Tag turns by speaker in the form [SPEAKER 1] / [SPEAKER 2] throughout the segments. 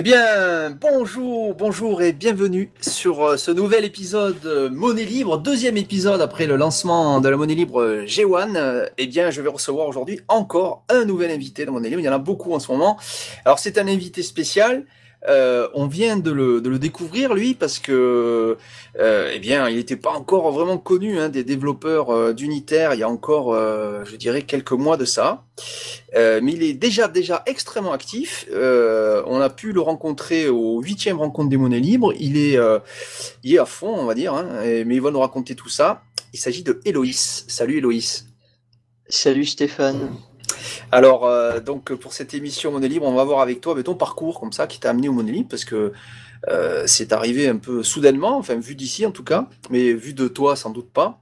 [SPEAKER 1] Eh bien, bonjour, bonjour et bienvenue sur euh, ce nouvel épisode euh, Monnaie Libre, deuxième épisode après le lancement de la Monnaie Libre euh, G1. Eh bien, je vais recevoir aujourd'hui encore un nouvel invité de Monnaie Libre. Il y en a beaucoup en ce moment. Alors, c'est un invité spécial. Euh, on vient de le, découvrir lui parce que euh, eh bien il n'était pas encore vraiment connu hein, des développeurs euh, d'unitaire il y a encore je dirais quelques mois de ça. Mais il est déjà déjà extrêmement actif. On a pu le rencontrer au huitième rencontre des monnaies libres. Il est il est à fond on va dire hein, mais il va nous raconter tout ça. Il s'agit de Héloïse. Salut Héloïse.
[SPEAKER 2] Salut Stéphane
[SPEAKER 1] alors, euh, donc pour cette émission Monnaie Libre, on va voir avec toi ton parcours comme ça qui t'a amené au Monnaie Libre parce que euh, c'est arrivé un peu soudainement, enfin vu d'ici en tout cas, mais vu de toi sans doute pas.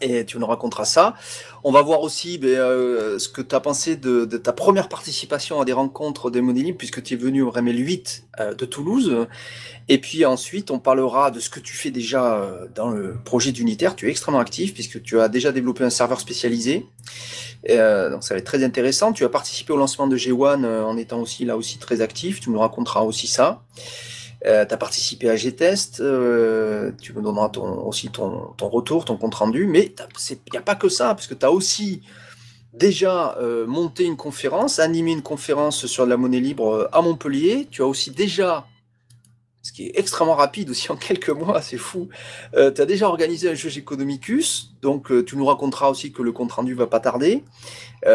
[SPEAKER 1] Et tu nous raconteras ça. On va voir aussi ben, euh, ce que tu as pensé de, de, ta première participation à des rencontres des Monnaie Libre, puisque tu es venu au Remel 8 euh, de Toulouse. Et puis ensuite, on parlera de ce que tu fais déjà euh, dans le projet d'unitaire. Tu es extrêmement actif, puisque tu as déjà développé un serveur spécialisé. Euh, donc ça va être très intéressant. Tu as participé au lancement de G1 euh, en étant aussi là aussi très actif. Tu nous raconteras aussi ça. Euh, tu as participé à G-Test, euh, tu me donneras ton, aussi ton, retour, ton compte rendu, mais il n'y a pas que ça, parce que tu as aussi déjà euh, monté une conférence, animé une conférence sur la monnaie libre à Montpellier, tu as aussi déjà ce qui est extrêmement rapide aussi en quelques mois, c'est fou. Tu as déjà organisé un jeu Economicus, donc tu nous raconteras aussi que le compte rendu va pas tarder.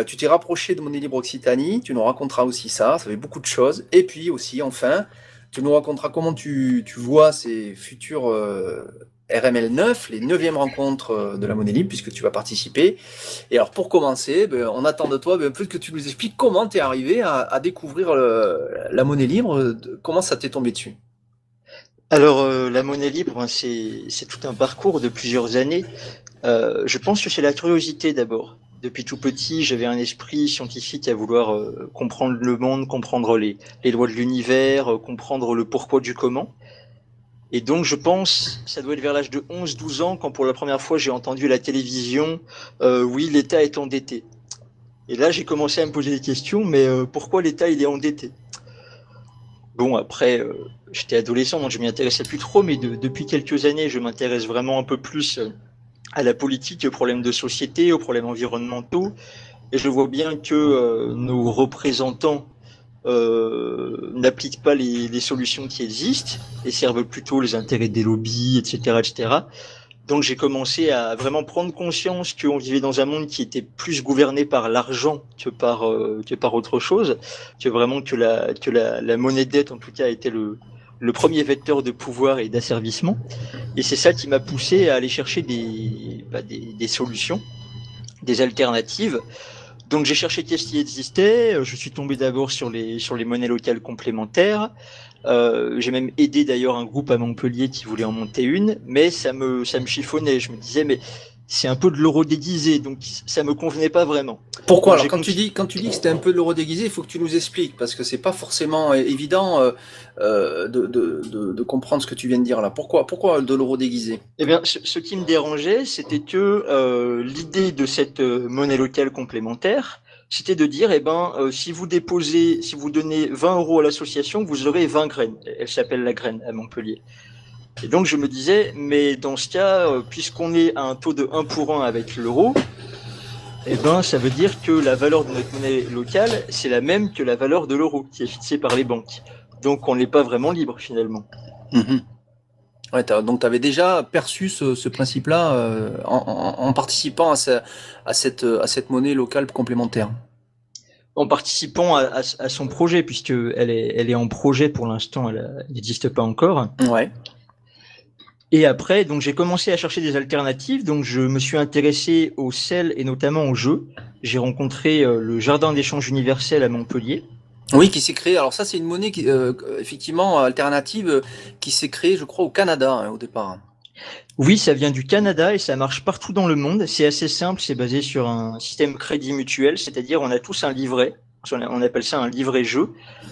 [SPEAKER 1] Tu t'es rapproché de Monnaie Libre Occitanie, tu nous raconteras aussi ça, ça fait beaucoup de choses. Et puis aussi, enfin, tu nous raconteras comment tu, tu vois ces futurs euh, RML 9, les neuvièmes rencontres euh, de la monnaie libre, puisque tu vas participer. Et alors pour commencer, ben, on attend de toi ben, peu que tu nous expliques comment tu es arrivé à, découvrir le, la monnaie libre, comment ça t'est tombé dessus?
[SPEAKER 2] Alors, euh, la monnaie libre, hein, c'est tout un parcours de plusieurs années. Euh, je pense que c'est la curiosité d'abord. Depuis tout petit, j'avais un esprit scientifique à vouloir euh, comprendre le monde, comprendre les, lois de l'univers, euh, comprendre le pourquoi du comment. Et donc, je pense, ça doit être vers l'âge de 11-12 ans, quand pour la première fois j'ai entendu la télévision, euh, oui, l'État est endetté. Et là, j'ai commencé à me poser des questions, mais pourquoi l'État il est endetté? Bon, après, j'étais adolescent, donc je m'y intéressais plus trop, mais de, depuis quelques années, je m'intéresse vraiment un peu plus à la politique, aux problèmes de société, aux problèmes environnementaux. Et je vois bien que euh, nos représentants euh, n'appliquent pas les, solutions qui existent et servent plutôt les intérêts des lobbies, etc., etc. Donc j'ai commencé à vraiment prendre conscience qu'on vivait dans un monde qui était plus gouverné par l'argent que par euh, que par autre chose, que vraiment que la que la, la monnaie de dette en tout cas était le le premier vecteur de pouvoir et d'asservissement. Et c'est ça qui m'a poussé à aller chercher des, bah, des, des solutions, des alternatives. Donc j'ai cherché qu'est-ce qui existait. Je suis tombé d'abord sur les sur les monnaies locales complémentaires. Euh, j'ai même aidé d'ailleurs un groupe à Montpellier qui voulait en monter une, mais ça me, ça me chiffonnait. Je me disais, mais c'est un peu de l'euro déguisé, donc ça me convenait pas vraiment.
[SPEAKER 1] Pourquoi Alors quand tu dis quand tu dis que c'était un peu de l'euro déguisé, il faut que tu nous expliques parce que c'est pas forcément évident euh, euh, de, de, de, de, comprendre ce que tu viens de dire là. Pourquoi pourquoi de l'euro déguisé?
[SPEAKER 2] Eh bien, ce, ce, qui me dérangeait, c'était que euh, l'idée de cette monnaie locale complémentaire, c'était de dire, eh ben, euh, si vous déposez, si vous donnez 20 euros à l'association, vous aurez 20 graines. Elle s'appelle la graine à Montpellier. Et donc je me disais, mais dans ce cas, euh, puisqu'on est à un taux de 1 pour 1 avec l'euro, eh ben, ça veut dire que la valeur de notre monnaie locale, c'est la même que la valeur de l'euro, qui est fixée par les banques. Donc on n'est pas vraiment libre finalement.
[SPEAKER 1] Mmh. Ouais, donc tu avais déjà perçu ce, ce principe-là euh, en, en, en, participant à, ce, à, cette, à cette monnaie locale complémentaire
[SPEAKER 2] en participant à, à, à, son projet, puisque elle est, elle est en projet pour l'instant, elle n'existe pas encore.
[SPEAKER 1] Ouais.
[SPEAKER 2] Et après, donc j'ai commencé à chercher des alternatives. Donc je me suis intéressé au sel et notamment au jeu. J'ai rencontré euh, le jardin d'échange universel à Montpellier.
[SPEAKER 1] Oui, qui s'est créé. Alors ça, c'est une monnaie qui, euh, effectivement alternative euh, qui s'est créée, je crois, au Canada hein, au départ.
[SPEAKER 2] Oui, ça vient du Canada et ça marche partout dans le monde. C'est assez simple. C'est basé sur un système crédit mutuel, c'est-à-dire on a tous un livret. On appelle ça un livret jeu.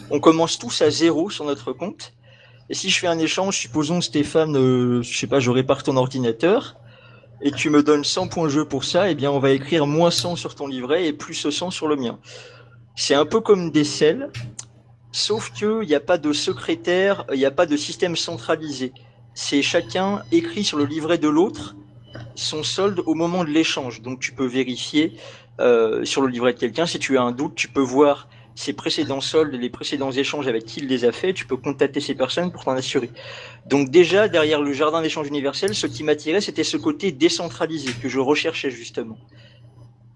[SPEAKER 2] On commence tous à zéro sur notre compte et si je fais un échange, supposons Stéphane, euh, je sais pas, je répare ton ordinateur et tu me donnes 100 points jeu pour ça, eh bien on va écrire moins 100 sur ton livret et plus 100 sur le mien. C'est un peu comme des selles, sauf qu'il n'y a pas de secrétaire, il n'y a pas de système centralisé. C'est chacun écrit sur le livret de l'autre son solde au moment de l'échange. Donc tu peux vérifier euh, sur le livret de quelqu'un. Si tu as un doute, tu peux voir ses précédents soldes, les précédents échanges avec qui il les a fait. Tu peux contacter ces personnes pour t'en assurer. Donc déjà, derrière le jardin d'échange universel, ce qui m'attirait, c'était ce côté décentralisé que je recherchais justement.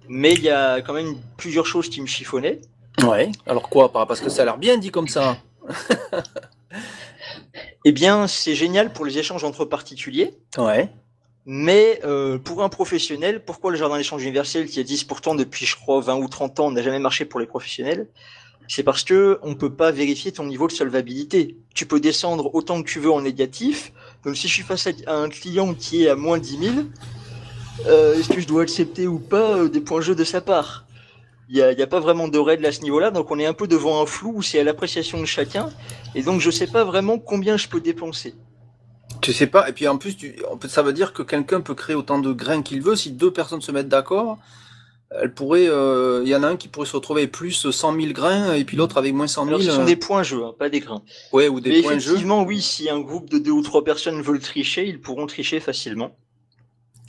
[SPEAKER 2] Mais il y a quand même plusieurs choses qui me chiffonnaient.
[SPEAKER 1] Ouais. Alors quoi Parce que ça a l'air bien dit comme ça.
[SPEAKER 2] eh bien, c'est génial pour les échanges entre particuliers.
[SPEAKER 1] Ouais.
[SPEAKER 2] Mais euh, pour un professionnel, pourquoi le jardin d'échange universel qui existe pourtant depuis, je crois, 20 ou 30 ans, n'a jamais marché pour les professionnels? C'est parce que on peut pas vérifier ton niveau de solvabilité. Tu peux descendre autant que tu veux en négatif. Donc si je suis face à un client qui est à moins 10 000, euh, est-ce que je dois accepter ou pas euh, des points jeux de sa part? Il n'y a, a, pas vraiment de règles à ce niveau-là, donc on est un peu devant un flou où c'est à l'appréciation de chacun. Et donc je sais pas vraiment combien je peux dépenser.
[SPEAKER 1] Tu sais pas, et puis en plus, tu, ça veut dire que quelqu'un peut créer autant de grains qu'il veut. Si deux personnes se mettent d'accord, elle pourrait, euh, il y en a un qui pourrait se retrouver avec plus 100 000 grains et puis l'autre avec moins 100 000.
[SPEAKER 2] Alors, ce sont des points jeux, hein, pas des grains.
[SPEAKER 1] Ouais, ou des
[SPEAKER 2] Mais
[SPEAKER 1] points jeux.
[SPEAKER 2] effectivement, oui, si un groupe de deux ou trois personnes veulent tricher, ils pourront tricher facilement.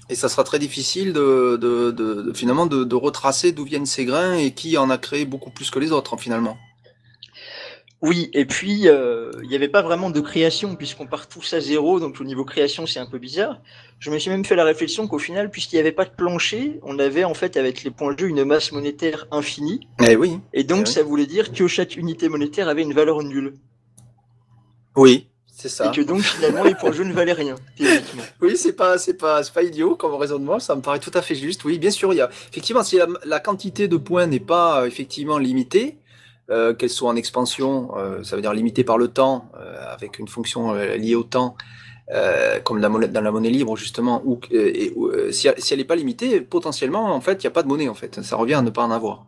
[SPEAKER 1] Et ça sera très difficile de, de, de, de finalement de, de retracer d'où viennent ces grains et qui en a créé beaucoup plus que les autres finalement.
[SPEAKER 2] Oui, et puis euh, il n'y avait pas vraiment de création puisqu'on part tous à zéro, donc au niveau création c'est un peu bizarre. Je me suis même fait la réflexion qu'au final, puisqu'il n'y avait pas de plancher, on avait en fait avec les points de jeu une masse monétaire infinie.
[SPEAKER 1] Eh oui.
[SPEAKER 2] Et donc
[SPEAKER 1] Eh oui.
[SPEAKER 2] ça voulait dire que chaque unité monétaire avait une valeur nulle.
[SPEAKER 1] Oui, c'est ça.
[SPEAKER 2] Et que donc finalement les points de jeu ne valaient rien, théoriquement.
[SPEAKER 1] Oui, c'est pas, c'est pas, c'est pas idiot comme raisonnement. Ça me paraît tout à fait juste. Oui, bien sûr, il y a effectivement si la, la quantité de points n'est pas euh, effectivement limitée, euh, qu'elle soit en expansion, euh, ça veut dire limitée par le temps, euh, avec une fonction euh, liée au temps, comme dans la monnaie libre justement, ou si, elle- n'est pas limitée, potentiellement en fait, il n'y a pas de monnaie en fait. Ça revient à ne pas en avoir.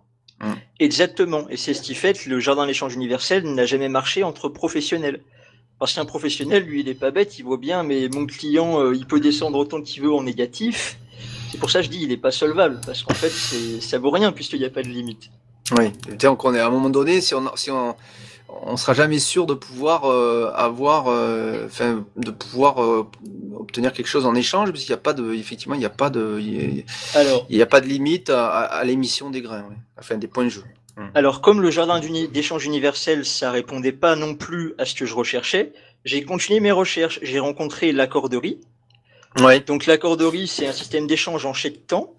[SPEAKER 2] Exactement, et c'est ce qui fait que le jardin d'échange universel n'a jamais marché entre professionnels. Parce qu'un professionnel, lui, il est pas bête, il voit bien, mais mon client, il peut descendre autant qu'il veut en négatif. C'est pour ça que je dis, il est pas solvable, parce qu'en fait, ça vaut rien puisqu'il n'y a pas de limite.
[SPEAKER 1] Oui, donc on est à un moment donné, si on, si on, on sera jamais sûr de pouvoir euh, avoir, euh, enfin, de pouvoir euh, obtenir quelque chose en échange, parce qu'il n'y a pas de, effectivement, il n'y a pas de, il y a-
[SPEAKER 2] Alors,
[SPEAKER 1] il n'y a pas de limite à, à- à l'émission des grains, ouais. enfin des points de jeu.
[SPEAKER 2] alors comme le jardin d'échange universel, ça répondait pas non plus à ce que je recherchais, j'ai continué mes recherches. J'ai rencontré l'accorderie.
[SPEAKER 1] Ouais.
[SPEAKER 2] Donc l'accorderie, c'est un système d'échange en chèque temps.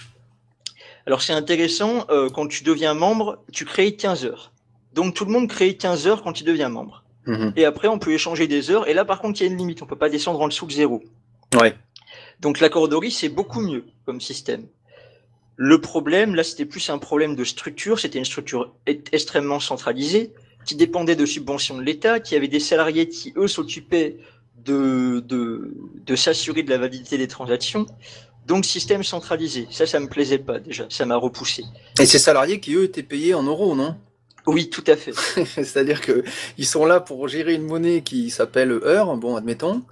[SPEAKER 2] Alors c'est intéressant, euh, quand tu deviens membre, tu crées 15 heures. Donc tout le monde crée 15 heures quand il devient membre.
[SPEAKER 1] Mhm.
[SPEAKER 2] Et après, on peut échanger des heures. Et là, par contre, il y a une limite. On peut pas descendre en dessous de zéro.
[SPEAKER 1] Ouais.
[SPEAKER 2] Donc l'accorderie, c'est beaucoup mieux comme système. Le problème, là, c'était plus un problème de structure. C'était une structure extrêmement centralisée, qui dépendait de subventions de l'État, qui avait des salariés qui, eux, s'occupaient de, de, de s'assurer de la validité des transactions. Donc système centralisé. Ça, ça me plaisait pas déjà. Ça m'a repoussé.
[SPEAKER 1] Et ces salariés qui eux étaient payés en euros, non?
[SPEAKER 2] Oui, tout à fait.
[SPEAKER 1] C'est-à-dire que ils sont là pour gérer une monnaie qui s'appelle heure, bon, admettons.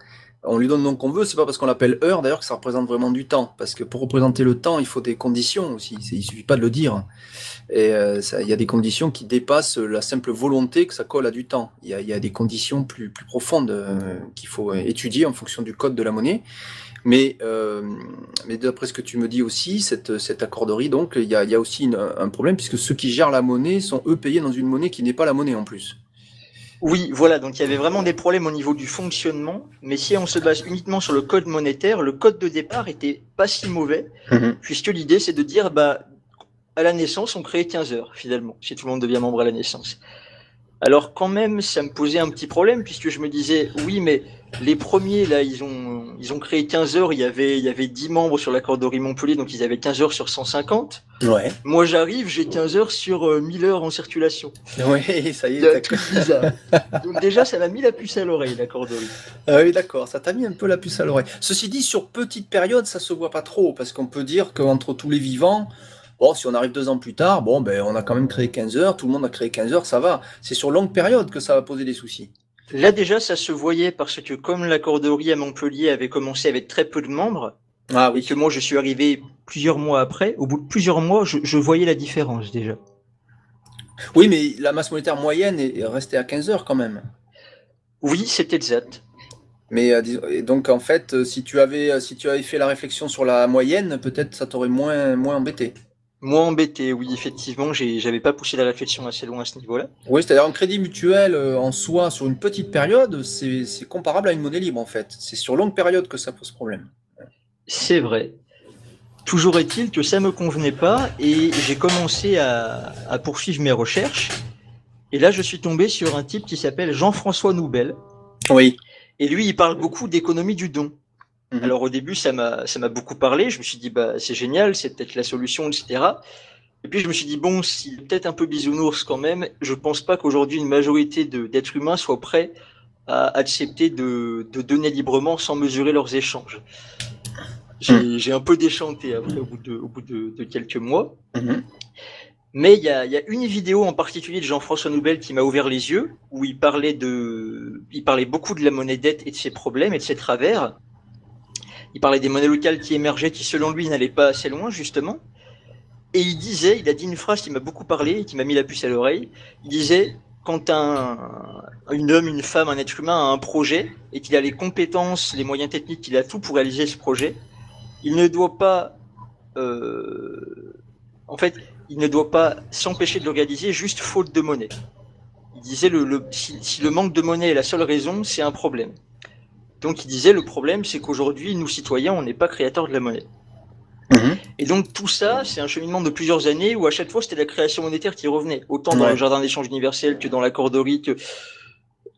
[SPEAKER 1] On lui donne le nom qu'on veut, c'est pas parce qu'on l'appelle heure d'ailleurs que ça représente vraiment du temps. Parce que pour représenter le temps, il faut des conditions aussi. Il suffit pas de le dire. Et euh, il y a des conditions qui dépassent la simple volonté que ça colle à du temps. Il y a, il y a des conditions plus, plus profondes euh, qu'il faut étudier en fonction du code de la monnaie. Mais, euh, mais d'après ce que tu me dis aussi, cette, cette accorderie, donc, il y a, il y a aussi une- un problème puisque ceux qui gèrent la monnaie sont eux payés dans une monnaie qui n'est pas la monnaie en plus.
[SPEAKER 2] Oui, voilà, donc il y avait vraiment des problèmes au niveau du fonctionnement, mais si on se base uniquement sur le code monétaire, le code de départ était pas si mauvais, puisque l'idée c'est de dire, bah, à la naissance, on crée 15 heures, finalement, si tout le monde devient membre à la naissance. Alors quand même, ça me posait un petit problème, puisque je me disais, oui, mais les premiers, là, ils ont, ils ont créé 15 heures, il y avait, il y avait 10 membres sur l'accorderie Montpellier, donc ils avaient 15 heures sur 150.
[SPEAKER 1] Ouais.
[SPEAKER 2] Moi j'arrive, j'ai 15 heures sur euh, 1000 heures en circulation.
[SPEAKER 1] Oui, ça y
[SPEAKER 2] a un
[SPEAKER 1] est.
[SPEAKER 2] truc bizarre. Donc déjà, ça m'a mis la puce à l'oreille, l'accorderie.
[SPEAKER 1] Ah oui, d'accord, ça t'a mis un peu la puce à l'oreille. Ceci dit, sur petite période, ça se voit pas trop, parce qu'on peut dire qu'entre tous les vivants, bon, si on arrive deux ans plus tard, bon, ben, on a quand même créé 15 heures, tout le monde a créé 15 heures, ça va. C'est sur longue période que ça va poser des soucis.
[SPEAKER 2] Là déjà, ça se voyait parce que comme l'accorderie à Montpellier avait commencé avec très peu de membres,
[SPEAKER 1] Ah
[SPEAKER 2] et que moi je suis arrivé plusieurs mois après, au bout de plusieurs mois, je, je voyais la différence déjà.
[SPEAKER 1] Oui, mais la masse monétaire moyenne est restée à 15 heures quand même.
[SPEAKER 2] Oui, c'est exact.
[SPEAKER 1] Mais euh, donc en fait, euh, si tu avais euh, si tu avais fait la réflexion sur la moyenne, peut-être ça t'aurait moins moins embêté.
[SPEAKER 2] Moins embêté, oui, effectivement, j'avais pas poussé la réflexion assez loin à ce niveau-là.
[SPEAKER 1] Oui, c'est-à-dire un crédit mutuel en soi sur une petite période, c'est comparable à une monnaie libre en fait. C'est sur longue période que ça pose problème.
[SPEAKER 2] C'est vrai. Toujours est-il que ça me convenait pas et j'ai commencé à, à poursuivre mes recherches. Et là, je suis tombé sur un type qui s'appelle Jean-François Noubel.
[SPEAKER 1] Oui.
[SPEAKER 2] Et lui, il parle beaucoup d'économie du don. Mhm. Alors au début, ça m'a ça m'a beaucoup parlé. Je me suis dit bah c'est génial, c'est peut-être la solution, etc. Et puis je me suis dit bon, si peut-être un peu bisounours quand même. Je pense pas qu'aujourd'hui une majorité d'êtres humains soient prêts à accepter de, de donner librement sans mesurer leurs échanges. J'ai mhm. un peu déchanté après au bout de, au bout de, de quelques mois. Mhm. Mais il y a, y a, une vidéo en particulier de Jean-François Noubel qui m'a ouvert les yeux, où il parlait de, il parlait beaucoup de la monnaie dette et de ses problèmes et de ses travers. Il parlait des monnaies locales qui émergeaient, qui selon lui n'allaient pas assez loin justement. Et il disait, il a dit une phrase qui m'a beaucoup parlé et qui m'a mis la puce à l'oreille. Il disait, quand un, homme, une femme, un être humain a un projet et qu'il a les compétences, les moyens techniques, qu'il a tout pour réaliser ce projet, il ne doit pas, euh, en fait, il ne doit pas s'empêcher de l'organiser juste faute de monnaie. Il disait le, le si, le manque de monnaie est la seule raison, c'est un problème. Donc il disait le problème, c'est qu'aujourd'hui, nous citoyens, on n'est pas créateurs de la monnaie. Mhm. Et donc tout ça, c'est un cheminement de plusieurs années où à chaque fois c'était la création monétaire qui revenait, autant dans le jardin d'échange universel que dans la corderie, que,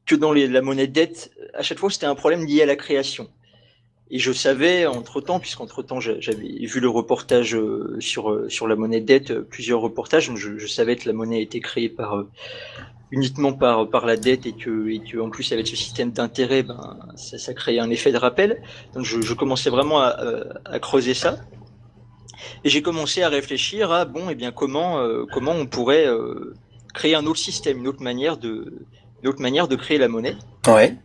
[SPEAKER 2] que dans les, la monnaie de dette. À chaque fois c'était un problème lié à la création. Et je savais entre temps, puisqu'entre temps j'avais vu le reportage euh, sur euh, sur la monnaie de dette, euh, plusieurs reportages, je, je, savais que la monnaie a été créée par uniquement par par la dette et que et que en plus avec ce système d'intérêt, ben ça, ça créait un effet de rappel. Donc je, je commençais vraiment à, à, creuser ça. Et j'ai commencé à réfléchir à bon et eh bien comment comment on pourrait créer un autre système, une autre manière de une autre manière de créer la monnaie.
[SPEAKER 1] Ouais.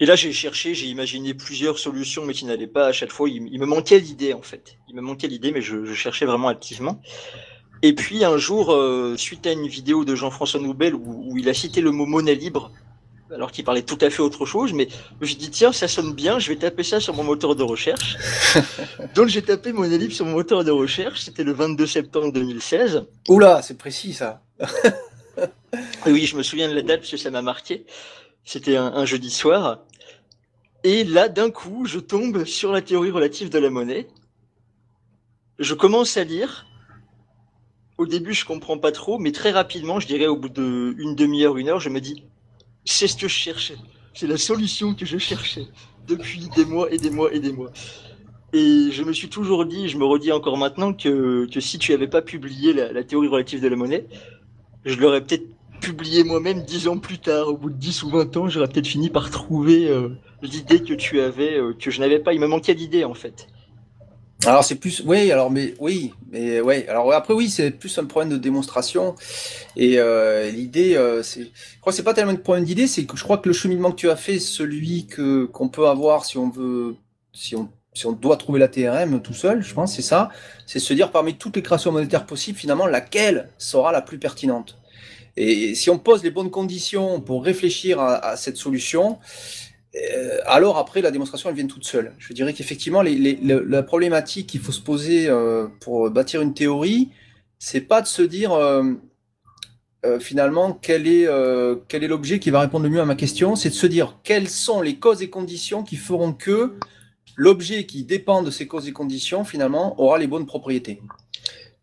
[SPEAKER 2] Et là, j'ai cherché, j'ai imaginé plusieurs solutions, mais qui n'allaient pas à chaque fois. Il, me manquait l'idée, en fait. Il me manquait l'idée, mais je, je, cherchais vraiment activement. Et puis, un jour, euh, suite à une vidéo de Jean-François Noubel où, où, il a cité le mot monnaie libre, alors qu'il parlait tout à fait autre chose, mais je dis tiens, ça sonne bien, je vais taper ça sur mon moteur de recherche. Donc, j'ai tapé monnaie libre sur mon moteur de recherche. C'était le 22 septembre 2016.
[SPEAKER 1] Oula, c'est précis, ça.
[SPEAKER 2] oui, je me souviens de la date parce que ça m'a marqué. C'était un, un, jeudi soir. Et là, d'un coup, je tombe sur la théorie relative de la monnaie. Je commence à lire. Au début, je comprends pas trop, mais très rapidement, je dirais au bout d'une demi-heure, une heure, je me dis, c'est ce que je cherchais. C'est la solution que je cherchais depuis des mois et des mois et des mois. Et je me suis toujours dit, je me redis encore maintenant, que, que si tu avais pas publié la, théorie relative de la monnaie, je l'aurais peut-être publié moi-même dix ans plus tard. Au bout de dix ou vingt ans, j'aurais peut-être fini par trouver euh, l'idée que tu avais, euh, que je n'avais pas. Il me manquait d'idées en fait.
[SPEAKER 1] Alors c'est plus, oui, alors mais oui, mais ouais. Alors après oui, c'est plus un problème de démonstration. Et euh, l'idée, euh, c'est, je crois que c'est pas tellement un problème d'idée, c'est que je crois que le cheminement que tu as fait, celui que qu'on peut avoir si on veut, si on si on doit trouver la TRM tout seul, je pense, c'est ça, c'est se dire parmi toutes les créations monétaires possibles, finalement, laquelle sera la plus pertinente. Et si on pose les bonnes conditions pour réfléchir à, cette solution, alors après, la démonstration, elle vient toute seule. Je dirais qu'effectivement, la problématique qu'il faut se poser euh, pour bâtir une théorie, c'est pas de se dire euh, euh finalement euh, quel est l'objet qui va répondre le mieux à ma question, c'est de se dire quelles sont les causes et conditions qui feront que l'objet qui dépend de ces causes et conditions, finalement, aura les bonnes propriétés.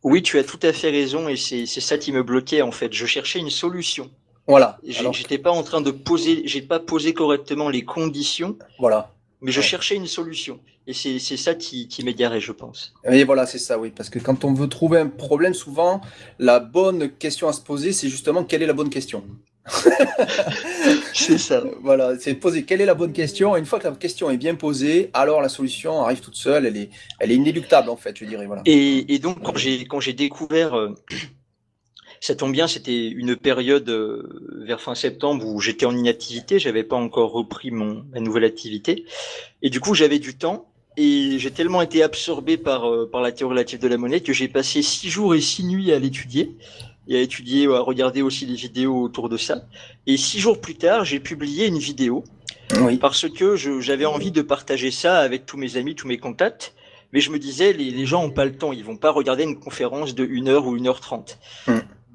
[SPEAKER 2] Oui, tu as tout à fait raison, et c'est ça qui me bloquait en fait. Je cherchais une solution.
[SPEAKER 1] Voilà.
[SPEAKER 2] J'étais pas en train de poser, j'ai pas posé correctement les conditions.
[SPEAKER 1] Voilà.
[SPEAKER 2] Mais je cherchais une solution. Et c'est ça qui, qui m'égarait, je pense.
[SPEAKER 1] Et voilà, c'est ça, oui. Parce que quand on veut trouver un problème, souvent, la bonne question à se poser, c'est justement quelle est la bonne question?
[SPEAKER 2] c'est ça.
[SPEAKER 1] Voilà, c'est poser quelle est la bonne question? Et une fois que la question est bien posée, alors la solution arrive toute seule. Elle est, elle est inéluctable, en fait, je dirais. Voilà.
[SPEAKER 2] Et, et donc, quand j'ai découvert. Euh, ça tombe bien, c'était une période euh, vers fin septembre où j'étais en inactivité, j'avais pas encore repris mon ma nouvelle activité, et du coup j'avais du temps. et j'ai tellement été absorbé par, euh, par la théorie relative de la monnaie que j'ai passé six jours et six nuits à l'étudier et à étudier, à regarder aussi des vidéos autour de ça. Et six jours plus tard, j'ai publié une vidéo oui. parce que j'avais envie de partager ça avec tous mes amis, tous mes contacts. Mais je me disais, les, les gens ont pas le temps, ils vont pas regarder une conférence de 1 heure ou 1 heure 30.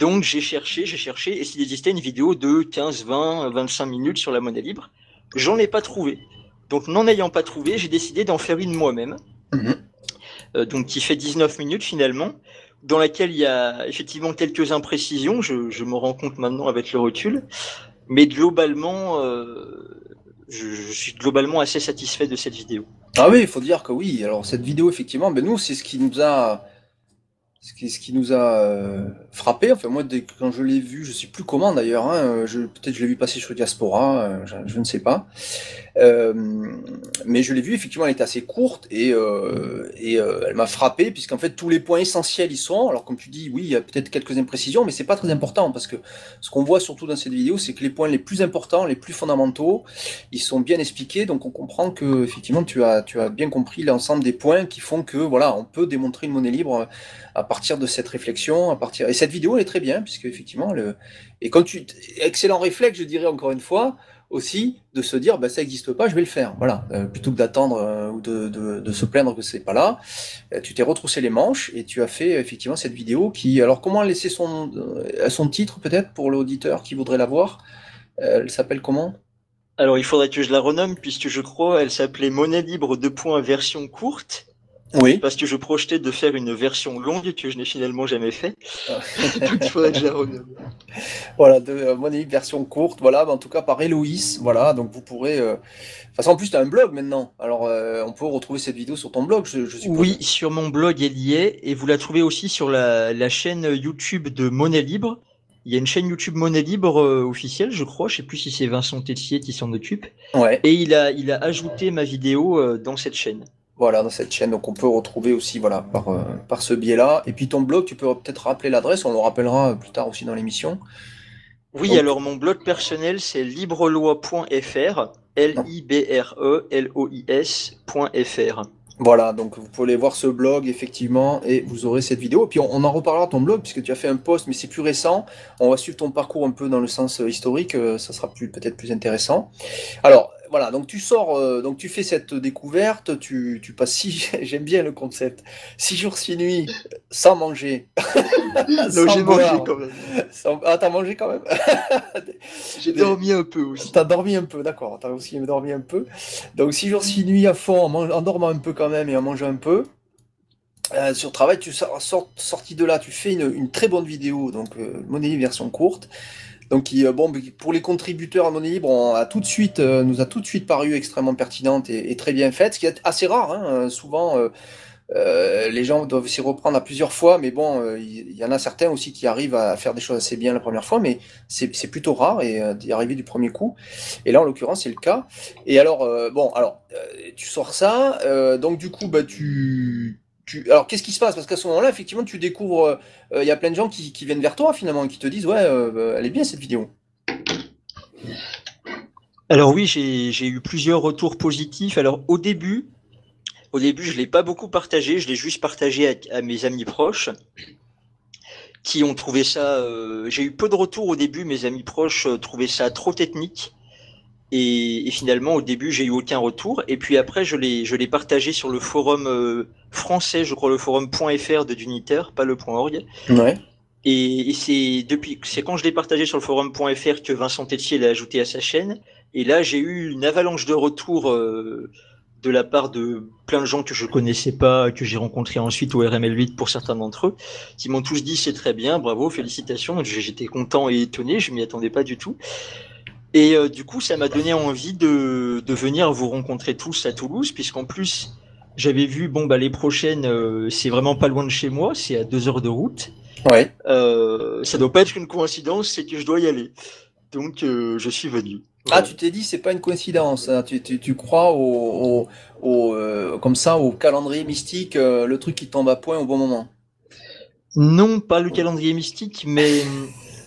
[SPEAKER 2] Donc j'ai cherché, j'ai cherché, et s'il existait une vidéo de 15, 20, 25 minutes sur la monnaie libre, j'en ai pas trouvé. Donc n'en ayant pas trouvé, j'ai décidé d'en faire une moi-même. Mhm. Euh, donc qui fait 19 minutes finalement, dans laquelle il y a effectivement quelques imprécisions, je, je me rends compte maintenant avec le recul, mais globalement, euh, je, je, suis globalement assez satisfait de cette vidéo.
[SPEAKER 1] Ah oui, il faut dire que oui. Alors cette vidéo, effectivement, ben nous, c'est ce qui nous a ce qui, ce qui nous a euh, frappé, enfin moi dès, quand je l'ai vu, je sais plus comment d'ailleurs, hein, peut-être je l'ai vu passer sur Diaspora, euh, je, ne sais pas, euh, mais je l'ai vu effectivement, elle était assez courte et, euh, euh, elle m'a frappé puisqu'en fait tous les points essentiels y sont. Alors comme tu dis, oui, il y a peut-être quelques imprécisions, mais c'est pas très important parce que ce qu'on voit surtout dans cette vidéo, c'est que les points les plus importants, les plus fondamentaux, ils sont bien expliqués, donc on comprend que effectivement tu as bien compris l'ensemble des points qui font que voilà, on peut démontrer une monnaie libre à partir de cette réflexion, à partir et cette vidéo elle est très bien puisque effectivement excellent réflexe, je dirais encore une fois aussi de se dire bah ça n'existe pas, je vais le faire. Voilà, euh, plutôt que d'attendre euh, ou de, de, se plaindre que c'est pas là, euh, tu t'es retroussé les manches et tu as fait effectivement cette vidéo qui alors comment laisser son son titre peut-être pour l'auditeur qui voudrait la voir. Elle s'appelle comment?
[SPEAKER 2] Alors il faudrait que je la renomme puisque je crois elle s'appelait Monnaie libre de points version courte oui. Parce que je projetais de faire une version longue que je n'ai finalement jamais fait. Ah.
[SPEAKER 1] Voilà, de euh, mon version courte, voilà, en tout cas par Héloïse, voilà, donc vous pourrez. Euh... Façon, en plus, tu as un blog maintenant, alors euh, on peut retrouver cette vidéo sur ton blog, je, je suppose.
[SPEAKER 2] Oui, sur mon blog, elle y est, et vous la trouvez aussi sur la, la chaîne YouTube de Monnaie Libre. Il y a une chaîne YouTube Monnaie Libre euh, officielle, je crois. Je sais plus si c'est Vincent Tessier qui s'en occupe. Ouais. Et il a, il a ajouté ma vidéo euh, dans cette chaîne.
[SPEAKER 1] Voilà, dans cette chaîne. Donc on peut retrouver aussi voilà par, euh, par ce biais-là. Et puis ton blog, tu peux peut-être rappeler l'adresse, on le rappellera plus tard aussi dans l'émission.
[SPEAKER 2] Oui, alors mon blog personnel, c'est librelois.fr, L-I-B-R-E-L-O-I-S.fr.
[SPEAKER 1] Voilà, donc vous pouvez aller voir ce blog effectivement et vous aurez cette vidéo. Et puis on, en reparlera ton blog puisque tu as fait un post, mais c'est plus récent. On va suivre ton parcours un peu dans le sens euh, historique, euh, ça sera peut-être plus intéressant. Alors voilà, donc tu sors, euh, donc tu fais cette découverte, tu, tu passes six, j'aime bien le concept, six jours, six nuits sans manger.
[SPEAKER 2] non, j'ai mangé quand même.
[SPEAKER 1] Ah, t'as mangé quand même?
[SPEAKER 2] J'ai dormi un peu aussi.
[SPEAKER 1] T'as dormi un peu, d'accord, t'as aussi dormi un peu. Donc six jours, six nuits à fond, en, dormant un peu quand même et en mangeant un peu. Euh, sur travail, tu sors, sorti de là, tu fais une, une très bonne vidéo, donc euh, monnaie version courte. Donc, euh, bon, pour les contributeurs à monnaie libre, on a tout de suite, euh, nous a tout de suite paru extrêmement pertinente et, très bien faite, ce qui est assez rare. Hein, euh, souvent, euh, les gens doivent s'y reprendre à plusieurs fois, mais bon, il y, en a certains aussi qui arrivent à faire des choses assez bien la première fois, mais c'est plutôt rare et d'y arriver du premier coup. Et là, en l'occurrence, c'est le cas. Et alors, bon, alors, tu sors ça, donc du coup, bah, tu alors qu'est-ce qui se passe? Parce qu'à ce moment-là, effectivement, tu découvres, euh, euh, il y a plein de gens qui, viennent vers toi finalement, et qui te disent ouais, euh, elle est bien cette vidéo.
[SPEAKER 2] Alors oui, j'ai eu plusieurs retours positifs. Alors au début, au début, je l'ai pas beaucoup partagé, je l'ai juste partagé à, mes amis proches qui ont trouvé ça. j'ai eu peu de retours au début, mes amis proches trouvaient ça trop technique. Et, finalement, au début, j'ai eu aucun retour. Et puis après, je l'ai, je l'ai partagé sur le forum euh, français, je crois, le forum.fr de Duniter, pas le .org. Ouais. Et, c'est depuis, c'est quand je l'ai partagé sur le forum.fr que Vincent Tetier l'a ajouté à sa chaîne. Et là, j'ai eu une avalanche de retours euh, de la part de plein de gens que je connaissais pas, que j'ai rencontrés ensuite au RML 8 pour certains d'entre eux, qui m'ont tous dit c'est très bien, bravo, félicitations. J'étais content et étonné, je m'y attendais pas du tout. Et euh, du coup, ça m'a donné envie de, de venir vous rencontrer tous à Toulouse, puisqu'en plus, j'avais vu, bon, bah, les prochaines, euh, c'est vraiment pas loin de chez moi, c'est à deux heures de route. Ouais. Euh, ça doit pas être une coïncidence, c'est que je dois y aller. Donc, euh, je suis venu.
[SPEAKER 1] Ah, tu t'es dit, c'est pas une coïncidence. Hein. Tu, tu, tu, crois au, au, au comme ça, au calendrier mystique, le truc qui tombe à point au bon moment?
[SPEAKER 2] Non, pas le calendrier mystique, mais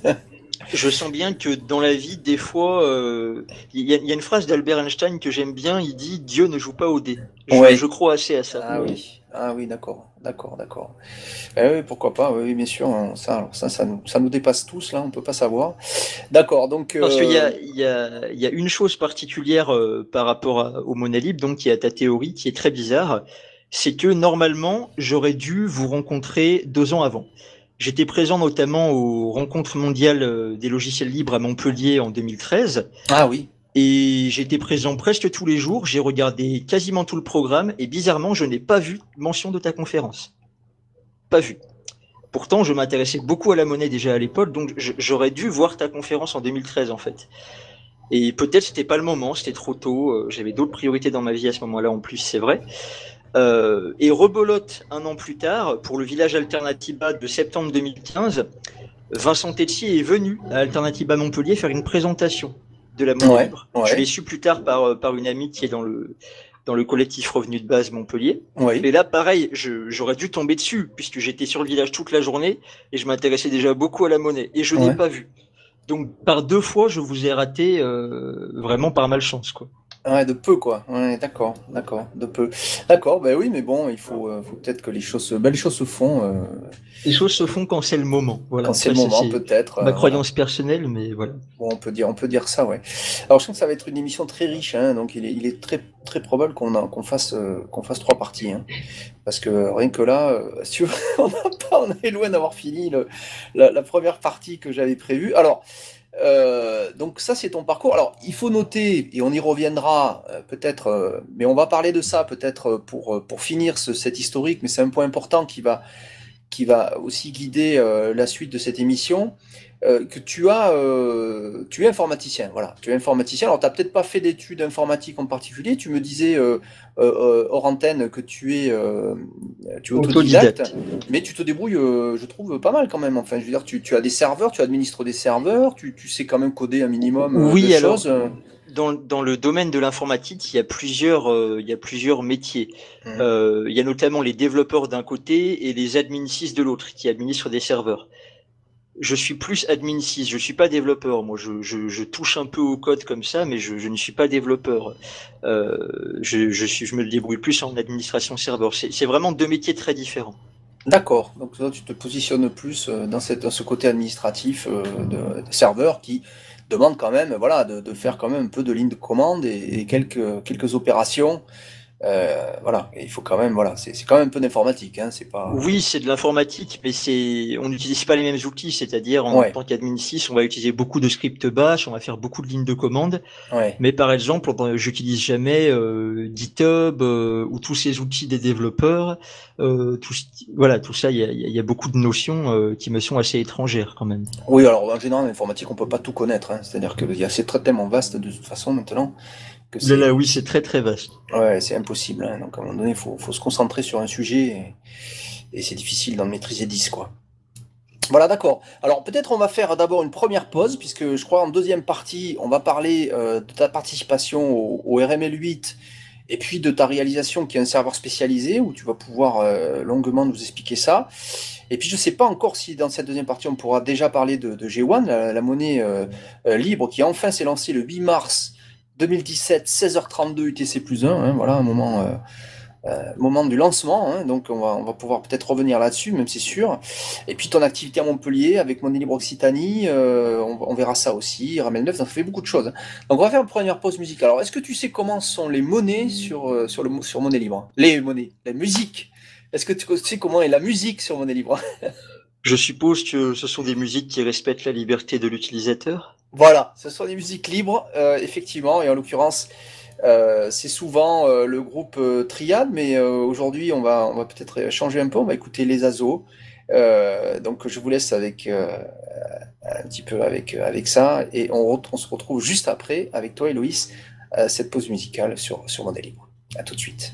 [SPEAKER 2] Je sens bien que dans la vie, des fois, euh, il y, a une phrase d'Albert Einstein que j'aime bien. Il dit Dieu ne joue pas au dé. Je, je crois assez à ça.
[SPEAKER 1] Ah oui, ah oui, d'accord, d'accord, d'accord. Eh oui, pourquoi pas Oui, bien sûr. Hein, ça, ça, ça, nous, ça nous dépasse tous là. On peut pas savoir. D'accord, donc.
[SPEAKER 2] Parce qu'il y a, y, y une chose particulière euh, par rapport à, au Monalib, donc qui est à ta théorie, qui est très bizarre. C'est que normalement, j'aurais dû vous rencontrer deux ans avant. J'étais présent notamment aux rencontres mondiales euh, des logiciels libres à Montpellier en 2013.
[SPEAKER 1] Ah oui.
[SPEAKER 2] Et j'étais présent presque tous les jours. J'ai regardé quasiment tout le programme et bizarrement, je n'ai pas vu mention de ta conférence. Pas vu. Pourtant, je m'intéressais beaucoup à la monnaie déjà à l'époque, donc j'aurais dû voir ta conférence en 2013 en fait. Et peut-être c'était pas le moment, c'était trop tôt. Euh, j'avais d'autres priorités dans ma vie à ce moment-là en plus, c'est vrai. Euh, et rebolote un an plus tard, pour le village Alternativa de septembre 2015, Vincent Tetsi est venu à Alternativa Montpellier faire une présentation de la monnaie libre. Je l'ai su plus tard par, euh, par une amie qui est dans le, dans le collectif Revenu de base Montpellier.
[SPEAKER 1] Oui.
[SPEAKER 2] Et là, pareil, j'aurais dû tomber dessus, puisque j'étais sur le village toute la journée et je m'intéressais déjà beaucoup à la monnaie. Et je n'ai pas vu. Donc, par deux fois, je vous ai raté euh, vraiment par malchance. Quoi.
[SPEAKER 1] Ouais, de peu, quoi. Ouais, d'accord, d'accord, de peu. D'accord, ben oui, mais bon, il faut, euh, faut peut-être que les choses, se... ben, les choses se font. Euh...
[SPEAKER 2] Les choses se font quand c'est le moment. Voilà.
[SPEAKER 1] Quand c'est le moment, peut-être.
[SPEAKER 2] Ma euh, croyance personnelle, mais voilà.
[SPEAKER 1] Bon, on peut dire, on peut dire ça, ouais. Alors, je pense que ça va être une émission très riche, hein, donc il est, il est très, très probable qu'on qu'on fasse, qu'on fasse trois parties, hein, parce que rien que là, si on, pas, on est loin d'avoir fini le, la, la, première partie que j'avais prévue. Alors. Euh, donc ça, c'est ton parcours. Alors, il faut noter, et on y reviendra euh, peut-être, euh, mais on va parler de ça peut-être pour, pour finir ce, cet historique, mais c'est un point important qui va, qui va aussi guider la suite de cette émission. Euh, que tu as, euh, tu es informaticien, voilà, tu es informaticien. Alors, tu n'as peut-être pas fait d'études informatiques en particulier. Tu me disais euh, hors antenne que tu es, tu es autodidacte, mais tu te débrouilles, je trouve, pas mal quand même. Enfin, je veux dire, tu, tu as des serveurs, tu administres des serveurs, tu, tu, sais quand même coder un minimum
[SPEAKER 2] oui,
[SPEAKER 1] de
[SPEAKER 2] alors,
[SPEAKER 1] choses.
[SPEAKER 2] Dans, dans, le domaine de l'informatique, il y a plusieurs, il y a plusieurs métiers. Mmh. il y a notamment les développeurs d'un côté et les admin 6 de l'autre qui administrent des serveurs je suis plus admin 6, je suis pas développeur. Moi, je, je, touche un peu au code comme ça, mais je, je ne suis pas développeur. Euh, je, je, me débrouille plus en administration serveur. C'est vraiment deux métiers très différents.
[SPEAKER 1] D'accord. Donc toi, tu te positionnes plus euh, dans, cette, dans ce côté administratif euh, de, de, serveur qui demande quand même, voilà, de, de, faire quand même un peu de ligne de commande et, et quelques, quelques opérations euh, voilà, il faut quand même, voilà, c'est quand même un peu d'informatique, hein, c'est pas.
[SPEAKER 2] Oui, c'est de l'informatique, mais c'est, on n'utilise pas les mêmes outils, c'est-à-dire en tant qu'admin 6, on va utiliser beaucoup de scripts bash, on va faire beaucoup de lignes de commande.
[SPEAKER 1] Ouais.
[SPEAKER 2] Mais par exemple, j'utilise jamais euh, GitHub euh, ou tous ces outils des développeurs. Euh, tout, voilà, tout ça, il y a, y a, beaucoup de notions euh, qui me sont assez étrangères quand même.
[SPEAKER 1] Oui, alors en général, l'informatique, on peut pas tout connaître, hein, c'est-à-dire que c'est très tellement vaste de toute façon maintenant
[SPEAKER 2] Là, là, oui, c'est très très vaste.
[SPEAKER 1] Ouais, c'est impossible. Hein. Donc à un moment donné, il faut, faut, se concentrer sur un sujet et, et c'est difficile d'en maîtriser 10, quoi. Voilà, d'accord. Alors peut-être on va faire d'abord une première pause, puisque je crois en deuxième partie, on va parler euh, de ta participation au, au, RML 8 et puis de ta réalisation qui est un serveur spécialisé, où tu vas pouvoir euh, longuement nous expliquer ça. Et puis je ne sais pas encore si dans cette deuxième partie on pourra déjà parler de, de G1, la, la monnaie euh libre qui enfin s'est lancée le 8 mars 2017, 16h32 UTC plus 1, hein, voilà un moment, euh, euh, moment du lancement, hein, donc on va, pouvoir peut-être revenir là-dessus, même c'est sûr. Et puis ton activité à Montpellier avec Monnaie Libre Occitanie, euh, on, verra ça aussi, Ramel 9, ça fait beaucoup de choses. Donc on va faire une première pause musicale. Alors est-ce que tu sais comment sont les monnaies sur, sur, le, sur Monnaie Libre Les monnaies, la musique Est-ce que tu sais comment est la musique sur Monnaie Libre
[SPEAKER 2] Je suppose que ce sont des musiques qui respectent la liberté de l'utilisateur?
[SPEAKER 1] Voilà, ce sont des musiques libres, euh, effectivement, et en l'occurrence, euh, c'est souvent euh, le groupe Triade, mais aujourd'hui, on va, on va peut-être changer un peu, on va écouter les Azos. donc, je vous laisse avec un petit peu avec, avec ça, et on, se retrouve juste après, avec toi, Héloïse, cette pause musicale sur, sur Libre. À tout de suite.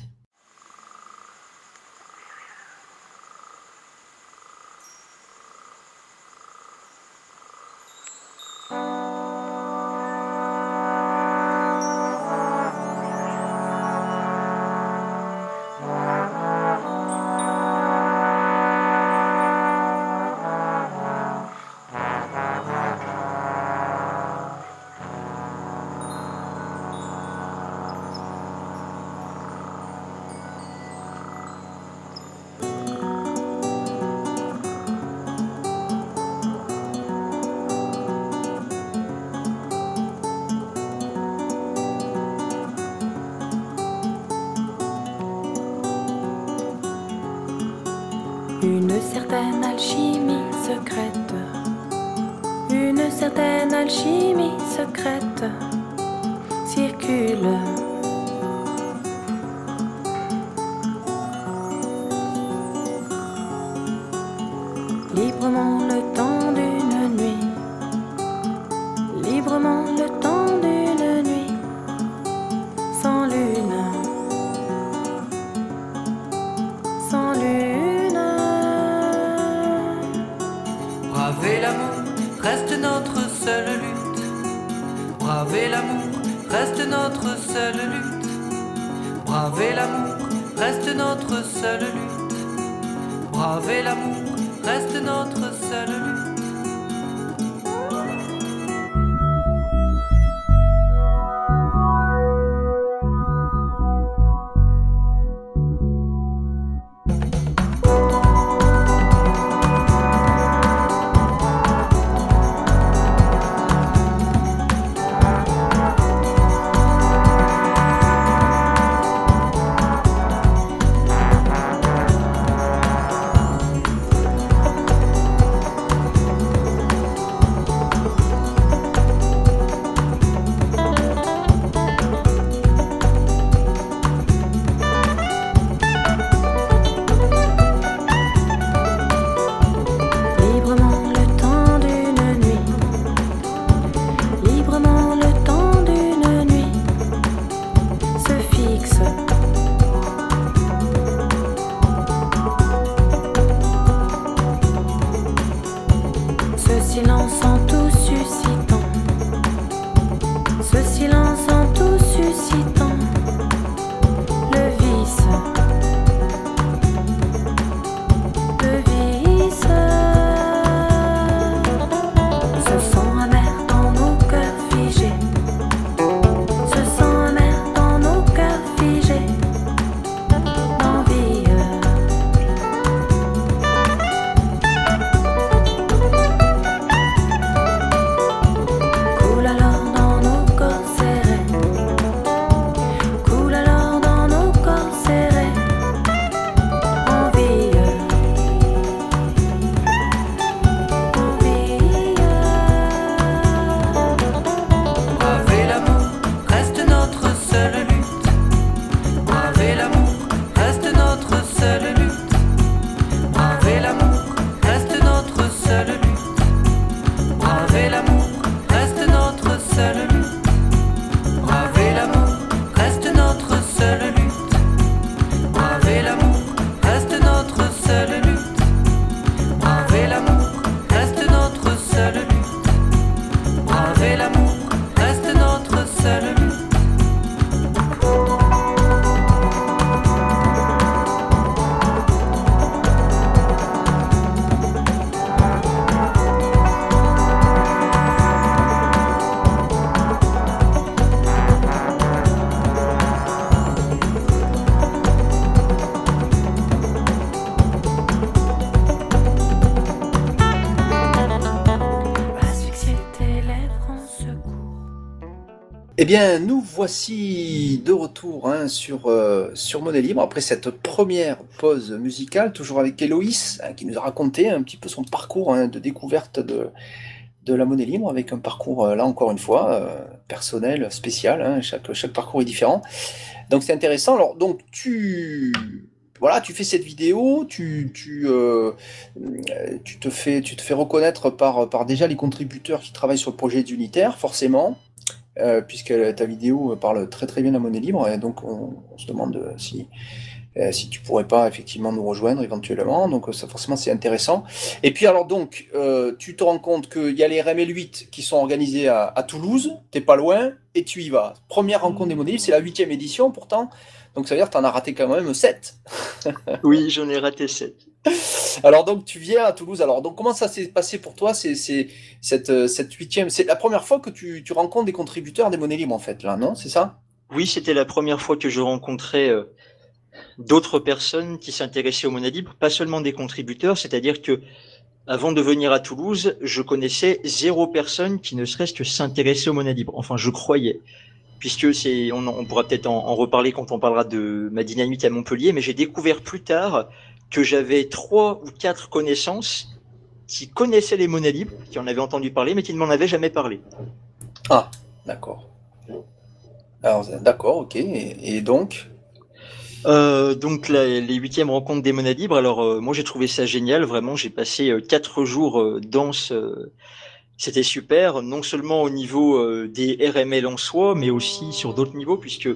[SPEAKER 1] Bien, nous voici de retour hein, sur, euh, sur Monnaie Libre après cette première pause musicale, toujours avec Héloïse, hein, qui nous a raconté un petit peu son parcours hein, de découverte de, de la Monnaie Libre, avec un parcours, euh, là encore une fois, euh, personnel, spécial, hein, chaque, chaque parcours est différent. Donc c'est intéressant. Alors, donc tu. Voilà, tu fais cette vidéo, tu, tu, tu, te fais, tu te fais reconnaître par, par déjà les contributeurs qui travaillent sur le projet d'unitaire, forcément euh, puisque ta vidéo parle très très bien de la monnaie libre, et donc on, se demande si, euh, si tu pourrais pas effectivement nous rejoindre éventuellement, donc ça forcément c'est intéressant. Et puis alors donc, euh, tu te rends compte qu'il y a les RML 8 qui sont organisés à, à Toulouse, t'es pas loin, et tu y vas. Première rencontre des monnaies libres, c'est la huitième édition pourtant, donc ça veut dire que tu en as raté quand même 7.
[SPEAKER 2] Oui, j'en ai raté 7.
[SPEAKER 1] Alors donc tu viens à Toulouse. Alors donc comment ça s'est passé pour toi C'est euh, cette huitième? C'est la première fois que tu, rencontres des contributeurs des monnaies libres en fait là, non? C'est ça?
[SPEAKER 2] Oui, c'était la première fois que je rencontrais euh, d'autres personnes qui s'intéressaient aux monnaies libres, pas seulement des contributeurs, c'est-à-dire que avant de venir à Toulouse, je connaissais zéro personne qui ne serait-ce que s'intéressait aux monnaies libres. Enfin, je croyais. Puisque c'est, on, pourra peut-être en, reparler quand on parlera de ma dynamique à Montpellier, mais j'ai découvert plus tard que j'avais trois ou quatre connaissances qui connaissaient les monnaies libres, qui en avaient entendu parler, mais qui ne m'en avaient jamais parlé.
[SPEAKER 1] Ah, d'accord. Alors, d'accord, ok. Et, et donc
[SPEAKER 2] Euh, donc la- les huitièmes rencontres des monnaies libres. Alors euh, moi j'ai trouvé ça génial, vraiment. J'ai passé euh, quatre jours dans ce- C'était super, non seulement au niveau des RML en soi, mais aussi sur d'autres niveaux, puisque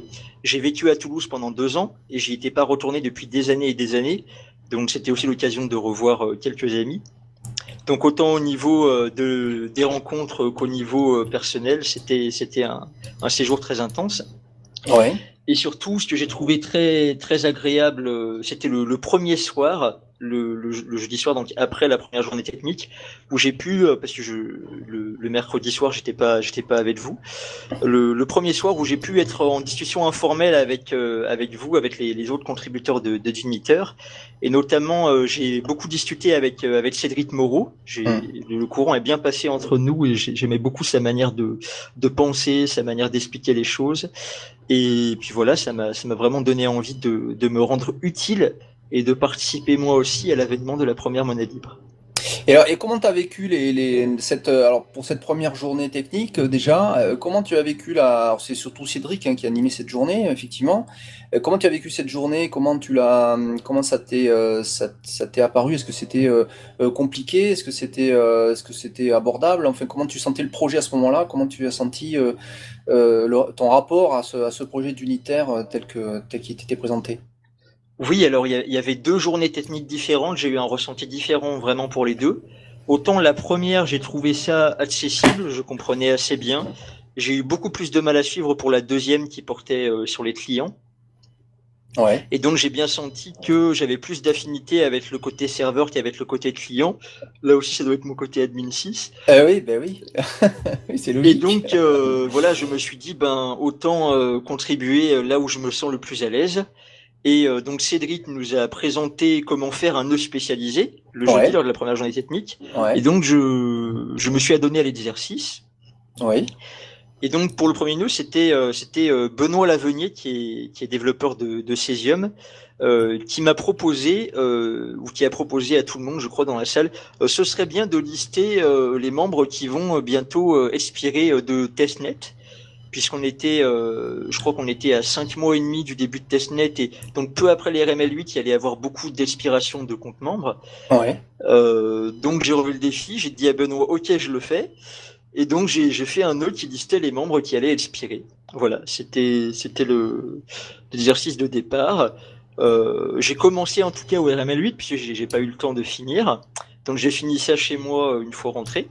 [SPEAKER 2] j'ai vécu à Toulouse pendant deux ans et j'y étais pas retourné depuis des années et des années. Donc c'était aussi l'occasion de revoir euh, quelques amis. Donc autant au niveau euh, de, des rencontres qu'au niveau euh, personnel, c'était c'était un, un séjour très intense.
[SPEAKER 1] Ouais.
[SPEAKER 2] Et surtout, ce que j'ai trouvé très très agréable, c'était le, le premier soir, le, le, le jeudi soir, donc après la première journée technique, où j'ai pu, euh, parce que je, le, le mercredi soir, j'étais pas j'étais pas avec vous, le, le premier soir où j'ai pu être en discussion informelle avec euh, avec vous, avec les, les autres contributeurs de, de Digniteur, et notamment euh, j'ai beaucoup discuté avec euh, avec Cédric Moreau. J'ai
[SPEAKER 1] Mm.
[SPEAKER 2] le courant est bien passé entre nous et j'ai- j'aimais beaucoup sa manière de de penser, sa manière d'expliquer les choses. Et puis voilà, ça m'a ça m'a vraiment donné envie de, de me rendre utile et de participer moi aussi à l'avènement de la première monnaie libre.
[SPEAKER 1] Et, comment tu as vécu cette, euh, alors pour cette première journée technique euh, déjà euh, Comment tu as vécu la C'est surtout Cédric hein, qui a animé cette journée, effectivement. Comment tu as vécu cette journée? Comment tu l'as Comment ça t'est ça, apparu? Est-ce que c'était compliqué? Est-ce que c'était est-ce que c'était abordable? Enfin, comment tu sentais le projet à ce moment-là? Comment tu as senti ton rapport à ce, projet d'unitaire tel que tel qu'il t'était présenté?
[SPEAKER 2] Oui, alors il y, avait deux journées techniques différentes, j'ai eu un ressenti différent vraiment pour les deux. Autant la première, j'ai trouvé ça accessible, je comprenais assez bien. J'ai eu beaucoup plus de mal à suivre pour la deuxième qui portait euh, sur les clients.
[SPEAKER 1] Ouais.
[SPEAKER 2] Et donc j'ai bien senti que j'avais plus d'affinité avec le côté serveur qu'avec le côté client. Là aussi, ça doit être mon côté admin 6.
[SPEAKER 1] Euh, oui, ben oui. Oui, c'est
[SPEAKER 2] Et
[SPEAKER 1] logique.
[SPEAKER 2] donc euh, voilà, je me suis dit ben autant euh, contribuer là où je me sens le plus à l'aise. Et euh, donc Cédric nous a présenté comment faire un nœud spécialisé le
[SPEAKER 1] Ouais.
[SPEAKER 2] jeudi lors de la première journée technique.
[SPEAKER 1] Ouais.
[SPEAKER 2] Et donc je je me suis adonné à l'exercice.
[SPEAKER 1] Oui.
[SPEAKER 2] Et donc pour le premier nœud, c'était euh, c'était euh, Benoît Lavenier qui est qui est développeur de, de Cesium, euh, qui m'a proposé euh, ou qui a proposé à tout le monde, je crois dans la salle, euh, ce serait bien de lister euh, les membres qui vont bientôt euh, expirer de testnet. Puisqu'on était, euh, je crois qu'on était à cinq mois et demi du début de testnet et donc peu après les RML8, il allait y avoir beaucoup d'expiration de comptes membres.
[SPEAKER 1] Ouais.
[SPEAKER 2] Euh, donc j'ai relevé le défi, j'ai dit à Benoît, ok, je le fais. Et donc j'ai fait un nœud qui listait les membres qui allaient expirer. Voilà, c'était c'était le l'exercice de départ. Euh, j'ai commencé en tout cas au RML8 puisque j'ai pas eu le temps de finir. Donc j'ai fini ça chez moi une fois rentré.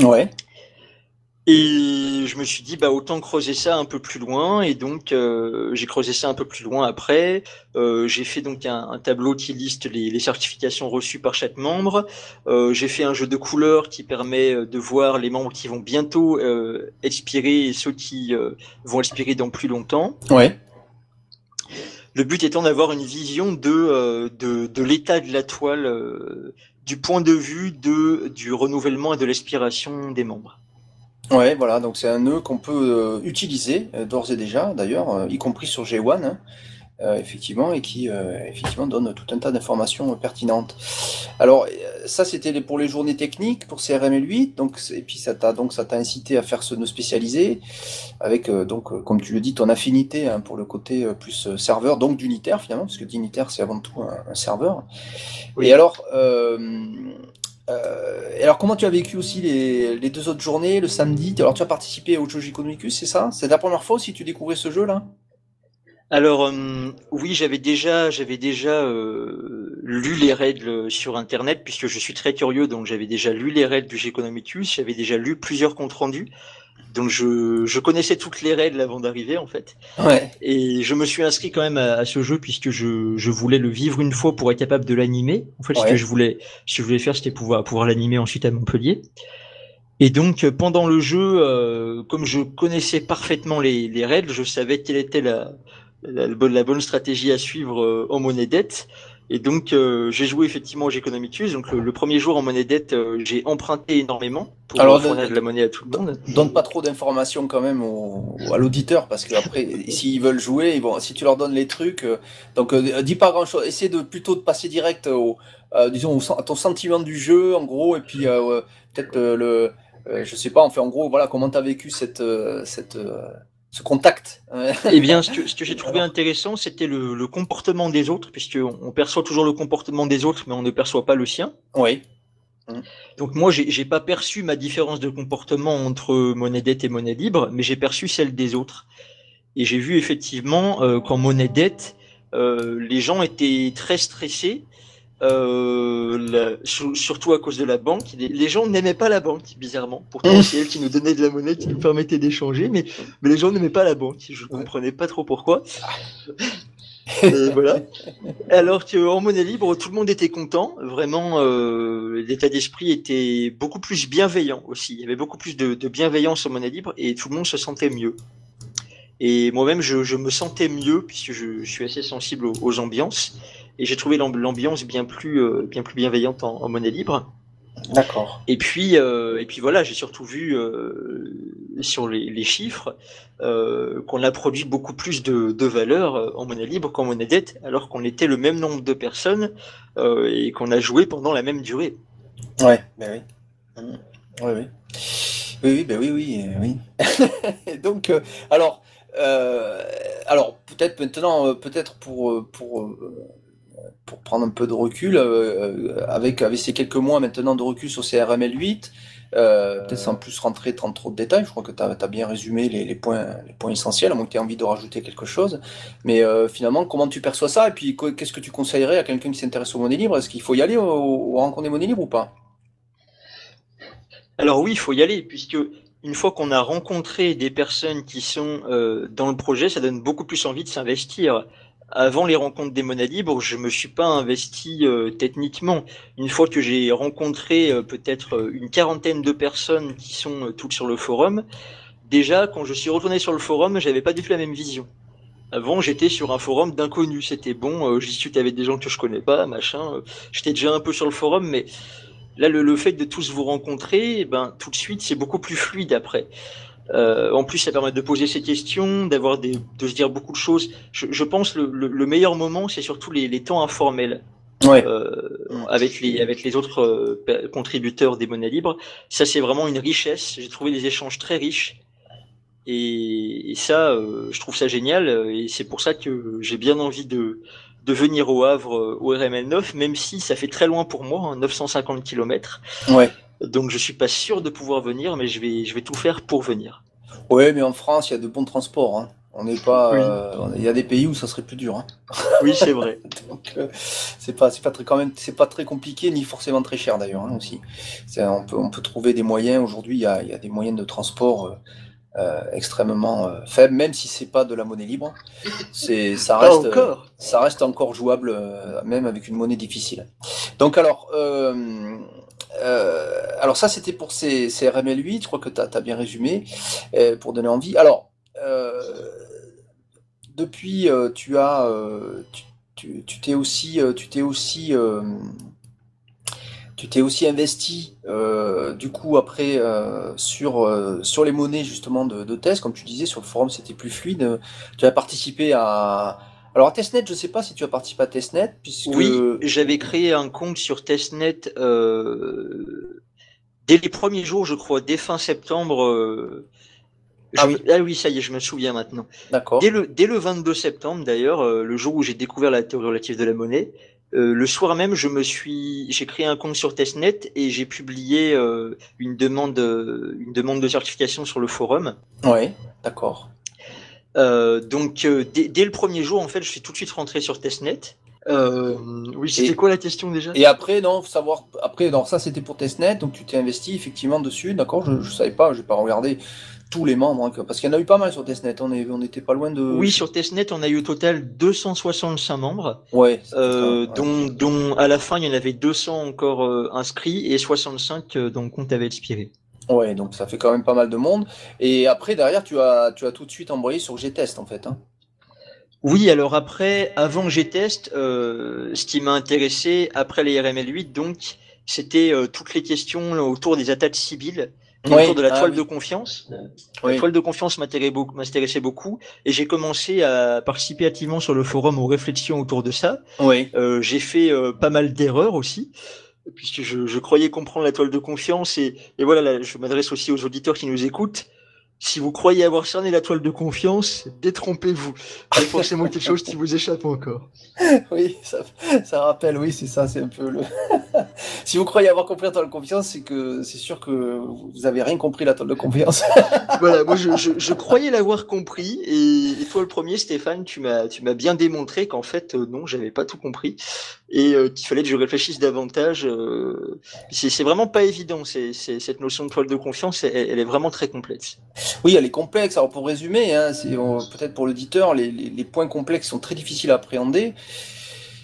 [SPEAKER 1] Ouais.
[SPEAKER 2] Et je me suis dit, bah, autant creuser ça un peu plus loin. Et donc, euh, j'ai creusé ça un peu plus loin après. Euh, j'ai fait donc un, un tableau qui liste les, les certifications reçues par chaque membre. Euh, j'ai fait un jeu de couleurs qui permet euh, de voir les membres qui vont bientôt euh, expirer et ceux qui euh, vont expirer dans plus longtemps.
[SPEAKER 1] Ouais.
[SPEAKER 2] Le but étant d'avoir une vision de, euh, de, de l'état de la toile euh, du point de vue de, du renouvellement et de l'expiration des membres.
[SPEAKER 1] Ouais, voilà, donc c'est un nœud qu'on peut euh, utiliser euh, d'ores et déjà, d'ailleurs, euh, y compris sur G1, hein, effectivement, et qui effectivement donne tout un tas d'informations pertinentes. Alors, ça c'était pour les journées techniques, pour CRML 8, donc, et puis ça t'a donc ça t'a incité à faire ce nœud spécialisé, avec donc, comme tu le dis, ton affinité hein, pour le côté plus serveur, donc d'unitaire finalement, parce que d'unitaire c'est avant tout un, un serveur.
[SPEAKER 2] Oui.
[SPEAKER 1] Et alors, euh, alors, comment tu as vécu aussi les, les deux autres journées, le samedi? Alors, tu as participé au Joji Economicus, c'est ça? C'est la première fois aussi que tu découvrais ce jeu-là?
[SPEAKER 2] Alors euh, oui, j'avais déjà, j'avais déjà euh, lu les règles sur Internet puisque je suis très curieux, donc j'avais déjà lu les règles du Geconomicus, j'avais déjà lu plusieurs comptes rendus, donc je, je connaissais toutes les règles avant d'arriver en fait,
[SPEAKER 1] Ouais.
[SPEAKER 2] et je me suis inscrit quand même à, à ce jeu puisque je, je voulais le vivre une fois pour être capable de l'animer. En fait, ce que je voulais, ce que je voulais faire, c'était pouvoir pouvoir l'animer ensuite à Montpellier. Et donc, euh, pendant le jeu, euh, comme je connaissais parfaitement les, les règles, je savais quelle était la, la, la bonne, la bonne stratégie à suivre euh, en monnaie dette. Et donc, euh, j'ai joué effectivement au Geconomicus. Donc, le, le premier jour en monnaie dette, euh, j'ai emprunté énormément pour
[SPEAKER 1] Alors,
[SPEAKER 2] fournir
[SPEAKER 1] de-
[SPEAKER 2] de la monnaie à tout le monde.
[SPEAKER 1] Donne pas trop d'informations quand même au, à l'auditeur parce qu'après, s'ils veulent jouer, ils vont, si tu leur donnes les trucs, euh, donc euh, dis pas grand chose. Essaie de plutôt de passer direct au, euh, disons, au à ton sentiment du jeu en gros, et puis euh, peut-être euh, le, euh, je sais pas, enfin en gros, voilà, comment t'as vécu cette, euh, cette, euh, ce contact. hein.
[SPEAKER 2] Eh bien, ce que, ce que j'ai trouvé intéressant, c'était le, le comportement des autres, puisque on, perçoit toujours le comportement des autres, mais on ne perçoit pas le sien.
[SPEAKER 1] oui.
[SPEAKER 2] Donc moi, j'ai j'ai pas perçu ma différence de comportement entre monnaie dette et monnaie libre, mais j'ai perçu celle des autres. Et j'ai vu effectivement euh, qu'en monnaie dette, euh, les gens étaient très stressés, euh, la- sur- surtout à cause de la banque. Les, les gens n'aimaient pas la banque, bizarrement. Pourtant, c'est elle qui nous donnait de la monnaie, qui nous permettait d'échanger, mais, mais les gens n'aimaient pas la banque. Je
[SPEAKER 1] Ouais.
[SPEAKER 2] comprenais pas trop pourquoi. Et voilà. Alors qu'en monnaie libre, tout le monde était content. Vraiment, euh, l'état d'esprit était beaucoup plus bienveillant aussi. Il y avait beaucoup plus de, de bienveillance en monnaie libre et tout le monde se sentait mieux. Et moi-même, je, je me sentais mieux puisque je, je suis assez sensible aux, aux ambiances et j'ai trouvé l'amb- l'ambiance bien plus euh, bien plus bienveillante en, en monnaie libre.
[SPEAKER 1] D'accord.
[SPEAKER 2] Et puis, euh, et puis voilà, j'ai surtout vu euh, sur les, les chiffres qu'on a produit beaucoup plus de, de valeur en monnaie libre qu'en monnaie dette, alors qu'on était le même nombre de personnes et qu'on a joué pendant la même durée.
[SPEAKER 1] Ouais, ben oui. Oui, oui. Oui, oui, ben oui, oui, oui. Donc, alors, euh, alors peut-être maintenant, euh, peut-être pour, euh, pour, pour prendre un peu de recul, euh, avec, avec ces quelques mois maintenant de recul sur CRML 8, euh, peut-être sans plus rentrer dans trop de détails, je crois que tu as, bien résumé les, les points, les points essentiels, à moins que tu aies envie de rajouter quelque chose. Mais euh, finalement, comment tu perçois ça Et puis, qu- qu'est-ce que tu conseillerais à quelqu'un qui s'intéresse aux monnaies libres Est-ce qu'il faut y aller au, au rencontre des monnaies libres ou pas?
[SPEAKER 2] Alors oui, il faut y aller, puisque une fois qu'on a rencontré des personnes qui sont euh, dans le projet, ça donne beaucoup plus envie de s'investir. Avant les rencontres des monnaies libres, je me suis pas investi euh, techniquement. Une fois que j'ai rencontré euh, peut-être une quarantaine de personnes qui sont toutes sur le forum, déjà quand je suis retourné sur le forum, j'avais pas du tout la même vision. Avant, j'étais sur un forum d'inconnus. C'était bon, je discute avec des gens que je connais pas, machin. J'étais déjà un peu sur le forum, mais Là, le, le fait de tous vous rencontrer, eh ben, tout de suite, c'est beaucoup plus fluide après. Euh, en plus, ça permet de poser ces questions, d'avoir des, de se dire beaucoup de choses. Je, je pense le, le, le meilleur moment, c'est surtout les, les temps informels
[SPEAKER 1] Ouais.
[SPEAKER 2] euh, avec les avec les autres euh, contributeurs des monnaies libres. Ça, c'est vraiment une richesse. J'ai trouvé des échanges très riches. Et, et ça, euh, je trouve ça génial. Et c'est pour ça que j'ai bien envie de de venir au Havre euh, au RML 9, même si ça fait très loin pour moi, hein, 950 km.
[SPEAKER 1] Ouais.
[SPEAKER 2] Donc je suis pas sûr de pouvoir venir, mais je vais je vais tout faire pour venir.
[SPEAKER 1] Ouais, mais en France, il y a de bons transports. Hein. On n'est pas.
[SPEAKER 2] Oui.
[SPEAKER 1] euh, il y a des pays où ça serait plus dur. Hein.
[SPEAKER 2] Oui, c'est vrai.
[SPEAKER 1] Donc, euh, c'est pas, c'est pas très quand même, c'est pas très compliqué ni forcément très cher d'ailleurs hein, aussi. On peut, on peut trouver des moyens. Aujourd'hui, il y a, y a des moyens de transport euh, euh, extrêmement euh, faibles, même si c'est pas de la monnaie libre. C'est, ça reste.
[SPEAKER 2] encore.
[SPEAKER 1] ça reste encore jouable, euh, même avec une monnaie difficile. Donc alors, alors ça c'était pour ces, ces RML 8, je crois que tu as, bien résumé, pour donner envie. Alors, depuis, tu as, tu- tu tu t'es aussi, tu t'es aussi, tu t'es aussi investi, euh, du coup, après, euh, sur, euh, sur les monnaies justement de, de test, comme tu disais, sur le forum c'était plus fluide. Tu as participé à, alors à Testnet, je sais pas si tu as participé à Testnet, puisque
[SPEAKER 2] Oui, j'avais créé un compte sur Testnet dès les premiers jours, je crois, dès fin septembre. je
[SPEAKER 1] Ah oui.
[SPEAKER 2] ah oui, ça y est, je me souviens maintenant.
[SPEAKER 1] d'accord.
[SPEAKER 2] Dès le, dès le 22 septembre, d'ailleurs, le jour où j'ai découvert la théorie relative de la monnaie, euh, le soir même, je me suis, j'ai créé un compte sur Testnet et j'ai publié euh, une demande, euh, une demande de certification sur le forum.
[SPEAKER 1] Ouais, d'accord.
[SPEAKER 2] Donc dès, dès le premier jour, en fait, je suis tout de suite rentré sur Testnet. Oui, c'était quoi la question déjà?
[SPEAKER 1] Et après, non, faut savoir, après, non, ça c'était pour Testnet, donc tu t'es investi effectivement dessus, d'accord? Je, je savais pas, j'ai pas regardé tous les membres, hein, parce qu'il y en a eu pas mal sur Testnet. On est, on était pas loin de.
[SPEAKER 2] Oui, sur Testnet, on a eu au total 265 membres,
[SPEAKER 1] Ouais.
[SPEAKER 2] euh,
[SPEAKER 1] ça, ouais.
[SPEAKER 2] dont, dont à la fin, il y en avait 200 encore euh, inscrits et 65 euh, dont le compte avait expiré.
[SPEAKER 1] Ouais, donc ça fait quand même pas mal de monde. Et après, derrière, tu as, tu as tout de suite embrayé sur Gtest en fait. Hein.
[SPEAKER 2] Oui, alors après, avant teste, euh, ce qui m'a intéressé après les RML 8, donc, c'était toutes les questions autour des attaques civiles,
[SPEAKER 1] Oui,
[SPEAKER 2] autour de la
[SPEAKER 1] ah
[SPEAKER 2] toile
[SPEAKER 1] oui.
[SPEAKER 2] de confiance.
[SPEAKER 1] Oui.
[SPEAKER 2] La toile de confiance m'intéressait beaucoup, et j'ai commencé à participer activement sur le forum aux réflexions autour de ça.
[SPEAKER 1] Oui.
[SPEAKER 2] Euh, j'ai fait euh, pas mal d'erreurs aussi, puisque je, je croyais comprendre la toile de confiance, et, et voilà, là, je m'adresse aussi aux auditeurs qui nous écoutent. Si vous croyez avoir cerné la toile de confiance, détrompez-vous. C'est forcément quelque chose qui vous échappe encore.
[SPEAKER 1] Oui, ça, ça rappelle, oui, c'est ça, c'est un peu le. si vous croyez avoir compris la toile de confiance, c'est que c'est sûr que vous avez rien compris la toile de confiance.
[SPEAKER 2] voilà, moi je, je, je croyais l'avoir compris et, et toi le premier Stéphane, tu m'as tu m'as bien démontré qu'en fait euh, non, j'avais pas tout compris et euh, qu'il fallait que je réfléchisse davantage. euh, c'est vraiment pas évident, c'est cette notion de toile de confiance, elle, est vraiment très complexe.
[SPEAKER 1] Oui, elle est complexe. Alors pour résumer, hein, peut-être pour l'auditeur, les, les, les points complexes sont très difficiles à appréhender.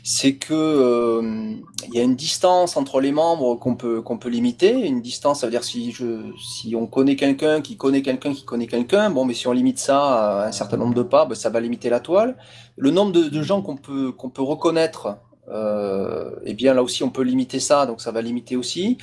[SPEAKER 1] C'est que euh, il y a une distance entre les membres qu'on peut qu'on peut limiter. Une distance, ça veut dire si je si on connaît quelqu'un qui connaît quelqu'un qui connaît quelqu'un, bon, mais si on limite ça à un certain nombre de pas, ben, ça va limiter la toile. Le nombre de, de gens qu'on peut qu'on peut reconnaître, euh, eh bien là aussi on peut limiter ça, donc ça va limiter aussi.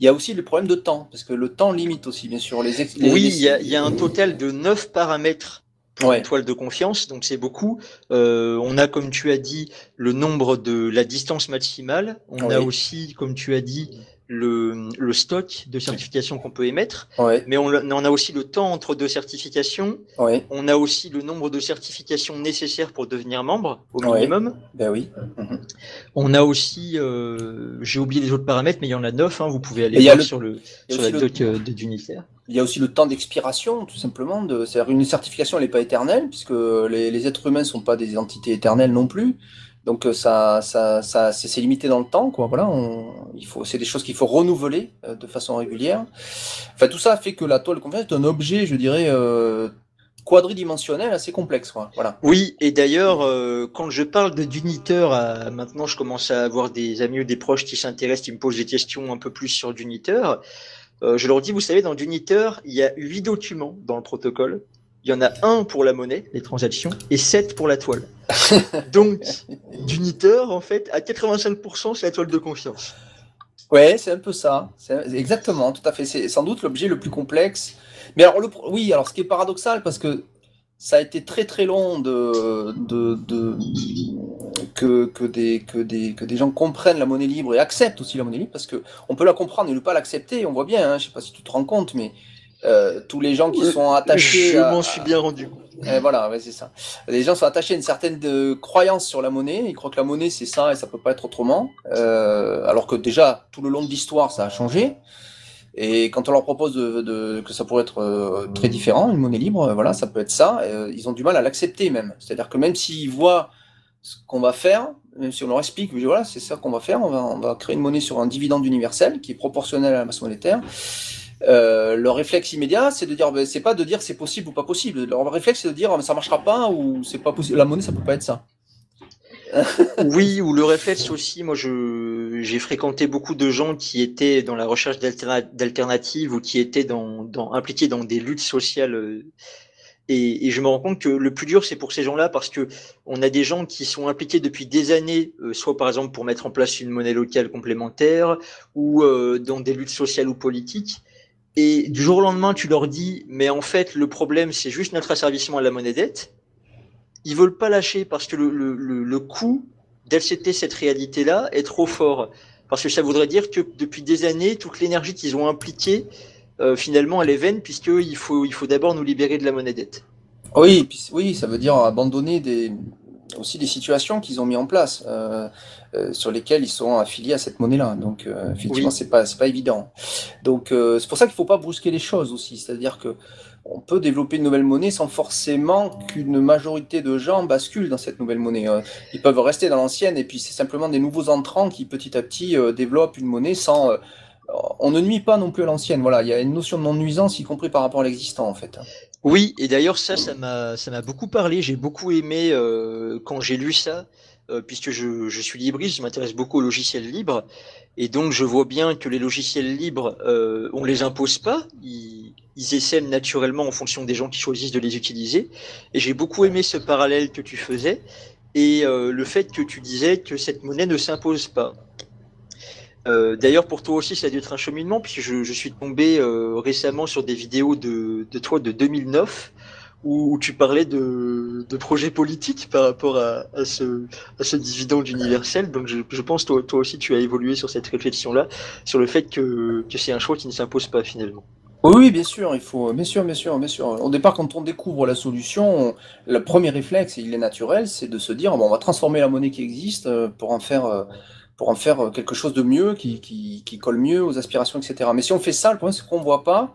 [SPEAKER 1] Il y a aussi le problème de temps, parce que le temps limite aussi, bien sûr. Les, les-
[SPEAKER 2] Oui,
[SPEAKER 1] les-
[SPEAKER 2] il y a, il y a un total de 9 paramètres pour
[SPEAKER 1] Ouais.
[SPEAKER 2] une toile de confiance, donc c'est beaucoup. Euh, on a, comme tu as dit, le nombre de la distance maximale. On a aussi, comme tu as dit, le, le stock de certifications qu'on peut émettre.
[SPEAKER 1] Ouais,
[SPEAKER 2] Mais on, a aussi le temps entre deux certifications.
[SPEAKER 1] ouais,
[SPEAKER 2] On a aussi le nombre de certifications nécessaires pour devenir membre, au
[SPEAKER 1] Ouais.
[SPEAKER 2] minimum.
[SPEAKER 1] ben oui.
[SPEAKER 2] On a aussi, euh, j'ai oublié les autres paramètres, mais il y en a neuf. Hein, vous pouvez aller voir
[SPEAKER 1] le-
[SPEAKER 2] sur, le, sur la
[SPEAKER 1] le-
[SPEAKER 2] doc euh, d'unitaire.
[SPEAKER 1] Il y a aussi le temps d'expiration, tout simplement. De, c'est-à-dire une certification, elle n'est pas éternelle, puisque les, les êtres humains ne sont pas des entités éternelles non plus. Donc euh, ça, ça, ça, c'est limité dans le temps, quoi. Voilà, il faut, c'est des choses qu'il faut renouveler euh, de façon régulière. Enfin, tout ça fait que la toile confiance est un objet, je dirais, euh, quadridimensionnel, assez complexe, quoi. Voilà.
[SPEAKER 2] Oui, et d'ailleurs, quand je parle de d'uniteur, maintenant je commence à avoir des amis ou des proches qui s'intéressent, qui me posent des questions un peu plus sur d'uniteur. Je leur dis, vous savez, dans d'uniteur, il y a huit documents dans le protocole. Il y en a un pour la monnaie, les transactions, et sept pour la toile. Donc, d'uniteur, en fait, à 85%, c'est la toile de confiance.
[SPEAKER 1] Ouais, c'est un peu ça. Exactement, tout à fait. C'est sans doute l'objet le plus complexe. Mais alors, le, oui, alors ce qui est paradoxal, parce que ça a été très très long de, de, de que, que, des, que, des, que des gens comprennent la monnaie libre et acceptent aussi la monnaie libre, parce que on peut la comprendre et ne pas l'accepter. On voit bien, hein, je sais pas si tu te rends compte, mais euh, tous les gens qui sont attachés
[SPEAKER 2] Je m'en suis bien rendu compte.
[SPEAKER 1] eh, voilà, ouais, c'est ça. Les gens sont attachés à une certaine de croyance sur la monnaie. Ils croient que la monnaie c'est ça et ça peut pas être autrement. Euh, alors que déjà tout le long de l'histoire ça a changé. Et quand on leur propose de, de- que ça pourrait être euh, très différent, une monnaie libre, euh, voilà, ça peut être ça. ils ont du mal à l'accepter même. C'est-à-dire que même s'ils voient ce qu'on va faire, même si on leur explique, voilà, c'est ça qu'on va faire, on va, on va créer une monnaie sur un dividende universel qui est proportionnel à la masse monétaire. Euh, leur réflexe immédiat, c'est de dire, ben, c'est pas de dire c'est possible ou pas possible. Leur réflexe, c'est de dire, ça marchera pas ou c'est pas possible. La monnaie, ça peut pas être ça.
[SPEAKER 2] Oui, ou le réflexe aussi. Moi, j'ai fréquenté beaucoup de gens qui étaient dans la recherche d'alterna- d'alternatives ou qui étaient impliqués dans des luttes sociales. euh, Et, et je me rends compte que le plus dur, c'est pour ces gens-là parce que on a des gens qui sont impliqués depuis des années, euh, soit par exemple pour mettre en place une monnaie locale complémentaire ou euh, dans des luttes sociales ou politiques. Et du jour au lendemain, tu leur dis, mais en fait, le problème, c'est juste notre asservissement à la monnaie dette. Ils veulent pas lâcher parce que le, le, le, le coût d'accepter cette réalité-là est trop fort. Parce que ça voudrait dire que depuis des années, toute l'énergie qu'ils ont impliquée, euh, finalement, elle est vaine puisqu'il faut, il faut d'abord nous libérer de la monnaie dette.
[SPEAKER 1] Oui, oui, ça veut dire abandonner des, aussi des situations qu'ils ont mis en place, euh, euh, sur lesquelles ils sont affiliés à cette monnaie-là. Donc, euh, effectivement,
[SPEAKER 2] Oui.
[SPEAKER 1] c'est pas, c'est pas évident. Donc, euh, c'est pour ça qu'il faut pas brusquer les choses aussi. C'est-à-dire que on peut développer une nouvelle monnaie sans forcément qu'une majorité de gens basculent dans cette nouvelle monnaie. Euh, Ils peuvent rester dans l'ancienne et puis c'est simplement des nouveaux entrants qui petit à petit euh, développent une monnaie sans. euh, on ne nuit pas non plus à l'ancienne. Voilà, il y a une notion de non-nuisance, y compris par rapport à l'existant en fait.
[SPEAKER 2] Oui, et d'ailleurs ça, ça m'a, ça m'a beaucoup parlé. J'ai beaucoup aimé euh, quand j'ai lu ça. euh, puisque je, suis libriste, je m'intéresse beaucoup aux logiciels libres, et donc je vois bien que les logiciels libres, euh, on les impose pas, ils, ils essaiment naturellement en fonction des gens qui choisissent de les utiliser. Et j'ai beaucoup aimé ce parallèle que tu faisais, et euh, le fait que tu disais que cette monnaie ne s'impose pas. Euh, D'ailleurs, pour toi aussi, ça a dû être un cheminement, puisque je, suis tombé euh, récemment sur des vidéos de, toi de 2009, où, tu parlais de, projets politiques par rapport à, ce, dividende universel. Donc, je, pense toi, toi aussi, tu as évolué sur cette réflexion-là, sur le fait que, c'est un choix qui ne s'impose pas finalement.
[SPEAKER 1] Oui, bien sûr, il faut, bien sûr, bien sûr, bien sûr. Au départ, quand on découvre la solution, on, le premier réflexe, et il est naturel, c'est de se dire, bon, on va transformer la monnaie qui existe euh, pour en faire, pour en faire quelque chose de mieux, qui, colle mieux aux aspirations, etc. Mais si on fait ça, le problème, c'est qu'on voit pas,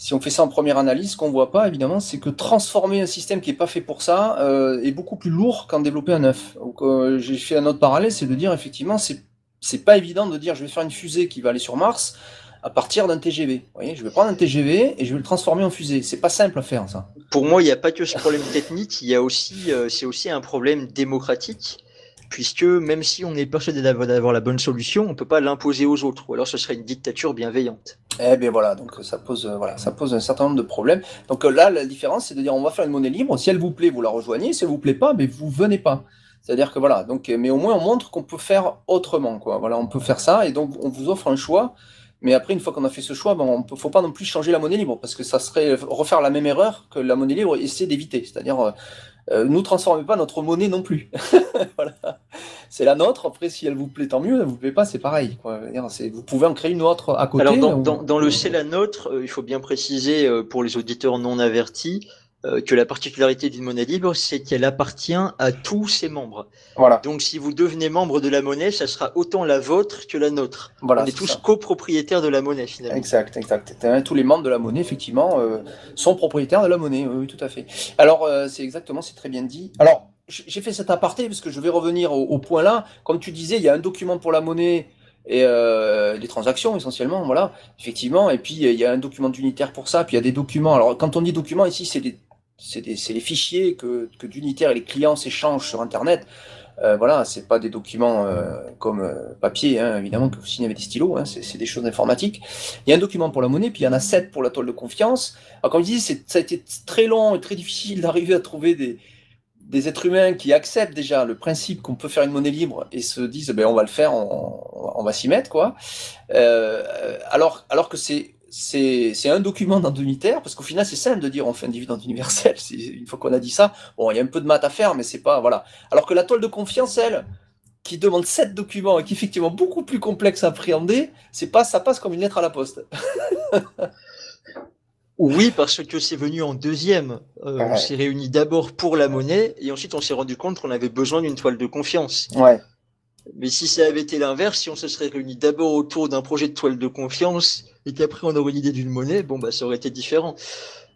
[SPEAKER 1] si on fait ça en première analyse, ce qu'on voit pas, évidemment, c'est que transformer un système qui est pas fait pour ça euh, est beaucoup plus lourd qu'en développer un neuf. Euh, j'ai fait un autre parallèle, c'est de dire, effectivement, c'est, c'est pas évident de dire, je vais faire une fusée qui va aller sur Mars à partir d'un TGV. Vous voyez, je vais prendre un TGV et je vais le transformer en fusée. C'est pas simple à faire, ça.
[SPEAKER 2] Pour moi, il n'y a pas que ce problème technique, il y a euh, c'est aussi un problème démocratique, puisque même si on est persuadé d'avoir la bonne solution, on peut pas l'imposer aux autres, ou alors ce serait une dictature bienveillante.
[SPEAKER 1] Eh bien voilà, donc ça pose, euh, voilà, ça pose un certain nombre de problèmes. Donc euh, là, la différence, c'est de dire, on va faire une monnaie libre. Si elle vous plaît, vous la rejoignez. Si elle vous plaît pas, mais vous venez pas. C'est-à-dire que voilà, donc, mais au moins on montre qu'on peut faire autrement, quoi. Voilà, on peut faire ça, et donc on vous offre un choix mais après, une fois qu'on a fait ce choix, ben, on ne faut pas non plus changer la monnaie libre, parce que ça serait refaire la même erreur que la monnaie libre essaie d'éviter. C'est-à-dire, euh, euh, nous transformez pas notre monnaie non plus. voilà. C'est la nôtre. Après, si elle vous plaît, tant mieux. Elle vous plaît pas, c'est pareil. Quoi. Vous pouvez en créer une autre à côté.
[SPEAKER 2] Alors, dans, ou... dans, dans le c'est la nôtre, euh, il faut bien préciser euh, pour les auditeurs non avertis euh, que la particularité d'une monnaie libre, c'est qu'elle appartient à tous ses membres.
[SPEAKER 1] Voilà.
[SPEAKER 2] Donc, si vous devenez membre de la monnaie, ça sera autant la vôtre que la nôtre.
[SPEAKER 1] Voilà,
[SPEAKER 2] On est, tous
[SPEAKER 1] ça.
[SPEAKER 2] copropriétaires de la monnaie, finalement.
[SPEAKER 1] Exact, exact. Hein, Tous les membres de la monnaie, effectivement, euh, sont propriétaires de la monnaie. Oui, tout à fait. Alors, euh, c'est exactement, c'est très bien dit. Alors, j'ai fait cet aparté parce que je vais revenir au, au point là. Comme tu disais, il y a un document pour la monnaie et euh, les transactions essentiellement, voilà, effectivement. Et puis il y a un document d'unitaire pour ça. Puis il y a des documents. Alors, quand on dit documents ici, c'est des c'est les fichiers que, que d'unitaire et les clients s'échangent sur Internet. Euh, voilà, c'est pas des documents euh, comme euh, papier, hein, évidemment, que vous signez avec des stylos, hein, c'est des choses informatiques. Il y a un document pour la monnaie, puis il y en a sept pour la toile de confiance. Alors, comme je dis, ça a été très long et très difficile d'arriver à trouver des, des êtres humains qui acceptent déjà le principe qu'on peut faire une monnaie libre et se disent, ben, on va le faire, on, on va s'y mettre, quoi. Euh, alors, alors que c'est c'est un document dans unitaire parce qu'au final c'est simple de dire on fait un dividende universel une fois qu'on a dit ça bon il y a un peu de maths à faire mais c'est pas voilà alors que la toile de confiance elle qui demande sept documents et qui est effectivement beaucoup plus complexe à appréhender c'est pas ça passe comme une lettre à la poste
[SPEAKER 2] Oui, parce que c'est venu en deuxième. Euh,
[SPEAKER 1] Ouais.
[SPEAKER 2] On s'est réunis d'abord pour la monnaie, et ensuite on s'est rendu compte qu'on avait besoin d'une toile de confiance.
[SPEAKER 1] ouais
[SPEAKER 2] Mais si ça avait été l'inverse, si on se serait réunis d'abord autour d'un projet de toile de confiance et qu'après on aurait l'idée d'une monnaie, bon bah ça aurait été différent.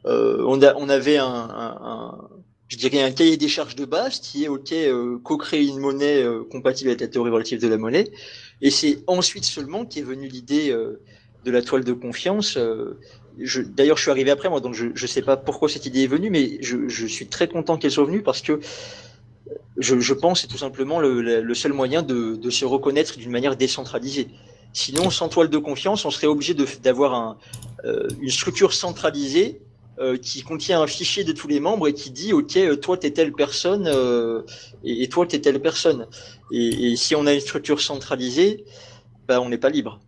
[SPEAKER 2] Euh, on, a, on avait un, un, un- je dirais un cahier des charges de base qui est ok, euh, co-créer une monnaie euh, compatible avec la théorie relative de la monnaie, et c'est ensuite seulement qu'est venue l'idée euh, de la toile de confiance. euh, D'ailleurs, je suis arrivé après moi, donc je ne sais pas pourquoi cette idée est venue, mais je, je suis très content qu'elle soit venue parce que je, je pense c'est tout simplement le, seul moyen de, se reconnaître d'une manière décentralisée. Sinon, sans toile de confiance, on serait obligé d'avoir euh, une structure centralisée euh, qui contient un fichier de tous les membres et qui dit, OK, euh, toi, t'es telle personne et, et toi, t'es telle personne. Et, si on a une structure centralisée, bah, on n'est pas libre.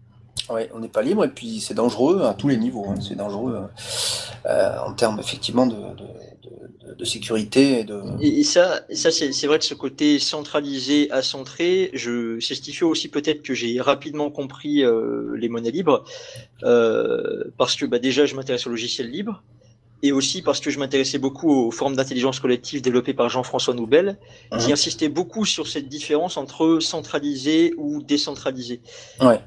[SPEAKER 1] Ouais, on n'est pas libre et puis c'est dangereux à tous les niveaux. hein. C'est dangereux en termes effectivement de, de, de sécurité et de.
[SPEAKER 2] Et, ça, ça c'est c'est vrai que ce côté centralisé à centré, je, c'est ce qui fait aussi peut-être que j'ai rapidement compris euh, les monnaies libres, euh, parce que bah, déjà je m'intéresse au logiciel libre, et aussi parce que je m'intéressais beaucoup aux formes d'intelligence collective développées par Jean-François Noubel, qui
[SPEAKER 1] Mhm.
[SPEAKER 2] insistait beaucoup sur cette différence entre centralisé ou décentralisé.
[SPEAKER 1] Ouais.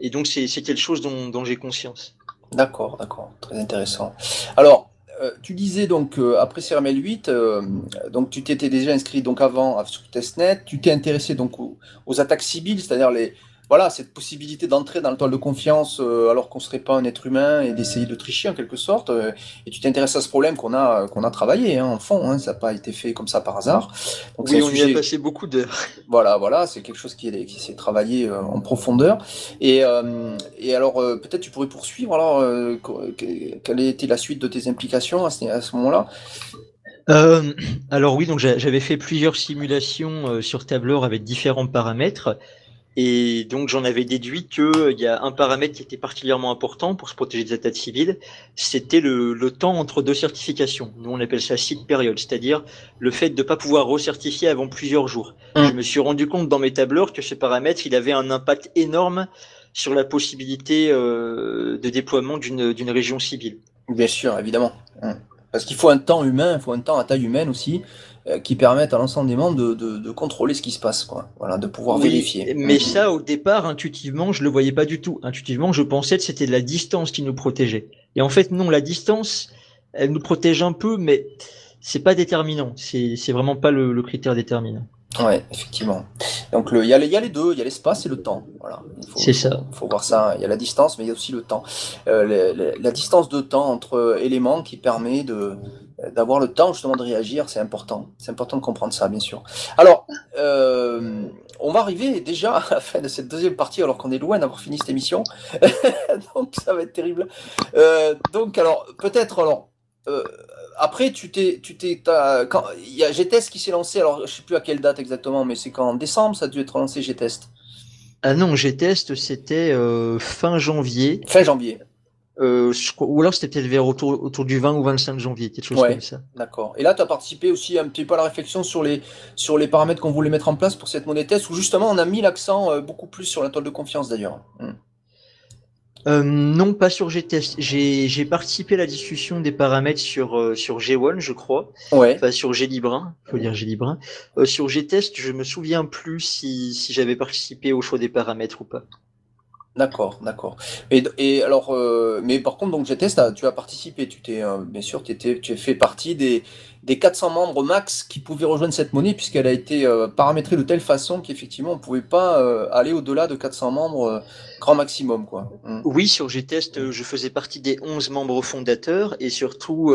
[SPEAKER 2] Et donc c'est c'est quelque chose dont, dont j'ai conscience.
[SPEAKER 1] D'accord, d'accord, très intéressant. Alors, euh, tu disais donc euh, après CRML 8, euh, donc tu t'étais déjà inscrit donc avant sur testnet, tu t'es intéressé donc aux, aux attaques civiles, c'est-à-dire les voilà, cette possibilité d'entrer dans le toile de confiance euh, alors qu'on serait pas un être humain et d'essayer de tricher en quelque sorte. euh, et tu t'intéresses à ce problème qu'on a qu'on a travaillé hein, en fond. Hein, ça n'a pas été fait comme ça par hasard. Donc
[SPEAKER 2] Oui, on y a passé beaucoup d'heures.
[SPEAKER 1] Voilà, voilà, c'est quelque chose qui, est- qui s'est travaillé euh, en profondeur. Et, euh, et alors, euh, peut-être tu pourrais poursuivre. Alors, euh, quelle a été la suite de tes implications à ce, à ce moment-là?
[SPEAKER 2] Euh, alors oui, donc j'a- j'avais fait plusieurs simulations euh, sur tableur avec différents paramètres. Et donc j'en avais déduit qu'il y a un paramètre qui était particulièrement important pour se protéger des attaques civiles, c'était le, le temps entre deux certifications. Nous on appelle ça seed period, c'est-à-dire le fait de ne pas pouvoir recertifier avant plusieurs jours.
[SPEAKER 1] Mm.
[SPEAKER 2] Je me suis rendu compte dans mes tableurs que ce paramètre, il avait un impact énorme sur la possibilité euh, de déploiement d'une région civile.
[SPEAKER 1] Bien sûr, évidemment. Hum. Parce qu'il faut un temps humain, il faut un temps à taille humaine aussi, euh, qui permette à l'ensemble des membres de, de, de contrôler ce qui se passe, quoi. Voilà, de pouvoir
[SPEAKER 2] Oui,
[SPEAKER 1] vérifier.
[SPEAKER 2] Mais ça, au départ, intuitivement, je le voyais pas du tout. Intuitivement, je pensais que c'était la distance qui nous protégeait. Et en fait, non, la distance, elle nous protège un peu, mais c'est pas déterminant. C'est vraiment pas le, le critère déterminant.
[SPEAKER 1] Ouais, effectivement. Donc il y, a les- il y a les deux, il y a l'espace et le temps. Voilà.
[SPEAKER 2] C'est ça.
[SPEAKER 1] Il faut voir ça. Il y a la distance, mais il y a aussi le temps. Euh, la distance de temps entre éléments qui permet de d'avoir le temps justement de réagir, c'est important. C'est important de comprendre ça, bien sûr. Alors, euh, on va arriver déjà à la fin de cette deuxième partie, alors qu'on est loin d'avoir fini cette émission. donc ça va être terrible. Euh, donc alors peut-être alors. euh, après, tu t'es, tu t'es, quand il y a Gtest qui s'est lancé. Alors, je sais plus à quelle date exactement, mais c'est qu'en décembre, ça a dû être lancé Gtest?
[SPEAKER 2] Ah non, G-Test, c'était fin janvier.
[SPEAKER 1] Fin janvier.
[SPEAKER 2] Euh, je ou alors c'était peut-être vers autour, autour du 20 ou 25 janvier, quelque chose
[SPEAKER 1] Ouais.
[SPEAKER 2] comme ça.
[SPEAKER 1] D'accord. Et là, tu as participé aussi un petit peu à la réflexion sur les, sur les paramètres qu'on voulait mettre en place pour cette monnaie test, où justement on a mis l'accent euh, beaucoup plus sur la toile de confiance d'ailleurs. Hmm.
[SPEAKER 2] Euh, non, pas sur G-Test. J'ai j'ai participé à la discussion des paramètres sur, euh, sur G1, je crois.
[SPEAKER 1] Ouais.
[SPEAKER 2] Enfin, sur Gélibrin, faut dire Gélibrin. Euh, sur G-Test, je me souviens plus si, si j'avais participé au choix des paramètres ou pas.
[SPEAKER 1] D'accord, d'accord. Et, et alors, euh, mais par contre, donc Gtest, t'as- tu as participé, tu t'es, euh, bien sûr, tu étais, tu as fait partie des, des 400 membres max qui pouvaient rejoindre cette monnaie, puisqu'elle a été euh, paramétrée de telle façon qu'effectivement, on ne pouvait pas aller au-delà de 400 membres grand maximum, quoi. Hmm.
[SPEAKER 2] Oui, sur G-Test, euh, je faisais partie des 11 membres fondateurs et surtout,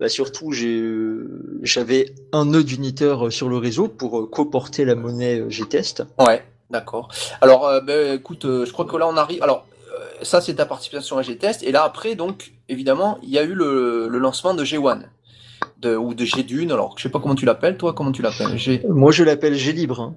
[SPEAKER 2] bah, surtout j'ai, j'avais un nœud d'uniteur sur le réseau pour coporter la monnaie G-Test.
[SPEAKER 1] Ouais, d'accord. Alors, euh, ben, écoute, euh, je crois que là, on arrive. Alors, euh, ça, c'est ta participation à G-Test. Et là, après, donc, évidemment, il y a eu le, lancement de G1. De, ou de G-Dune. Alors, je sais pas comment tu l'appelles, toi, comment tu l'appelles?
[SPEAKER 2] Moi, je l'appelle G-Libre. Hein.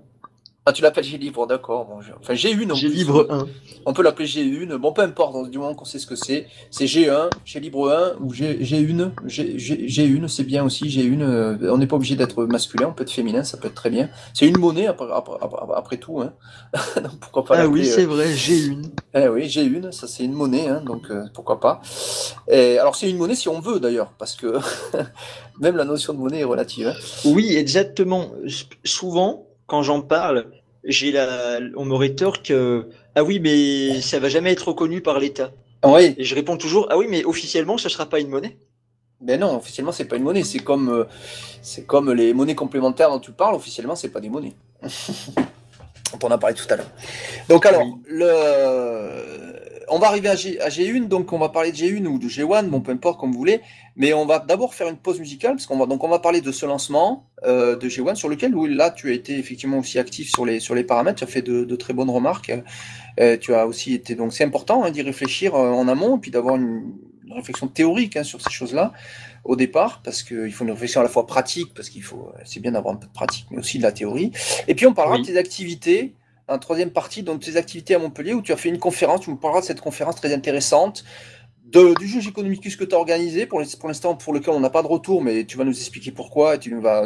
[SPEAKER 1] Ah, tu l'appelles G-Libre, d'accord. Bon, Enfin, G1. en plus.
[SPEAKER 2] G-Libre 1.
[SPEAKER 1] On peut l'appeler G1. Bon, peu importe, du moment qu'on sait ce que c'est. C'est G1, G-Libre 1 ou G, G1. G, G- G1, c'est bien aussi. G1, euh, on n'est pas obligé d'être masculin, on peut être féminin, ça peut être très bien. C'est une monnaie, après, après, après- après tout. Hein. Donc, pourquoi pas
[SPEAKER 2] Ah oui,
[SPEAKER 1] l'appeler, euh,
[SPEAKER 2] c'est vrai, G1.
[SPEAKER 1] Eh oui, j'ai une, ça c'est une monnaie, hein, donc euh, pourquoi pas. Et, alors c'est une monnaie si on veut d'ailleurs, parce que même la notion de monnaie est relative. hein.
[SPEAKER 2] Oui, exactement. Souvent, quand j'en parle, j'ai la, on me rétorque euh, ah oui, mais ça va jamais être reconnu par l'État.
[SPEAKER 1] Oui,
[SPEAKER 2] Et je réponds toujours ah oui, mais officiellement, ce sera pas une monnaie.
[SPEAKER 1] ben non, officiellement c'est pas une monnaie, c'est comme euh, c'est comme les monnaies complémentaires dont tu parles, officiellement c'est pas des monnaies. On en a parlé tout à l'heure. Donc alors,
[SPEAKER 2] Oui.
[SPEAKER 1] le... on va arriver à, G... à G1, donc on va parler de G1 ou de G1, bon peu importe comme vous voulez, mais on va d'abord faire une pause musicale, parce qu'on va donc on va parler de ce lancement euh, de G1 sur lequel oui, là tu as été effectivement aussi actif sur les sur les paramètres, tu as fait de, de très bonnes remarques, Euh, tu as aussi été donc c'est important hein, d'y réfléchir euh, en amont et puis d'avoir une, une réflexion théorique hein, sur ces choses-là au départ, parce qu'il faut une réflexion à la fois pratique, parce qu'il faut, c'est bien d'avoir un peu de pratique, mais aussi de la théorie. Et puis on parlera
[SPEAKER 2] Oui.
[SPEAKER 1] de tes activités, en troisième partie, donc tes activités à Montpellier, où tu as fait une conférence, tu nous parleras de cette conférence très intéressante, de, du juge économicus que tu as organisé, pour l'ins- pour l'instant pour lequel on n'a pas de retour, mais tu vas nous expliquer pourquoi, et tu vas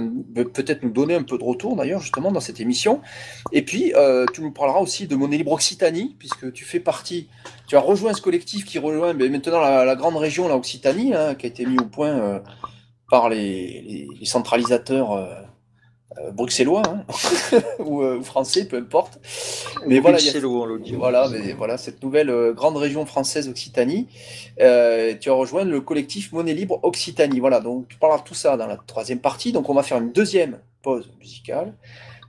[SPEAKER 1] peut-être nous donner un peu de retour d'ailleurs, justement, dans cette émission. Et puis, euh, tu nous parleras aussi de Monnaie Libre Occitanie, puisque tu fais partie, tu as rejoint ce collectif qui rejoint maintenant la, grande région, la Occitanie, hein, qui a été mis au point euh, par les centralisateurs euh, euh, bruxellois hein, ou, euh, ou français, peu importe. Mais voilà, a- voilà, mais voilà, cette nouvelle euh, grande région française Occitanie. Tu as rejoint le collectif Monnaie Libre Occitanie. Voilà, donc tu parleras de tout ça dans la troisième partie. Donc on va faire une deuxième pause musicale.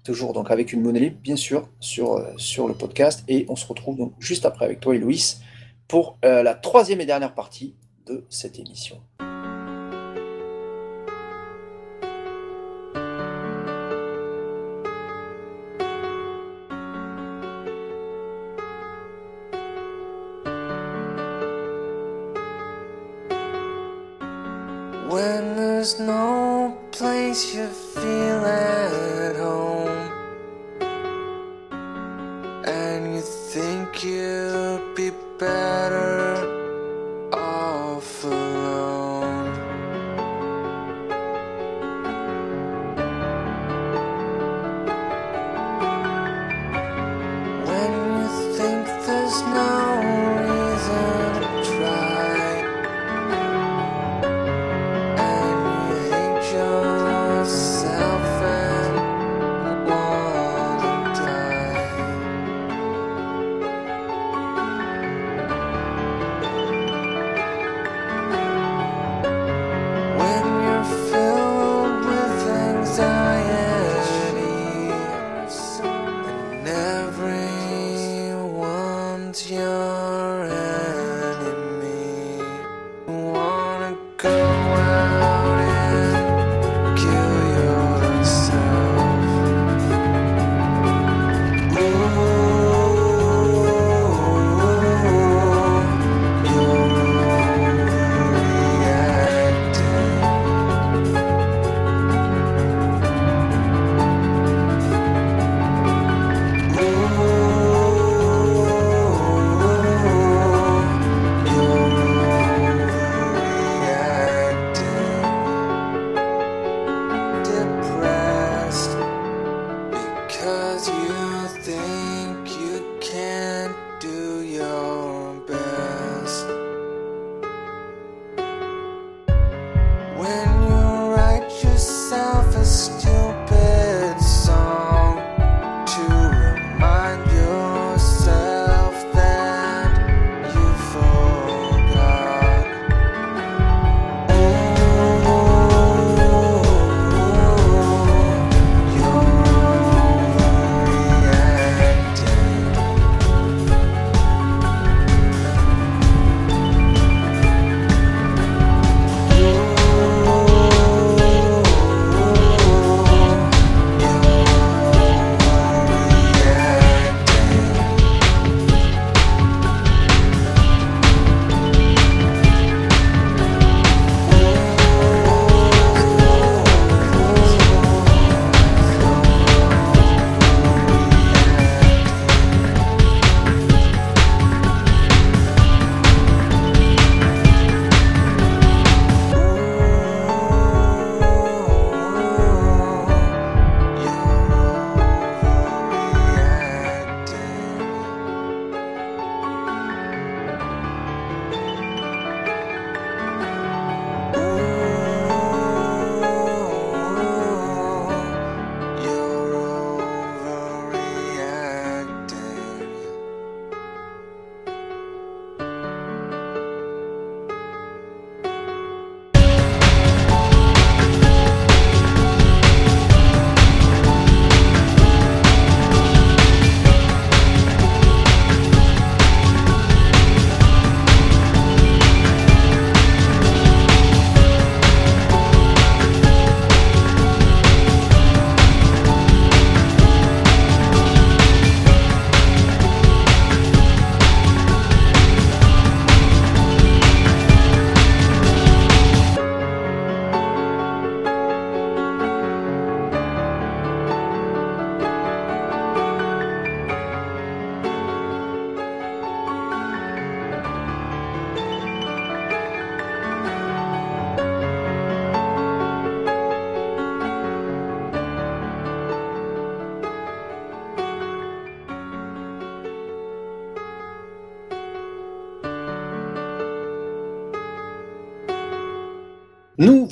[SPEAKER 3] toujours donc avec une monnaie libre, bien sûr, sur, sur le podcast. Et on se retrouve donc juste après avec toi, Héloïse, pour euh, la troisième et dernière partie de cette émission.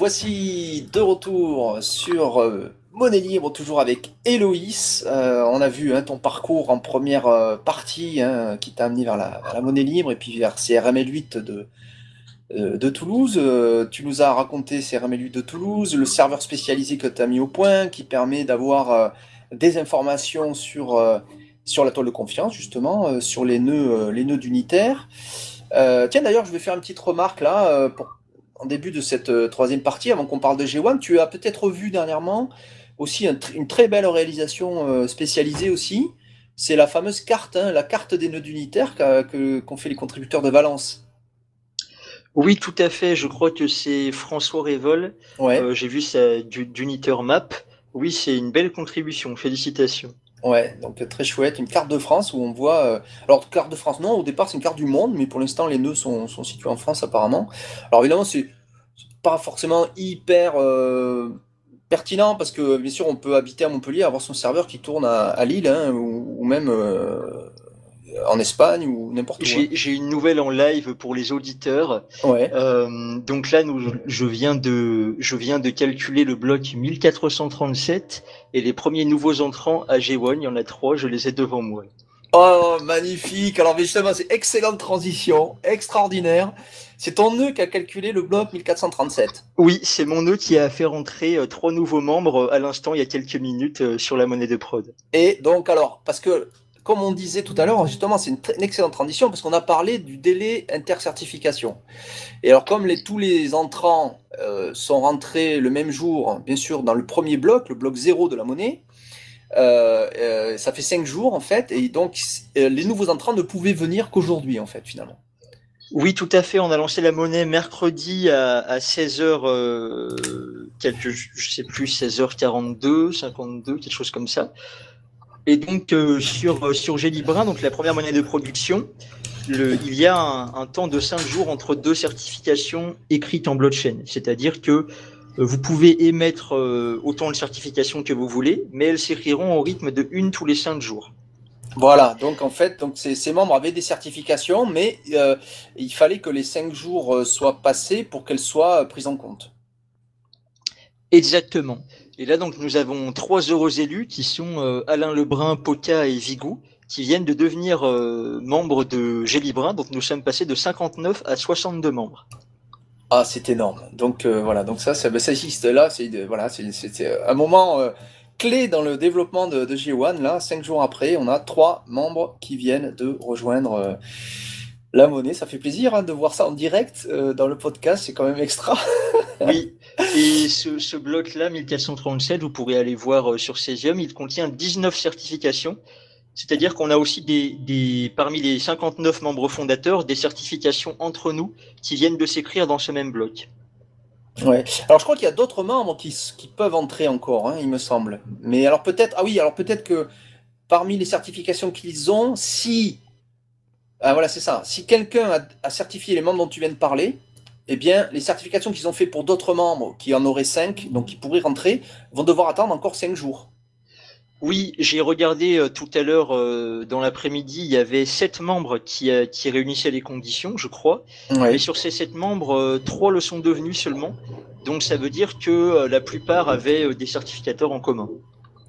[SPEAKER 3] Voici de retour sur euh, Monnaie Libre, toujours avec Héloïse. Euh, on a vu hein, ton parcours en première euh, partie hein, qui t'a amené vers la, Monnaie Libre et puis vers CRML 8 de, Toulouse. Tu nous as raconté CRML 8 de Toulouse, le serveur spécialisé que tu as mis au point qui permet d'avoir
[SPEAKER 1] des informations sur, la toile de confiance, justement, sur les nœuds, les nœuds d'unitaire. Tiens, d'ailleurs, je vais faire une petite remarque là, en début de cette euh, troisième partie, avant qu'on parle de G1. Tu as peut-être vu dernièrement aussi un une très belle réalisation euh, spécialisée aussi. C'est la fameuse carte, hein, la carte des nœuds que- qu'ont fait les contributeurs de Valence.
[SPEAKER 2] Oui, tout à fait. Je crois que c'est François Révol.
[SPEAKER 1] Ouais,
[SPEAKER 2] Euh, J'ai vu ça du- d'Uniteur Map. Oui, c'est une belle contribution. Félicitations.
[SPEAKER 1] Ouais, donc euh, très chouette. Une carte de France où on voit. euh, alors, carte de France, non, au départ, c'est une carte du monde, mais pour l'instant, les nœuds sont, situés en France apparemment. Alors, évidemment, c'est pas forcément hyper euh, pertinent parce que, bien sûr, on peut habiter à Montpellier, avoir son serveur qui tourne à, Lille hein, ou, même en Espagne ou n'importe où. hein.
[SPEAKER 2] J'ai une nouvelle en live pour les auditeurs.
[SPEAKER 1] Ouais,
[SPEAKER 2] Euh, donc là, nous, je viens de, je viens de calculer le bloc 1437 et les premiers nouveaux entrants à G1, il y en a trois, je les ai devant moi.
[SPEAKER 1] Oh, magnifique! Alors, justement, c'est excellente transition, extraordinaire. C'est ton nœud qui a calculé le bloc 1437.
[SPEAKER 2] Oui, c'est mon nœud qui a fait rentrer euh, trois nouveaux membres euh, à l'instant, il y a quelques minutes, euh, sur la monnaie de prod.
[SPEAKER 1] Et donc, alors, parce que, comme on disait tout à l'heure, justement, c'est une, excellente transition parce qu'on a parlé du délai intercertification. Et alors, comme tous les entrants euh, sont rentrés le même jour, bien sûr, dans le premier bloc, le bloc 0 de la monnaie, euh, euh, ça fait cinq jours, en fait, et donc, les nouveaux entrants ne pouvaient venir qu'aujourd'hui, en fait, finalement.
[SPEAKER 2] Oui, tout à fait. On a lancé la monnaie mercredi à, à 16h, euh, quelque, sais plus, 16h42, 52, quelque chose comme ça. Et donc euh, sur euh, sur Gélibrin, donc la première monnaie de production, le, il y a un, un temps de 5 jours entre deux certifications écrites en blockchain. C'est-à-dire que euh, vous pouvez émettre euh, autant de certifications que vous voulez, mais elles s'écriront au rythme de une tous les 5 jours.
[SPEAKER 1] Voilà, donc en fait, donc ces, ces membres avaient des certifications, mais il fallait que les cinq jours soient passés pour qu'elles soient prises en compte.
[SPEAKER 2] Exactement. Et là, donc, nous avons trois heureux élus qui sont euh, Alain Lebrun, Poca et Vigou, qui viennent de devenir euh, membres de Gélibrin. Donc, nous sommes passés de 59 à 62 membres.
[SPEAKER 1] Ah, c'est énorme. Donc euh, voilà, donc ça, ça, ben, ça existe là. C'est voilà, c'est un moment clé dans le développement de, de G1. Là, cinq jours après, on a trois membres qui viennent de rejoindre la monnaie. Ça fait plaisir hein, de voir ça en direct dans le podcast. C'est quand même extra.
[SPEAKER 2] Oui. Et ce, bloc-là, 1437, vous pourrez aller voir euh, sur Cesium, il contient 19 certifications. C'est-à-dire qu'on a aussi des, parmi les 59 membres fondateurs, des certifications entre nous qui viennent de s'écrire dans ce même bloc.
[SPEAKER 1] Ouais. Alors je crois qu'il y a d'autres membres qui, peuvent entrer encore, hein, il me semble. Mais alors peut-être, ah oui, alors peut-être que parmi les certifications qu'ils ont, si, ah voilà, c'est ça, si quelqu'un a certifié les membres dont tu viens de parler, eh bien, les certifications qu'ils ont fait pour d'autres membres, qui en auraient cinq, donc qui pourraient rentrer, vont devoir attendre encore cinq jours.
[SPEAKER 2] Oui, j'ai regardé euh, tout à l'heure euh, dans l'après-midi, il y avait sept membres qui, euh, qui réunissaient les conditions, je crois.
[SPEAKER 1] Ouais.
[SPEAKER 2] Et sur ces sept membres, euh, trois le sont devenus seulement. Donc ça veut dire que la plupart avaient des certificateurs en commun.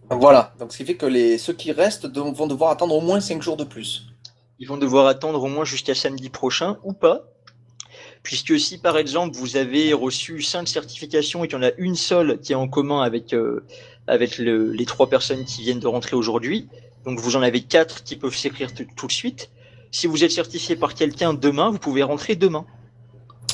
[SPEAKER 1] Voilà, donc ce qui fait que les, ceux qui restent de- vont devoir attendre au moins cinq jours de plus.
[SPEAKER 2] Ils vont devoir attendre au moins jusqu'à samedi prochain ou pas. Puisque si par exemple vous avez reçu cinq certifications et qu'il y en a une seule qui est en commun avec, euh, avec le- les trois personnes qui viennent de rentrer aujourd'hui, donc vous en avez quatre qui peuvent s'écrire tout- tout de suite. Si vous êtes certifié par quelqu'un demain, vous pouvez rentrer demain.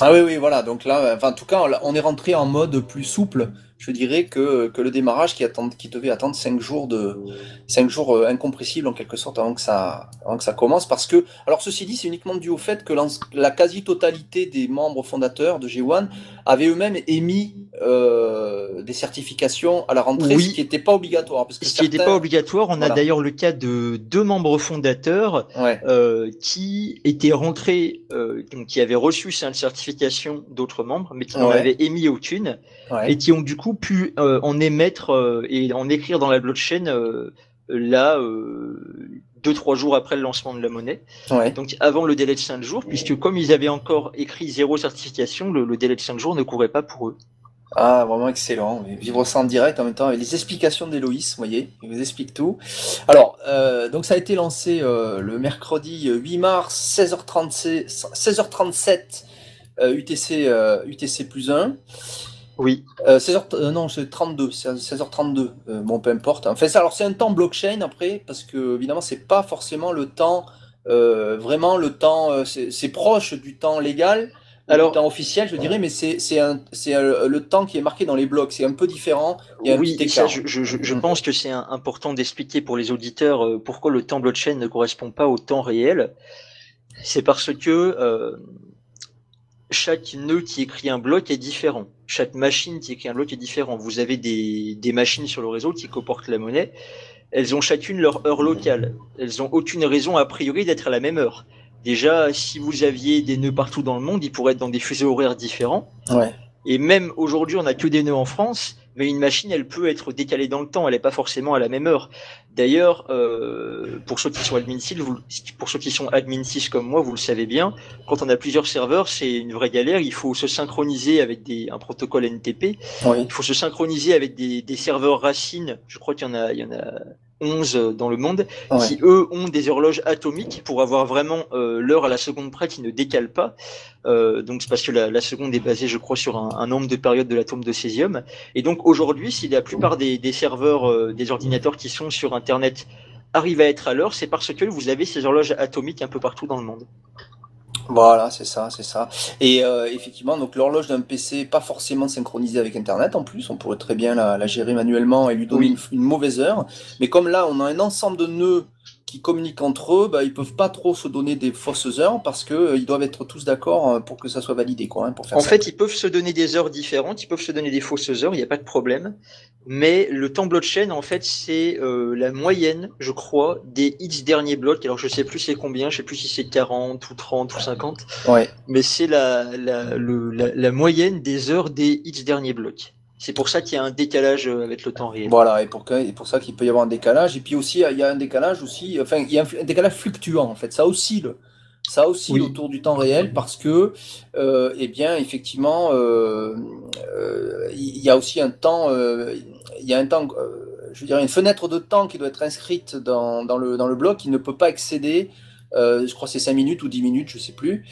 [SPEAKER 1] Ah oui, oui, voilà. Donc là, enfin, en tout cas, on est rentré en mode plus souple, je dirais, que, que le démarrage qui, attend, qui devait attendre 5 jours, de, cinq jours euh, incompressibles en quelque sorte avant que, ça, avant que ça commence. Parce que, alors ceci dit, c'est uniquement dû au fait que la quasi-totalité des membres fondateurs de G1 avaient eux-mêmes émis euh, des certifications à la rentrée,
[SPEAKER 2] Oui.
[SPEAKER 1] ce qui n'était pas obligatoire. Parce que
[SPEAKER 2] Ce qui n'était pas obligatoire, on
[SPEAKER 1] Voilà.
[SPEAKER 2] a d'ailleurs le cas de deux membres fondateurs
[SPEAKER 1] Ouais,
[SPEAKER 2] euh, qui étaient rentrés, euh, donc qui avaient reçu cette certification d'autres membres, mais qui n'en
[SPEAKER 1] Ouais.
[SPEAKER 2] avaient émis aucune,
[SPEAKER 1] ouais.
[SPEAKER 2] et qui ont du coup pu euh, en émettre euh, et en écrire dans la blockchain euh, là deux trois jours après le lancement de la monnaie,
[SPEAKER 1] ouais.
[SPEAKER 2] donc avant le délai de cinq jours, puisque comme ils avaient encore écrit zéro certification, le, le délai de cinq jours ne courait pas pour eux.
[SPEAKER 1] Ah, vraiment excellent. Vivre ça en direct en même temps avec les explications d'Héloïse, vous voyez, il vous explique tout. Alors, euh, donc ça a été lancé euh, le mercredi 8 mars, 16h37, 16h37 euh, UTC, UTC plus 1.
[SPEAKER 2] Oui,
[SPEAKER 1] Euh, 16h, euh, non, c'est 32, c'est à 16h32. Euh, bon, peu importe. Enfin, ça, alors c'est un temps blockchain après, parce que évidemment, c'est pas forcément le temps, euh, vraiment le temps, euh, c'est proche du temps légal,
[SPEAKER 2] Alors-
[SPEAKER 1] du temps officiel, je dirais, mais c'est un, euh, le temps qui est marqué dans les blocs. C'est un peu différent. Il y a un
[SPEAKER 2] oui,
[SPEAKER 1] petit
[SPEAKER 2] et ça, je, je,
[SPEAKER 1] Mm.
[SPEAKER 2] pense que c'est un- important d'expliquer pour les auditeurs euh, pourquoi le temps blockchain ne correspond pas au temps réel. C'est parce que euh, chaque nœud qui écrit un bloc est différent. Chaque machine qui écrit un bloc est différent. Vous avez des, des machines sur le réseau qui comportent la monnaie. Elles ont chacune leur heure locale. Elles ont aucune raison a priori d'être à la même heure. Déjà, si vous aviez des nœuds partout dans le monde, ils pourraient être dans des fuseaux horaires différents.
[SPEAKER 1] Ouais.
[SPEAKER 2] Et même aujourd'hui, on n'a que des nœuds en France, mais une machine, elle peut être décalée dans le temps, elle n'est pas forcément à la même heure. D'ailleurs, euh, pour ceux qui sont admin 6, vous, pour ceux qui sont admin 6 comme moi, vous le savez bien, quand on a plusieurs serveurs, c'est une vraie galère. Il faut se synchroniser avec des, un protocole NTP.
[SPEAKER 1] Oui.
[SPEAKER 2] Il faut se synchroniser avec des, des serveurs racines. Je crois qu'il y en a, il y en a 11 dans le monde
[SPEAKER 1] Ouais.
[SPEAKER 2] qui eux ont des horloges atomiques pour avoir vraiment euh, l'heure à la seconde près qui ne décale pas. Euh, donc c'est parce que la, la seconde est basée, je crois, sur un, un nombre de périodes de l'atome de césium. Et donc aujourd'hui, si la plupart des, des serveurs, euh, des ordinateurs qui sont sur Internet arrivent à être à l'heure, c'est parce que vous avez ces horloges atomiques un peu partout dans le monde.
[SPEAKER 1] Voilà, c'est ça, c'est ça. Et euh, effectivement, donc l'horloge d'un PC pas forcément synchronisée avec Internet en plus, on pourrait très bien la, la gérer manuellement et lui donner
[SPEAKER 2] Oui.
[SPEAKER 1] une, une mauvaise heure. Mais comme là, on a un ensemble de nœuds qui communiquent entre eux, bah, ils peuvent pas trop se donner des fausses heures parce que euh, ils doivent être tous d'accord euh, pour que ça soit validé, quoi, hein, pour faire
[SPEAKER 2] En
[SPEAKER 1] ça.
[SPEAKER 2] fait, ils peuvent se donner des heures différentes, ils peuvent se donner des fausses heures, il n'y a pas de problème. Mais le temps blockchain, en fait, c'est euh, la moyenne, je crois, des X derniers blocs. Alors, je sais plus c'est combien, je sais plus si c'est 40 ou 30 ou 50,
[SPEAKER 1] Ouais.
[SPEAKER 2] mais c'est la, la, le- la, la moyenne des heures des X derniers blocs. C'est pour ça qu'il y a un décalage euh, avec le temps réel.
[SPEAKER 1] Voilà, et pour, que- et pour ça qu'il peut y avoir un décalage. Et puis aussi, il y a un décalage aussi, enfin, il y a un, décalage fluctuant, en fait. Ça oscille. Ça oscille
[SPEAKER 2] Oui.
[SPEAKER 1] autour du temps réel parce que, euh, eh bien, effectivement, euh, euh, il y a aussi un temps, euh, il y a un temps, euh, je veux dire, une fenêtre de temps qui doit être inscrite dans, dans, le, dans le bloc qui ne peut pas excéder, euh, je crois que c'est 5 minutes ou 10 minutes, je sais plus.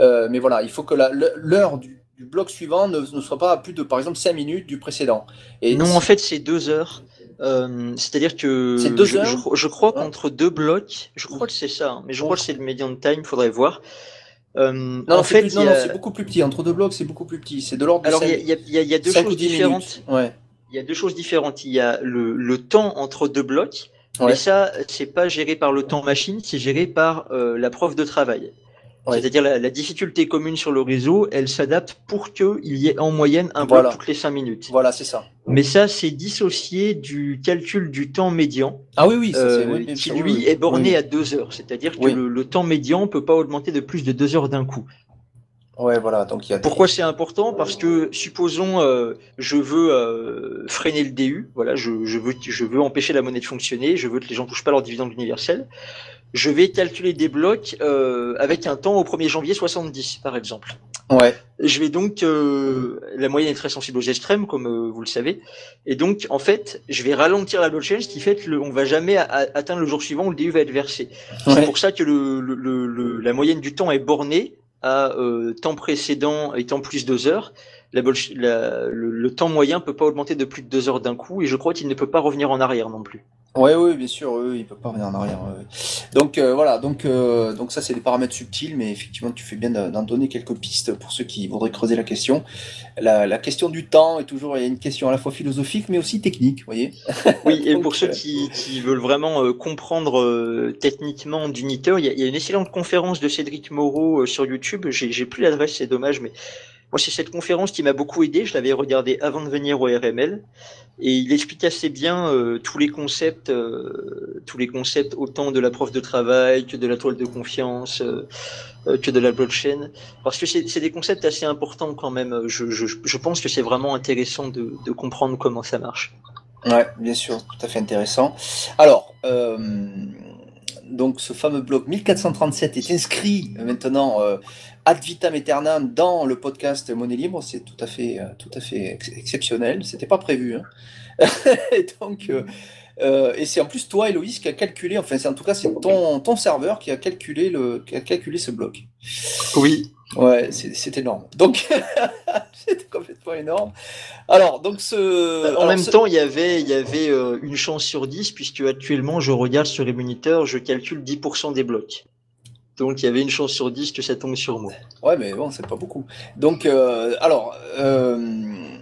[SPEAKER 1] Euh, mais voilà, il faut que la- l'heure du, du bloc suivant ne, ne soit pas à plus de, par exemple, 5 minutes du précédent. Et
[SPEAKER 2] Non, en fait, c'est deux heures. Euh, C'est-à-dire que
[SPEAKER 1] deux
[SPEAKER 2] je,
[SPEAKER 1] heures
[SPEAKER 2] je, je crois
[SPEAKER 1] Ouais.
[SPEAKER 2] qu'entre deux blocs, je crois que c'est ça, hein, mais je crois que c'est le median time, faudrait voir. Euh,
[SPEAKER 1] Non,
[SPEAKER 2] en fait,
[SPEAKER 1] plus- non, c'est beaucoup plus petit. Entre deux blocs, c'est beaucoup plus petit. C'est de l'ordre de
[SPEAKER 2] alors il y a,
[SPEAKER 1] 5,
[SPEAKER 2] il y a- il y a- il y a deux
[SPEAKER 1] 5 ou
[SPEAKER 2] choses
[SPEAKER 1] 10
[SPEAKER 2] différentes.
[SPEAKER 1] Ouais.
[SPEAKER 2] Il y a deux choses différentes. Il y a le, le temps entre deux blocs,
[SPEAKER 1] Ouais.
[SPEAKER 2] mais ça, c'est pas géré par le temps machine, c'est géré par euh, la preuve de travail. C'est-à-dire la, la difficulté commune sur le réseau, elle s'adapte pour qu'il y ait en moyenne un bloc
[SPEAKER 1] Voilà.
[SPEAKER 2] toutes les cinq minutes.
[SPEAKER 1] Voilà, c'est ça.
[SPEAKER 2] Mais ça, c'est dissocié du calcul du temps médian.
[SPEAKER 1] Ah oui, oui,
[SPEAKER 2] euh,
[SPEAKER 1] oui,
[SPEAKER 2] qui lui
[SPEAKER 1] oui,
[SPEAKER 2] est borné à deux heures. C'est-à-dire que le, le temps médian peut pas augmenter de plus de deux heures d'un coup.
[SPEAKER 1] Ouais, voilà. Donc il y a. des-
[SPEAKER 2] Pourquoi c'est important? Parce que supposons euh, je veux euh, freiner le DU, voilà, je, je veux je veux empêcher la monnaie de fonctionner, je veux que les gens touchent pas leur dividende universel. Je vais calculer des blocs euh, avec un temps au 1er janvier 70 par exemple.
[SPEAKER 1] Ouais.
[SPEAKER 2] Je vais donc euh, la moyenne est très sensible aux extrêmes comme euh, vous le savez et donc en fait je vais ralentir la blockchain ce qui fait que le, on va jamais a- a- atteindre le jour suivant où le DU va être versé. C'est pour ça que le, le, le- la moyenne du temps est bornée à euh, temps précédent étant plus deux heures. La, le temps moyen peut pas augmenter de plus de deux heures d'un coup et je crois qu'il ne peut pas revenir en arrière non plus.
[SPEAKER 1] Ouais, oui, bien sûr, oui, il peut pas revenir en arrière. Donc euh, voilà, donc euh, donc ça c'est des paramètres subtils, mais effectivement tu fais bien d'en donner quelques pistes pour ceux qui voudraient creuser la question. La, la question du temps est toujours une question à la fois philosophique mais aussi technique, vous voyez.
[SPEAKER 2] Oui, et
[SPEAKER 1] Donc,
[SPEAKER 2] pour ceux
[SPEAKER 1] euh,
[SPEAKER 2] qui, qui veulent vraiment euh, comprendre techniquement d'Uniteur, il y, y a une excellente conférence de Cédric Moreau sur YouTube. J'ai plus l'adresse, c'est dommage, mais moi c'est cette conférence qui m'a beaucoup aidé. Je l'avais regardée avant de venir au RML, et il explique assez bien euh, tous les concepts, euh, tous les concepts autant de la preuve de travail que de la toile de confiance, euh, que de la blockchain, parce que c'est des concepts assez importants quand même. Je, pense que c'est vraiment intéressant de, de comprendre comment ça marche.
[SPEAKER 1] Ouais, bien sûr, tout à fait intéressant. Alors, donc ce fameux bloc 1437 est inscrit maintenant ad vitam aeternam dans le podcast Monnaie Libre. C'est tout à fait, euh, tout à fait ex- exceptionnel. C'était pas prévu. Hein. Et donc, euh, Euh, et c'est en plus toi, Héloïse, qui a calculé, enfin, c'est en tout cas, c'est ton, ton serveur qui a calculé le, qui a calculé ce bloc.
[SPEAKER 2] Oui,
[SPEAKER 1] Ouais, c'est énorme. Donc, c'était complètement énorme. Alors, donc ce.
[SPEAKER 2] En
[SPEAKER 1] alors,
[SPEAKER 2] même
[SPEAKER 1] ce-
[SPEAKER 2] temps, il y avait, il y avait euh, une chance sur 10, puisque actuellement, je regarde sur les moniteurs, je calcule 10% des blocs. Donc, il y avait une chance sur 10 que ça tombe sur moi.
[SPEAKER 1] Ouais, mais bon, c'est pas beaucoup. Donc, euh, alors, euh,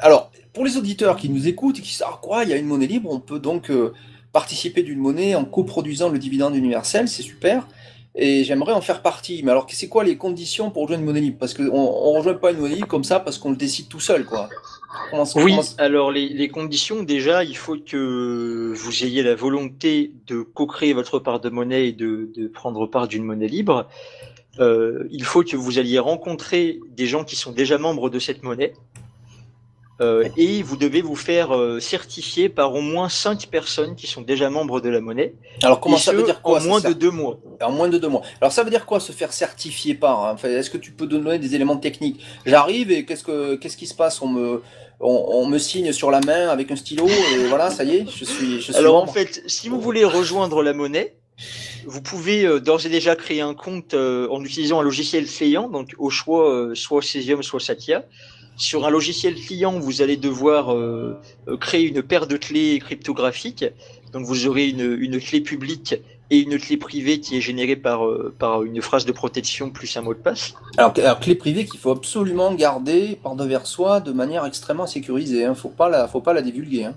[SPEAKER 1] alors, pour les auditeurs qui nous écoutent et qui savent quoi, il y a une monnaie libre, on peut donc euh, participer d'une monnaie en coproduisant le dividende universel, c'est super. Et j'aimerais en faire partie. Mais alors, c'est quoi les conditions pour rejoindre une monnaie libre? Parce qu'on on rejoint pas une monnaie libre comme ça parce qu'on le décide tout seul, quoi.
[SPEAKER 2] Oui, alors les, les conditions, déjà, il faut que vous ayez la volonté de co-créer votre part de monnaie et de, de prendre part d'une monnaie libre. Euh, il faut que vous alliez rencontrer des gens qui sont déjà membres de cette monnaie. Euh, et vous devez vous faire euh, certifier par au moins cinq personnes qui sont déjà membres de la monnaie.
[SPEAKER 1] alors, comment ça veut dire quoi
[SPEAKER 2] En moins de deux mois.
[SPEAKER 1] En moins de deux mois. Alors ça veut dire quoi se faire certifier par hein enfin, Est-ce que tu peux donner des éléments techniques? J'arrive et qu'est-ce que qu'est-ce qui se passe? On me on, on me signe sur la main avec un stylo et voilà, ça y est, je suis je suis
[SPEAKER 2] Alors en fait, si vous voulez rejoindre la monnaie, vous pouvez euh, d'ores et déjà créer un compte en utilisant un logiciel client, donc au choix soit Cesium, soit Satya. Sur un logiciel client, vous allez devoir euh, euh, créer une paire de clés cryptographiques. Donc vous aurez une, une clé publique et une clé privée qui est générée par, euh, par une phrase de protection plus un mot de passe.
[SPEAKER 1] Alors, alors, clé privée qu'il faut absolument garder par devers soi de manière extrêmement sécurisée. Hein. Faut pas la faut pas la divulguer. Hein.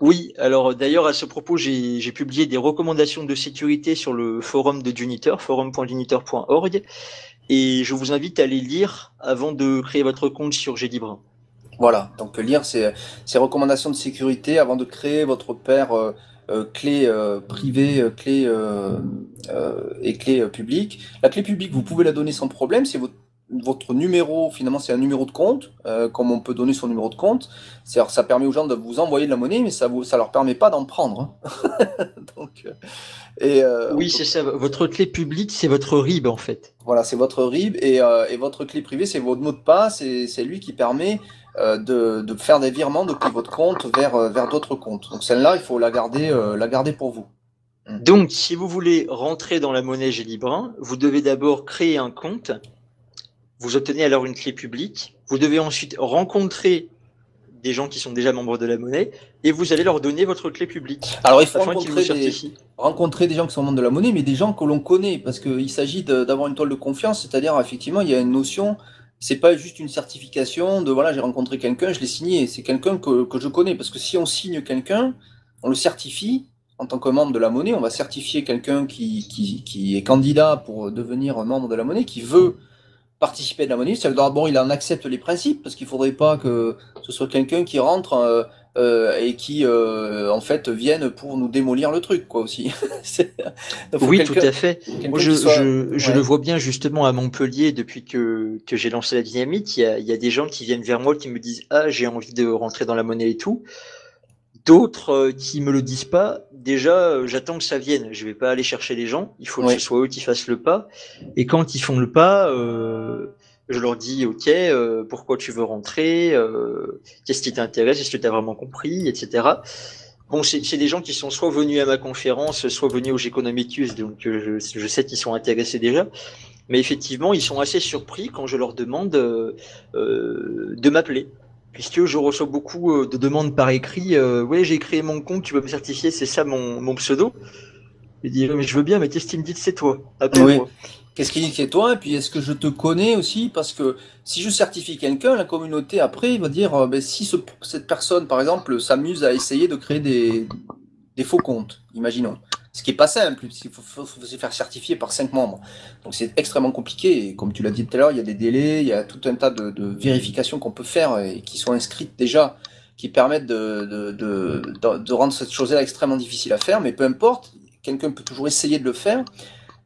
[SPEAKER 2] Oui, alors d'ailleurs à ce propos, j'ai j'ai publié des recommandations de sécurité sur le forum de Junitor, forum.junitor.org, et je vous invite à les lire avant de créer votre compte sur Gdibrin.
[SPEAKER 1] Voilà. Donc lire ces ces recommandations de sécurité avant de créer votre paire euh, euh, clé euh, privée, clé et clé publique. La clé publique, vous pouvez la donner sans problème. C'est votre votre numéro, finalement, c'est un numéro de compte, euh, comme on peut donner son numéro de compte. C'est-à-dire, ça permet aux gens de vous envoyer de la monnaie, mais ça vous, ça leur permet pas d'en prendre. hein. Donc, euh, et euh,
[SPEAKER 2] Oui, c'est ça. Votre clé publique, c'est votre RIB en fait.
[SPEAKER 1] voilà, c'est votre RIB et, euh, et votre clé privée, c'est votre mot de passe et c'est lui qui permet de, de faire des virements depuis votre compte vers, vers d'autres comptes. Donc celle-là, il faut la garder, la garder pour vous.
[SPEAKER 2] Donc, si vous voulez rentrer dans la monnaie Gdibrin, vous devez d'abord créer un compte. Vous obtenez alors une clé publique. Vous devez ensuite rencontrer des gens qui sont déjà membres de la monnaie et vous allez leur donner votre clé publique
[SPEAKER 1] Alors il faut rencontrer des, rencontrer des gens qui sont membres de la monnaie, mais des gens que l'on connaît, parce qu'il s'agit d'avoir une toile de confiance, c'est-à-dire effectivement il y a une notion, c'est pas juste une certification de voilà j'ai rencontré quelqu'un, je l'ai signé, c'est quelqu'un que, que je connais, parce que si on signe quelqu'un, on le certifie en tant que membre de la monnaie, on va certifier quelqu'un qui, qui, qui est candidat pour devenir membre de la monnaie, qui veut participer de la monnaie, ça veut dire d'abord il en accepte les principes, parce qu'il faudrait pas que ce soit quelqu'un qui rentre euh, euh, et qui euh, en fait vienne pour nous démolir le truc quoi aussi. Donc,
[SPEAKER 2] Oui, tout à fait. Moi, je,
[SPEAKER 1] qui soit-
[SPEAKER 2] je, je
[SPEAKER 1] ouais.
[SPEAKER 2] le vois bien justement à Montpellier depuis que, que j'ai lancé la dynamite. Il y, a, il y a des gens qui viennent vers moi qui me disent Ah, j'ai envie de rentrer dans la monnaie et tout. D'autres euh, qui me le disent pas. Déjà, euh, j'attends que ça vienne. Je vais pas aller chercher les gens. Il faut que ce soit eux qui fassent le pas. Et quand ils font le pas, euh, je leur dis Ok, euh, pourquoi tu veux rentrer Euh, Qu'est-ce qui t'intéresse Est-ce que tu as vraiment compris Etc. Bon, c'est des gens qui sont soit venus à ma conférence, soit venus au Geconomicus, donc euh, je, je sais qu'ils sont intéressés déjà. Mais effectivement, ils sont assez surpris quand je leur demande euh, euh, de m'appeler. Puisque je reçois beaucoup euh, de demandes par écrit. Euh, ouais, j'ai créé mon compte, tu peux me certifier, c'est ça mon, mon pseudo. Je dis, mais je veux bien, mais qu'est-ce qu'il me dit c'est toi Appelle-moi.
[SPEAKER 1] Qu'est-ce qu'il dit que c'est toi Et puis est-ce que je te connais aussi? Parce que si je certifie quelqu'un, la communauté après va dire euh, ben, si ce- cette personne, par exemple, s'amuse à essayer de créer des, des faux comptes, imaginons. Ce qui est pas simple, puisqu'il faut, faut- faut se faire certifier par cinq membres. Donc c'est extrêmement compliqué. Et comme tu l'as dit tout à l'heure, il y a des délais, il y a tout un tas de, de vérifications qu'on peut faire et qui sont inscrites déjà, qui permettent de, de, de, de, de rendre cette chose-là extrêmement difficile à faire. Mais peu importe, quelqu'un peut toujours essayer de le faire.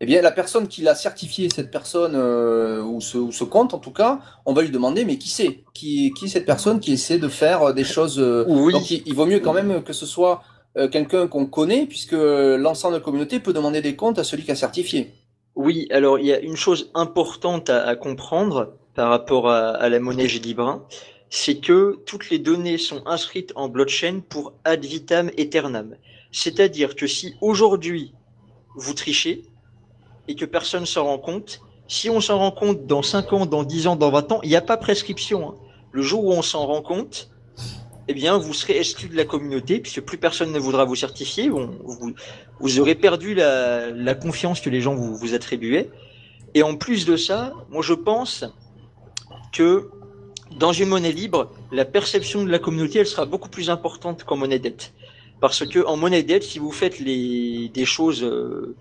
[SPEAKER 1] Eh bien, la personne qui l'a certifié, cette personne, euh, ou, ce, ou ce compte en tout cas, on va lui demander, mais qui c'est? Qui, qui est cette personne qui essaie de faire euh, des choses euh,
[SPEAKER 2] Oui.
[SPEAKER 1] Donc, il, il vaut mieux quand même que ce soit euh, quelqu'un qu'on connaît, puisque l'ensemble de la communauté peut demander des comptes à celui qui a certifié.
[SPEAKER 2] Oui, alors il y a une chose importante à, comprendre par rapport à, la monnaie Gélibrin, c'est que toutes les données sont inscrites en blockchain pour ad vitam aeternam. C'est-à-dire que si aujourd'hui vous trichez et que personne s'en rend compte, si on s'en rend compte dans 5 ans, dans 10 ans, dans 20 ans, il n'y a pas prescription. hein. Le jour où on s'en rend compte, eh bien, vous serez exclu de la communauté puisque plus personne ne voudra vous certifier. Vous, aurez perdu la, confiance que les gens vous, attribuaient. Et en plus de ça, moi je pense que dans une monnaie libre, la perception de la communauté, elle sera beaucoup plus importante qu'en monnaie dette. Parce que en monnaie dette, si vous faites des choses euh,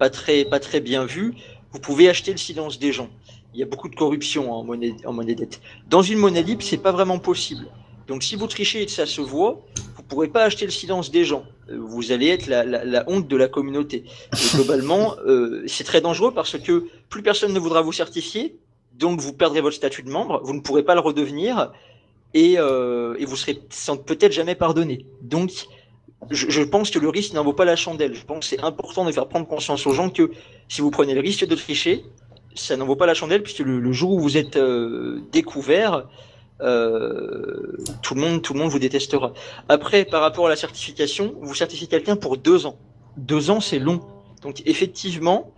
[SPEAKER 2] pas très, pas très bien vues, vous pouvez acheter le silence des gens. Il y a beaucoup de corruption en monnaie, en monnaie dette. Dans une monnaie libre, c'est pas vraiment possible. Donc si vous trichez et que ça se voit, vous pourrez pas acheter le silence des gens. Euh, Vous allez être la, honte de la communauté. Et globalement, euh, c'est très dangereux parce que plus personne ne voudra vous certifier, donc vous perdrez votre statut de membre, vous ne pourrez pas le redevenir et, euh, vous serez peut-être jamais pardonné. Donc je, pense que le risque n'en vaut pas la chandelle. Je pense que c'est important de faire prendre conscience aux gens que si vous prenez le risque de tricher, ça n'en vaut pas la chandelle puisque le, jour où vous êtes découvert, euh, tout le monde, tout le monde vous détestera. Après, par rapport à la certification, vous certifiez quelqu'un pour deux ans. Deux ans, c'est long. Donc effectivement,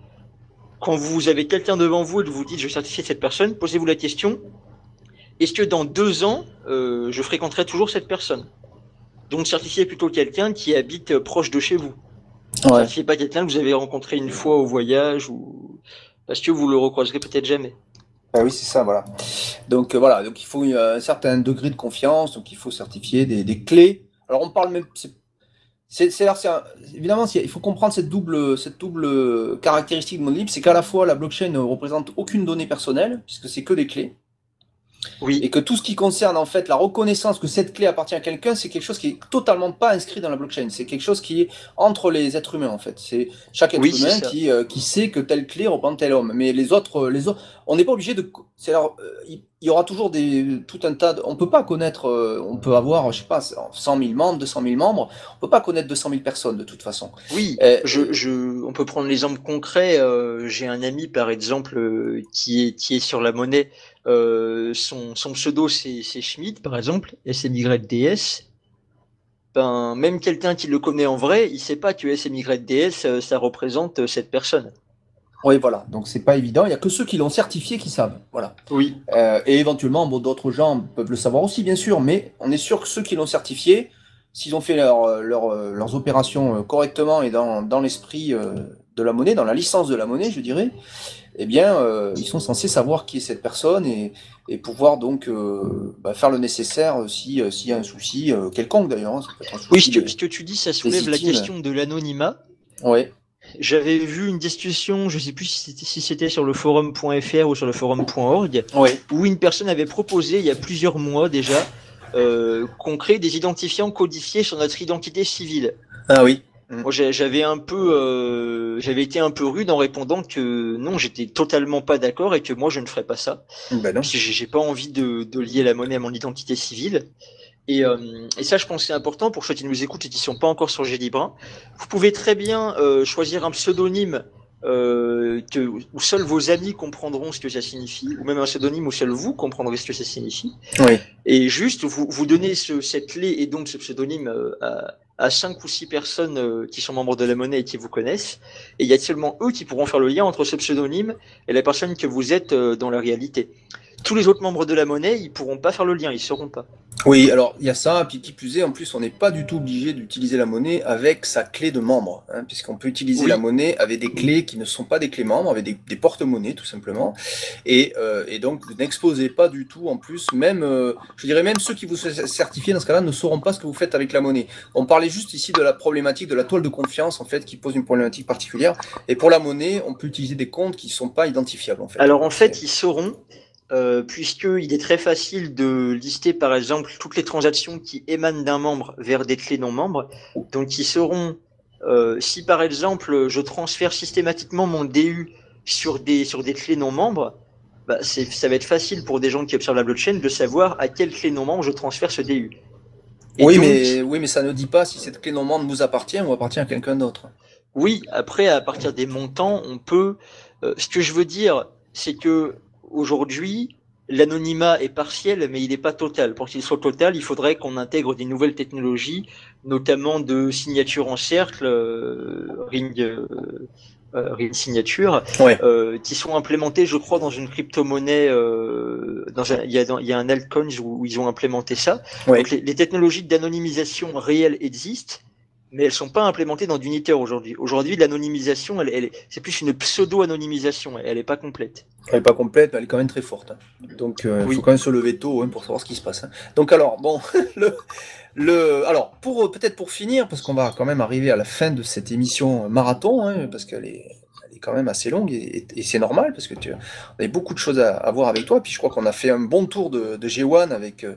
[SPEAKER 2] quand vous avez quelqu'un devant vous et que vous dites je vais certifier cette personne, posez-vous la question est-ce que dans deux ans, euh, je fréquenterai toujours cette personne? Donc certifiez plutôt quelqu'un qui habite euh, proche de chez vous.
[SPEAKER 1] Ouais.
[SPEAKER 2] Certifiez pas quelqu'un que vous avez rencontré une fois au voyage ou parce que vous le recroiserez peut-être jamais.
[SPEAKER 1] Ah oui, c'est ça, voilà. Donc euh, voilà, donc il faut un certain degré de confiance, donc il faut certifier des, des clés. Alors on parle même, c'est, évidemment, il faut comprendre cette double, cette double caractéristique de monnaie libre, c'est qu'à la fois la blockchain ne représente aucune donnée personnelle, puisque c'est que des clés,
[SPEAKER 2] Oui.
[SPEAKER 1] et que tout ce qui concerne en fait la reconnaissance que cette clé appartient à quelqu'un, c'est quelque chose qui est totalement pas inscrit dans la blockchain. C'est quelque chose qui est entre les êtres humains en fait. C'est chaque être
[SPEAKER 2] Oui,
[SPEAKER 1] humain qui euh, qui sait que telle clé représente tel homme. Mais les autres, euh, les autres, on n'est pas obligé de. Alors, euh, il y aura toujours des tout un tas. De, on peut pas connaître. euh, on peut avoir, je sais pas, 100 000 membres, 200 000 membres. On peut pas connaître 200 000 personnes de toute façon.
[SPEAKER 2] Oui,
[SPEAKER 1] Euh,
[SPEAKER 2] je, je, on peut prendre l'exemple concret. euh, J'ai un ami, par exemple, euh, qui est, qui est sur la monnaie. Son, son pseudo, c'est Schmidt, par exemple, SMYDS. Ben, même quelqu'un qui le connaît en vrai, il sait pas que SMYDS, ça représente cette personne.
[SPEAKER 1] Oui, voilà. Donc c'est pas évident. Il y a que ceux qui l'ont certifié qui savent. Voilà.
[SPEAKER 2] Oui,
[SPEAKER 1] Euh, et éventuellement, bon, d'autres gens peuvent le savoir aussi, bien sûr, mais on est sûr que ceux qui l'ont certifié, s'ils ont fait leur, euh, leur, euh, leurs opérations euh, correctement et dans, dans l'esprit de la monnaie, dans la licence de la monnaie, je dirais, eh bien, euh, ils sont censés savoir qui est cette personne et, et pouvoir donc euh, bah, faire le nécessaire si, s'il y a un souci, euh, quelconque d'ailleurs. hein,
[SPEAKER 2] oui ce, que, ce que tu dis, ça soulève la question de l'anonymat.
[SPEAKER 1] Ouais.
[SPEAKER 2] J'avais vu une discussion, je sais plus si c'était sur le forum.fr ou sur le forum.org,
[SPEAKER 1] Ouais.
[SPEAKER 2] où une personne avait proposé il y a plusieurs mois déjà euh, qu'on crée des identifiants codifiés sur notre identité civile.
[SPEAKER 1] Ah oui.
[SPEAKER 2] Moi, j'avais un peu, euh, j'avais été un peu rude en répondant que non, j'étais totalement pas d'accord et que moi je ne ferais pas ça.
[SPEAKER 1] Ben non.
[SPEAKER 2] Parce que j'ai j'ai pas envie de, de lier la monnaie à mon identité civile. Et, euh, et ça, je pense que c'est important pour ceux qui nous écoutent et qui sont pas encore sur Gélibre. Vous pouvez très bien euh, choisir un pseudonyme euh, que, où seuls vos amis comprendront ce que ça signifie, ou même un pseudonyme où seuls vous comprendrez ce que ça signifie.
[SPEAKER 1] Oui.
[SPEAKER 2] Et juste, vous, vous donnez ce, cette clé et donc ce pseudonyme euh, à, à cinq ou six personnes euh, qui sont membres de la monnaie et qui vous connaissent. Et il y a seulement eux qui pourront faire le lien entre ce pseudonyme et la personne que vous êtes euh, dans la réalité. Tous les autres membres de la monnaie, ils pourront pas faire le lien, ils sauront pas.
[SPEAKER 1] Oui, alors il y a ça, puis qui plus est, en plus, on n'est pas du tout obligé d'utiliser la monnaie avec sa clé de membre, hein, puisqu'on peut utiliser
[SPEAKER 2] Oui.
[SPEAKER 1] la monnaie avec des clés qui ne sont pas des clés membres, avec des, des porte-monnaies tout simplement, et, euh, et donc vous n'exposez pas du tout, en plus, même, euh, je dirais même ceux qui vous sont certifiés dans ce cas-là ne sauront pas ce que vous faites avec la monnaie. On parlait juste ici de la problématique de la toile de confiance, en fait, qui pose une problématique particulière, et pour la monnaie, on peut utiliser des comptes qui ne sont pas identifiables, en fait.
[SPEAKER 2] Alors en fait, ils sauront, euh, puisqu'il est très facile de lister par exemple toutes les transactions qui émanent d'un membre vers des clés non membres. Donc ils sauront, euh, si par exemple je transfère systématiquement mon DU sur des, sur des clés non membres, bah, ça va être facile pour des gens qui observent la blockchain de savoir à quelle clé non membre je transfère ce DU. Et
[SPEAKER 1] oui,
[SPEAKER 2] donc-
[SPEAKER 1] mais, oui, mais ça ne dit pas si cette clé non membre nous appartient ou appartient à quelqu'un d'autre.
[SPEAKER 2] Oui, après, à partir des montants, on peut. euh, ce que je veux dire, c'est que aujourd'hui, l'anonymat est partiel, mais il n'est pas total. Pour qu'il soit total, il faudrait qu'on intègre des nouvelles technologies, notamment de signature en cercle, euh, ring, euh, euh, ring signature,
[SPEAKER 1] Ouais.
[SPEAKER 2] euh, qui sont implémentées, je crois, dans une crypto-monnaie. euh, Il y, a, y un altcoin où, où ils ont implémenté ça.
[SPEAKER 1] Ouais.
[SPEAKER 2] Donc les, les technologies d'anonymisation réelles existent, mais elles sont pas implémentées dans d'unitaire aujourd'hui. Aujourd'hui, l'anonymisation, elle, elle, est- c'est plus une pseudo-anonymisation, elle n'est pas complète.
[SPEAKER 1] Elle n'est pas complète, mais elle est quand même très forte. hein. Donc, euh, il
[SPEAKER 2] Oui.
[SPEAKER 1] faut quand même se lever tôt hein, pour savoir ce qui se passe. hein. Donc, alors, bon, le, le, alors, pour peut-être pour finir, parce qu'on va quand même arriver à la fin de cette émission marathon, parce qu'elle est, elle est quand même assez longue et, et- et c'est normal parce que tu on avait beaucoup de choses à, à voir avec toi. Puis je crois qu'on a fait un bon tour de, de G1 avec, euh,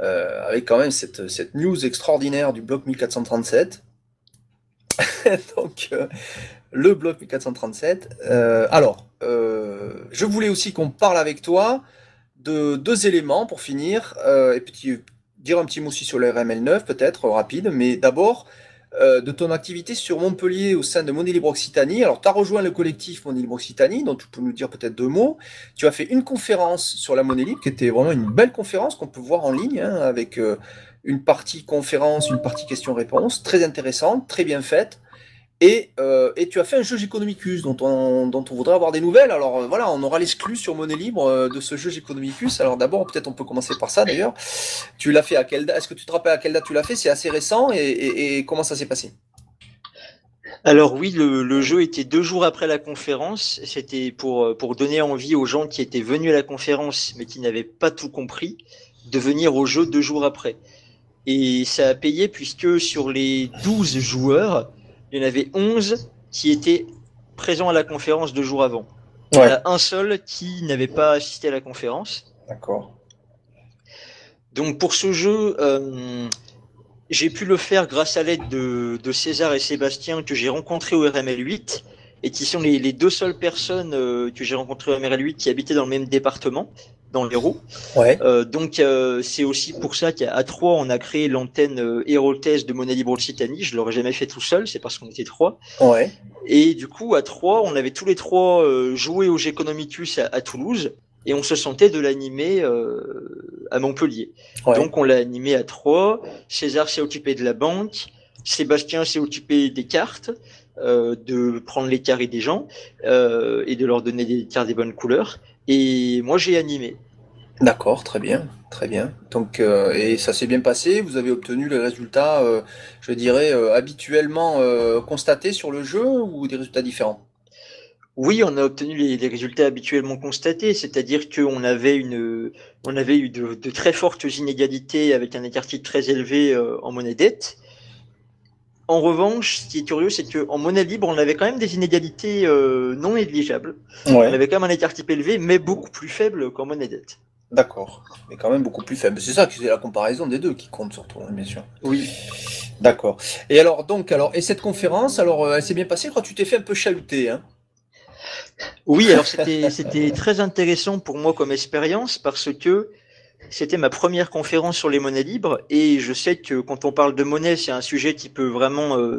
[SPEAKER 1] avec quand même cette, cette news extraordinaire du bloc 1437. Donc, euh, le bloc 1437. Euh, alors, euh, je voulais aussi qu'on parle avec toi de deux éléments pour finir, euh, et puis dire un petit mot aussi sur le RML9, peut-être rapide, mais d'abord euh, de ton activité sur Montpellier au sein de Monnaie Libre Occitanie. Alors, tu as rejoint le collectif Monnaie Libre Occitanie, dont tu peux nous dire peut-être deux mots. Tu as fait une conférence sur la monnaie libre, qui était vraiment une belle conférence qu'on peut voir en ligne, hein, avec euh, une partie conférence, une partie questions-réponses, très intéressante, très bien faite. Et, euh, et tu as fait un jeu Géconomicus dont on, voudrait avoir des nouvelles. Alors euh, voilà, on aura l'exclu sur Monnaie Libre euh, de ce jeu Géconomicus. Alors d'abord, peut-être on peut commencer par ça d'ailleurs. Tu l'as fait à quelle date? Est-ce que tu te rappelles à quelle date tu l'as fait? C'est assez récent et, comment ça s'est passé?
[SPEAKER 2] Alors oui, le, jeu était deux jours après la conférence. C'était pour donner envie aux gens qui étaient venus à la conférence mais qui n'avaient pas tout compris de venir au jeu deux jours après. Et ça a payé puisque sur les 12 joueurs, il y en avait 11 qui étaient présents à la conférence deux jours avant. Il y en a un seul qui n'avait pas assisté à la conférence.
[SPEAKER 1] D'accord.
[SPEAKER 2] Donc pour ce jeu, euh, j'ai pu le faire grâce à l'aide de, de César et Sébastien que j'ai rencontrés au RML 8 et qui sont les, les deux seules personnes euh, que j'ai rencontrées RML 8 qui habitaient dans le même département, dans l'Hérault.
[SPEAKER 1] Ouais.
[SPEAKER 2] Euh, donc euh, c'est aussi pour ça qu'à trois on a créé l'antenne euh, Héroltaise de Monnaie Libre Occitanie. Je l'aurais jamais fait tout seul, c'est parce qu'on était trois.
[SPEAKER 1] Ouais.
[SPEAKER 2] Et du coup, à trois, on avait tous les trois euh, joué au Géconomicus à, à Toulouse et on se sentait de l'animer euh, à Montpellier.
[SPEAKER 1] Ouais.
[SPEAKER 2] Donc on l'a animé à trois. César s'est occupé de la banque. Sébastien s'est occupé des cartes, euh, de prendre les carrés des gens euh, et de leur donner des cartes des bonnes couleurs. Et moi j'ai animé.
[SPEAKER 1] D'accord, très bien, très bien. Donc, euh, et ça s'est bien passé. Vous avez obtenu les résultats, je dirais, habituellement constatés sur le jeu ou des résultats différents?
[SPEAKER 2] Oui, on a obtenu les, les résultats habituellement constatés, c'est-à-dire qu'on avait une, on avait eu de, de très fortes inégalités avec un écart très élevé en monnaie dette. En revanche, ce qui est curieux, c'est qu'en monnaie libre, on avait quand même des inégalités euh, non négligeables. On avait quand même un écart type élevé, mais beaucoup plus faible qu'en monnaie dette.
[SPEAKER 1] D'accord, mais quand même beaucoup plus faible. C'est ça, c'est la comparaison des deux qui compte surtout, hein, bien sûr.
[SPEAKER 2] Oui.
[SPEAKER 1] D'accord. Et alors, donc, alors, et cette conférence, alors, euh, elle s'est bien passée? Je crois que tu t'es fait un peu chahuter, hein
[SPEAKER 2] Oui, alors c'était c'était très intéressant pour moi comme expérience parce que c'était ma première conférence sur les monnaies libres et je sais que quand on parle de monnaie, c'est un sujet qui peut vraiment euh,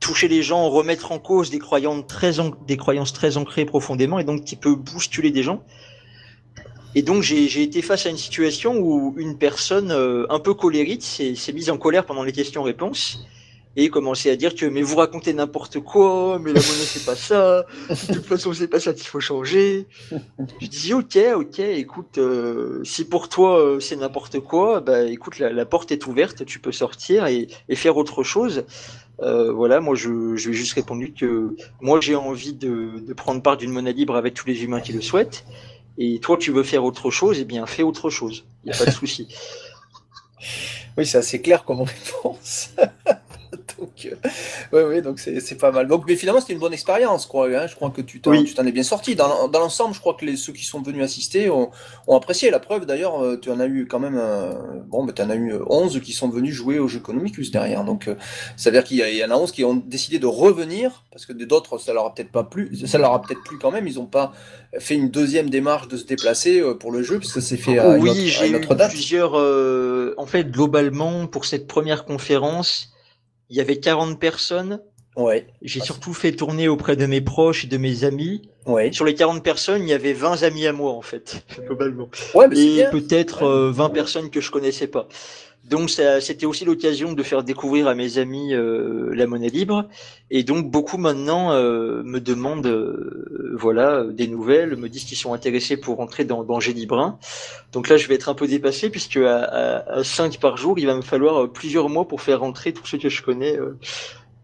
[SPEAKER 2] toucher les gens, remettre en cause des croyances très des croyances très ancrées profondément et donc qui peut bousculer des gens. Et donc j'ai été face à une situation où une personne euh, un peu colérique s'est mise en colère pendant les questions-réponses et commençait à dire que mais vous racontez n'importe quoi, mais la monnaie c'est pas ça, de toute façon c'est pas ça qu'il faut changer. Je dis ok ok écoute euh, si pour toi euh, c'est n'importe quoi, bah écoute la, porte est ouverte, tu peux sortir et, faire autre chose. Euh, voilà, moi je, je lui ai juste répondu que moi j'ai envie de, de prendre part d'une monnaie libre avec tous les humains qui le souhaitent. Et toi, tu veux faire autre chose, eh bien, fais autre chose. Il n'y a pas de souci.
[SPEAKER 1] Oui, c'est assez clair comme réponse. donc, euh, ouais, ouais, donc c'est pas mal. Donc, mais finalement, c'était une bonne expérience, quoi. Hein je crois que tu t'en
[SPEAKER 2] Oui.
[SPEAKER 1] es bien sorti. Dans, dans l'ensemble, je crois que les, ceux qui sont venus assister ont, ont apprécié. La preuve, d'ailleurs, euh, tu en as eu quand même, euh, bon, mais tu en as eu euh, 11 qui sont venus jouer au jeu Economicus derrière. Donc, euh, ça veut dire qu'il y, en a 11 qui ont décidé de revenir, parce que d'autres, ça leur a peut-être pas plu, ça leur a peut-être plu quand même. Ils n'ont pas fait une deuxième démarche de se déplacer pour le jeu, puisque c'est fait à une
[SPEAKER 2] oui,
[SPEAKER 1] autre, à une autre date.
[SPEAKER 2] plusieurs. euh, en fait, globalement, pour cette première conférence, il y avait 40 personnes.
[SPEAKER 1] Ouais,
[SPEAKER 2] J'ai surtout fait tourner auprès de mes proches et de mes amis.
[SPEAKER 1] ouais.
[SPEAKER 2] Sur les 40 personnes, il y avait 20 amis à moi, en fait, globalement.
[SPEAKER 1] Ouais,
[SPEAKER 2] Et peut-être
[SPEAKER 1] Ouais.
[SPEAKER 2] euh, 20 personnes que je connaissais pas. Donc ça- c'était aussi l'occasion de faire découvrir à mes amis euh, la monnaie libre. Et donc beaucoup maintenant euh, me demandent euh, voilà des nouvelles, me disent qu'ils sont intéressés pour rentrer dans, dans Gélibrun. Donc là je vais être un peu dépassé puisque à, à, 5 par jour, il va me falloir euh, plusieurs mois pour faire rentrer tous ceux que je connais euh,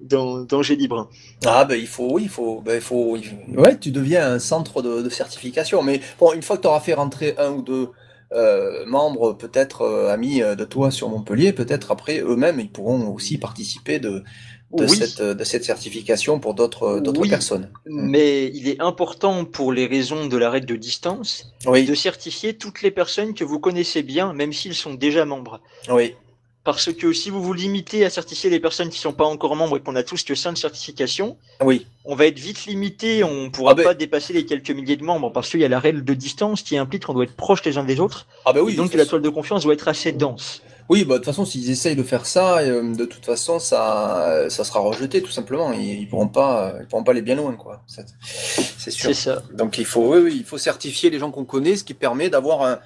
[SPEAKER 2] dans, dans Gélibrun.
[SPEAKER 1] Ah ben il faut, oui, il faut, ben, il faut, il faut- ouais, tu deviens un centre de, de certification. Mais bon, une fois que tu auras fait rentrer un ou deux euh, membres, peut-être euh, amis euh, de toi sur Montpellier, peut-être après eux-mêmes ils pourront aussi participer de de
[SPEAKER 2] Oui.
[SPEAKER 1] cette de cette certification pour d'autres d'autres
[SPEAKER 2] Oui.
[SPEAKER 1] personnes.
[SPEAKER 2] Mais il est important pour les raisons de la règle de distance
[SPEAKER 1] Oui,
[SPEAKER 2] de certifier toutes les personnes que vous connaissez bien, même s'ils sont déjà membres.
[SPEAKER 1] oui,
[SPEAKER 2] Parce que si vous vous limitez à certifier les personnes qui sont pas encore membres et qu'on a tous que 5 certifications,
[SPEAKER 1] oui.
[SPEAKER 2] on va être vite limité, on pourra
[SPEAKER 1] Ah ben-
[SPEAKER 2] pas dépasser les quelques milliers de membres parce qu'il y a la règle de distance qui implique qu'on doit être proche les uns des autres.
[SPEAKER 1] Ah ben oui.
[SPEAKER 2] et donc la toile de confiance doit être assez dense.
[SPEAKER 1] Oui, bah, de toute façon, s'ils essayent de faire ça, euh, de toute façon, ça, euh, ça sera rejeté, tout simplement. Ils, ils pourront pas, ils pourront pas aller bien loin, quoi. C'est sûr.
[SPEAKER 2] Ça.
[SPEAKER 1] Donc, il faut, oui, oui, il faut certifier les gens qu'on connaît, ce qui permet d'avoir un-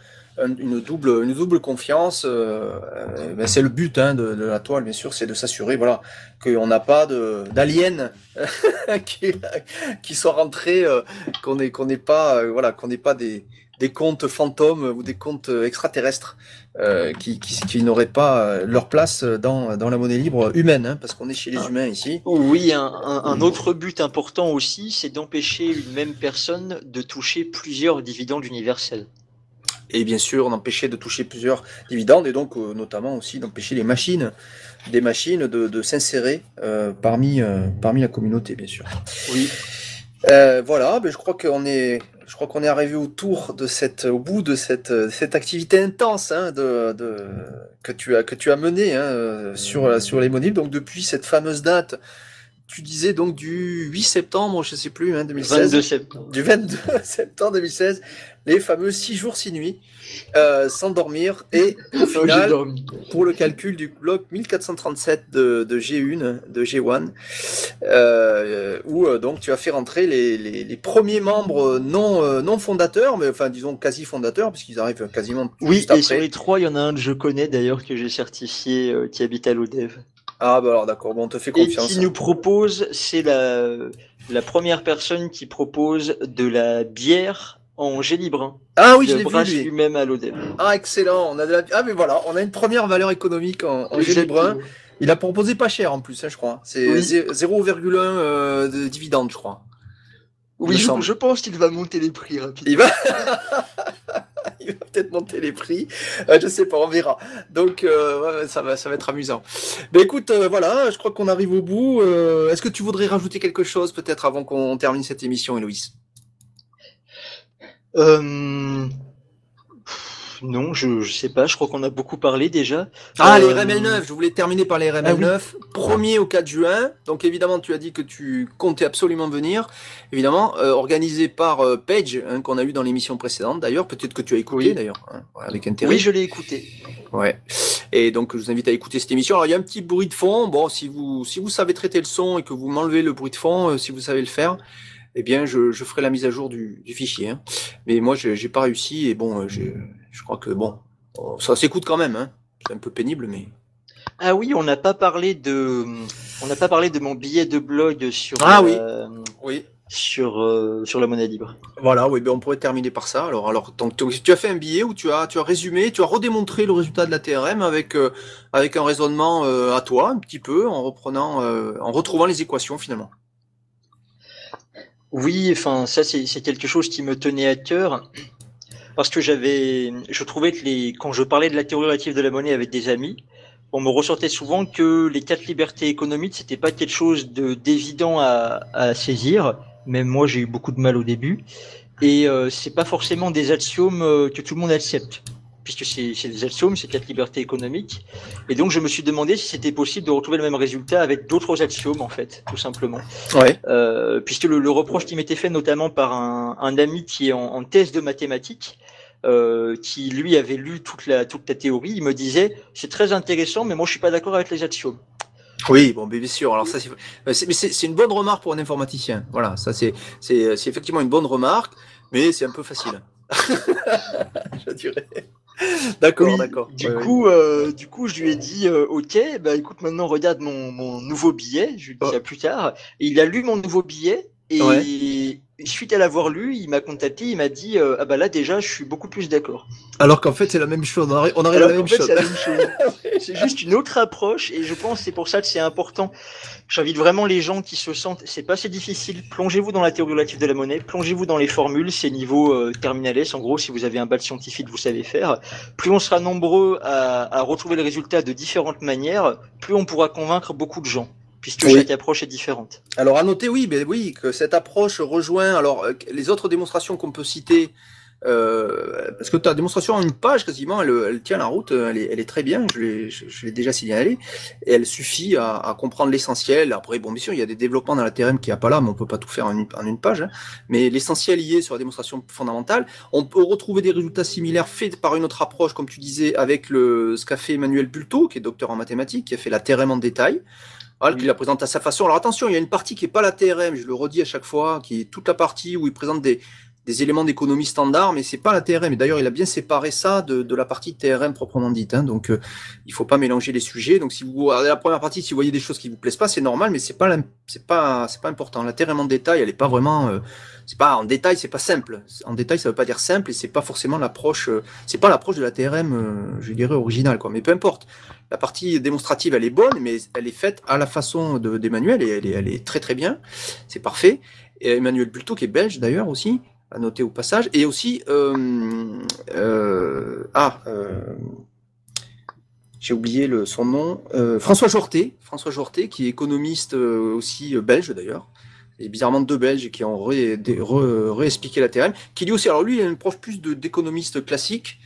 [SPEAKER 1] une double, une double confiance. euh, euh, ben, c'est le but hein, de, de la toile, bien sûr, c'est de s'assurer, voilà, qu'on n'a pas d'aliens qui, qui sont rentrés, euh, qu'on n'est pas, euh, voilà, qu'on n'ait pas des des comptes fantômes ou des comptes extraterrestres qui, qui, qui n'auraient pas leur place dans, dans la monnaie libre humaine, hein, parce qu'on est chez les
[SPEAKER 2] Ah.
[SPEAKER 1] humains ici.
[SPEAKER 2] Oui, un, un- un autre but important aussi, c'est d'empêcher une même personne de toucher plusieurs dividendes universels.
[SPEAKER 1] Et bien sûr, d'empêcher de toucher plusieurs dividendes, et donc euh, notamment aussi d'empêcher les machines, des machines de, de s'insérer euh, parmi, euh, parmi la communauté, bien sûr.
[SPEAKER 2] Oui.
[SPEAKER 1] Voilà, ben, je crois qu'on est, je crois qu'on est arrivé au tour de cette, au bout de cette, cette activité intense hein, de, de, que tu as, que tu as menée hein, sur, sur les monnaies. Donc depuis cette fameuse date, tu disais donc du 8 septembre, je sais plus, hein, 2016
[SPEAKER 2] 22 septembre.
[SPEAKER 1] du 22 septembre 2016, les fameux 6 jours 6 nuits, euh, sans dormir, et au final, pour le calcul du bloc 1437 de, de G1, de G1, euh, où euh, donc tu as fait rentrer les, les, les premiers membres non, non fondateurs, mais enfin disons quasi fondateurs, puisqu'ils arrivent quasiment
[SPEAKER 2] Oui,
[SPEAKER 1] juste
[SPEAKER 2] et
[SPEAKER 1] après.
[SPEAKER 2] sur les trois, il y en a un que je connais d'ailleurs que j'ai certifié euh, qui habite à l'ODEV.
[SPEAKER 1] Ah bah alors d'accord, bon, on te fait
[SPEAKER 2] Et
[SPEAKER 1] confiance.
[SPEAKER 2] qui nous propose, c'est la, la première personne qui propose de la bière en.
[SPEAKER 1] Ah oui, je l'ai vu lui.
[SPEAKER 2] lui-même à l'ODEV.
[SPEAKER 1] Ah excellent, on a de la... Ah mais voilà, on a une première valeur économique en, en. Il a proposé pas cher en plus, hein, je crois. C'est
[SPEAKER 2] Oui.
[SPEAKER 1] zé- 0,1 euh, de dividende, je crois.
[SPEAKER 2] Oui, je, pense qu'il va monter les prix rapidement.
[SPEAKER 1] Il va, il va peut-être monter les prix. Euh, je sais pas, on verra. Donc euh, ouais, ça va, ça va être amusant. Ben écoute, euh, voilà, je crois qu'on arrive au bout. Euh, Est-ce que tu voudrais rajouter quelque chose peut-être avant qu'on termine cette émission, Héloïse?
[SPEAKER 2] Euh, non, je, je sais pas, je crois qu'on a beaucoup parlé déjà.
[SPEAKER 1] Ah, les
[SPEAKER 2] Euh,
[SPEAKER 1] RML9, je voulais terminer par les RML9. Premier au 4 juin. Donc évidemment, tu as dit que tu comptais absolument venir. Évidemment, euh, organisé par euh, Page, hein, qu'on a eu dans l'émission précédente. D'ailleurs, peut-être que tu as écouté
[SPEAKER 2] Oui.
[SPEAKER 1] d'ailleurs, hein, avec intérêt.
[SPEAKER 2] Oui, je l'ai écouté.
[SPEAKER 1] Ouais. Et donc, je vous invite à écouter cette émission. Alors, il y a un petit bruit de fond. Bon, si vous, si vous savez traiter le son et que vous m'enlevez le bruit de fond, si vous savez le faire, eh bien, je, je ferai la mise à jour du, du fichier. hein. Mais moi, j'ai pas réussi et bon, euh, je crois que bon, ça s'écoute quand même. Hein. C'est un peu pénible, mais.
[SPEAKER 2] Ah oui, on n'a pas parlé de, on n'a pas parlé de mon billet de blog sur,
[SPEAKER 1] Ah oui.
[SPEAKER 2] euh,
[SPEAKER 1] Oui.
[SPEAKER 2] sur, euh, sur la monnaie libre.
[SPEAKER 1] Voilà, oui, ben on pourrait terminer par ça. Alors, alors, donc, tu- tu as fait un billet où tu as, tu as résumé, tu as redémontré le résultat de la TRM avec, euh, avec un raisonnement euh, à toi, un petit peu, en reprenant, en retrouvant les équations finalement.
[SPEAKER 2] Oui, enfin, ça, c'est quelque chose qui me tenait à cœur. Parce que j'avais, je trouvais que les, quand je parlais de la théorie relative de la monnaie avec des amis, on me ressortait souvent que les quatre libertés économiques, c'était pas quelque chose de d'évident à, à saisir. Même moi, j'ai eu beaucoup de mal au début. Et euh, c'est pas forcément des axiomes euh, que tout le monde accepte, puisque c'est des axiomes, c'est quatre libertés économiques. Et donc, je me suis demandé si c'était possible de retrouver le même résultat avec d'autres axiomes, en fait, tout simplement.
[SPEAKER 1] Ouais.
[SPEAKER 2] Euh, puisque le, le reproche qui m'était fait notamment par un, un ami qui est en, en thèse de mathématiques, euh, qui lui avait lu toute la, toute la théorie, il me disait c'est très intéressant, mais moi je suis pas d'accord avec les axiomes.
[SPEAKER 1] Oui, bon, bien sûr. Alors ça, c'est, euh, c'est- une bonne remarque pour un informaticien. Voilà, ça c'est effectivement une bonne remarque, mais c'est un peu facile. je dirais. D'accord,
[SPEAKER 2] Oui,
[SPEAKER 1] d'accord.
[SPEAKER 2] Du
[SPEAKER 1] Ouais, ouais.
[SPEAKER 2] coup, euh, du coup, je lui ai dit, euh, ok, bah écoute, maintenant regarde mon, mon nouveau billet. Je lui ai dit
[SPEAKER 1] Oh.
[SPEAKER 2] ça plus tard. Et il a lu mon nouveau billet et
[SPEAKER 1] Ouais.
[SPEAKER 2] suite à l'avoir lu, il m'a contacté. Il m'a dit, euh, ah bah là déjà, je suis beaucoup plus d'accord.
[SPEAKER 1] Alors qu'en fait, c'est la même chose. On arrive, on arrive à la même
[SPEAKER 2] fait,
[SPEAKER 1] chose.
[SPEAKER 2] c'est la même chose. C'est juste une autre approche et je pense que c'est pour ça que c'est important. J'invite vraiment les gens qui se sentent, c'est pas si difficile. Plongez-vous dans la théorie relative de la monnaie, plongez-vous dans les formules, c'est niveau euh, terminal S. En gros, si vous avez un bac scientifique, vous savez faire. Plus on sera nombreux à, à retrouver le résultat de différentes manières, plus on pourra convaincre beaucoup de gens, puisque
[SPEAKER 1] Oui.
[SPEAKER 2] chaque approche est différente.
[SPEAKER 1] Alors à noter, oui, ben oui, que cette approche rejoint alors euh, les autres démonstrations qu'on peut citer. euh, parce que ta démonstration en une page quasiment, elle, elle tient la route, elle est, elle est très bien, je l'ai, je, je l'ai déjà signalé, et elle suffit à, à comprendre l'essentiel. Après, bon, bien sûr, il y a des développements dans la TRM qui n'y a pas là, mais on peut pas tout faire en une, en une page. hein. Mais l'essentiel lié sur la démonstration fondamentale, on peut retrouver des résultats similaires faits par une autre approche, comme tu disais, avec le, ce qu'a fait Emmanuel Bulto, qui est docteur en mathématiques, qui a fait la TRM en détail.
[SPEAKER 2] Oui.
[SPEAKER 1] qui la présente à sa façon. Alors attention, il y a une partie qui est pas la TRM, je le redis à chaque fois, qui est toute la partie où il présente des, des éléments d'économie standard, mais c'est pas la TRM. Et d'ailleurs, il a bien séparé ça de, la partie TRM proprement dite. Hein. Donc, euh, il faut pas mélanger les sujets. Donc, si vous regardez la première partie, si vous voyez des choses qui vous plaisent pas, c'est normal, mais c'est pas c'est pas c'est pas important. La TRM en détail, elle est pas vraiment euh, c'est pas en détail, c'est pas simple. En détail, ça veut pas dire simple et c'est pas forcément l'approche euh, c'est pas l'approche de la TRM euh, je dirais originale quoi. Mais peu importe. La partie démonstrative, elle est bonne, mais elle est faite à la façon de- d'Emmanuel et elle est, elle est très très bien. C'est parfait. Et Emmanuel Bulto, qui est belge d'ailleurs aussi, à noter au passage. Et aussi, euh, euh, ah, euh, j'ai oublié le, son nom, François Jorté, François Jorté, qui est économiste aussi belge d'ailleurs. Et bizarrement deux Belges qui ont ré- réexpliqué la TRM, qui lui aussi, alors lui, il a une proche plus d'économiste classique,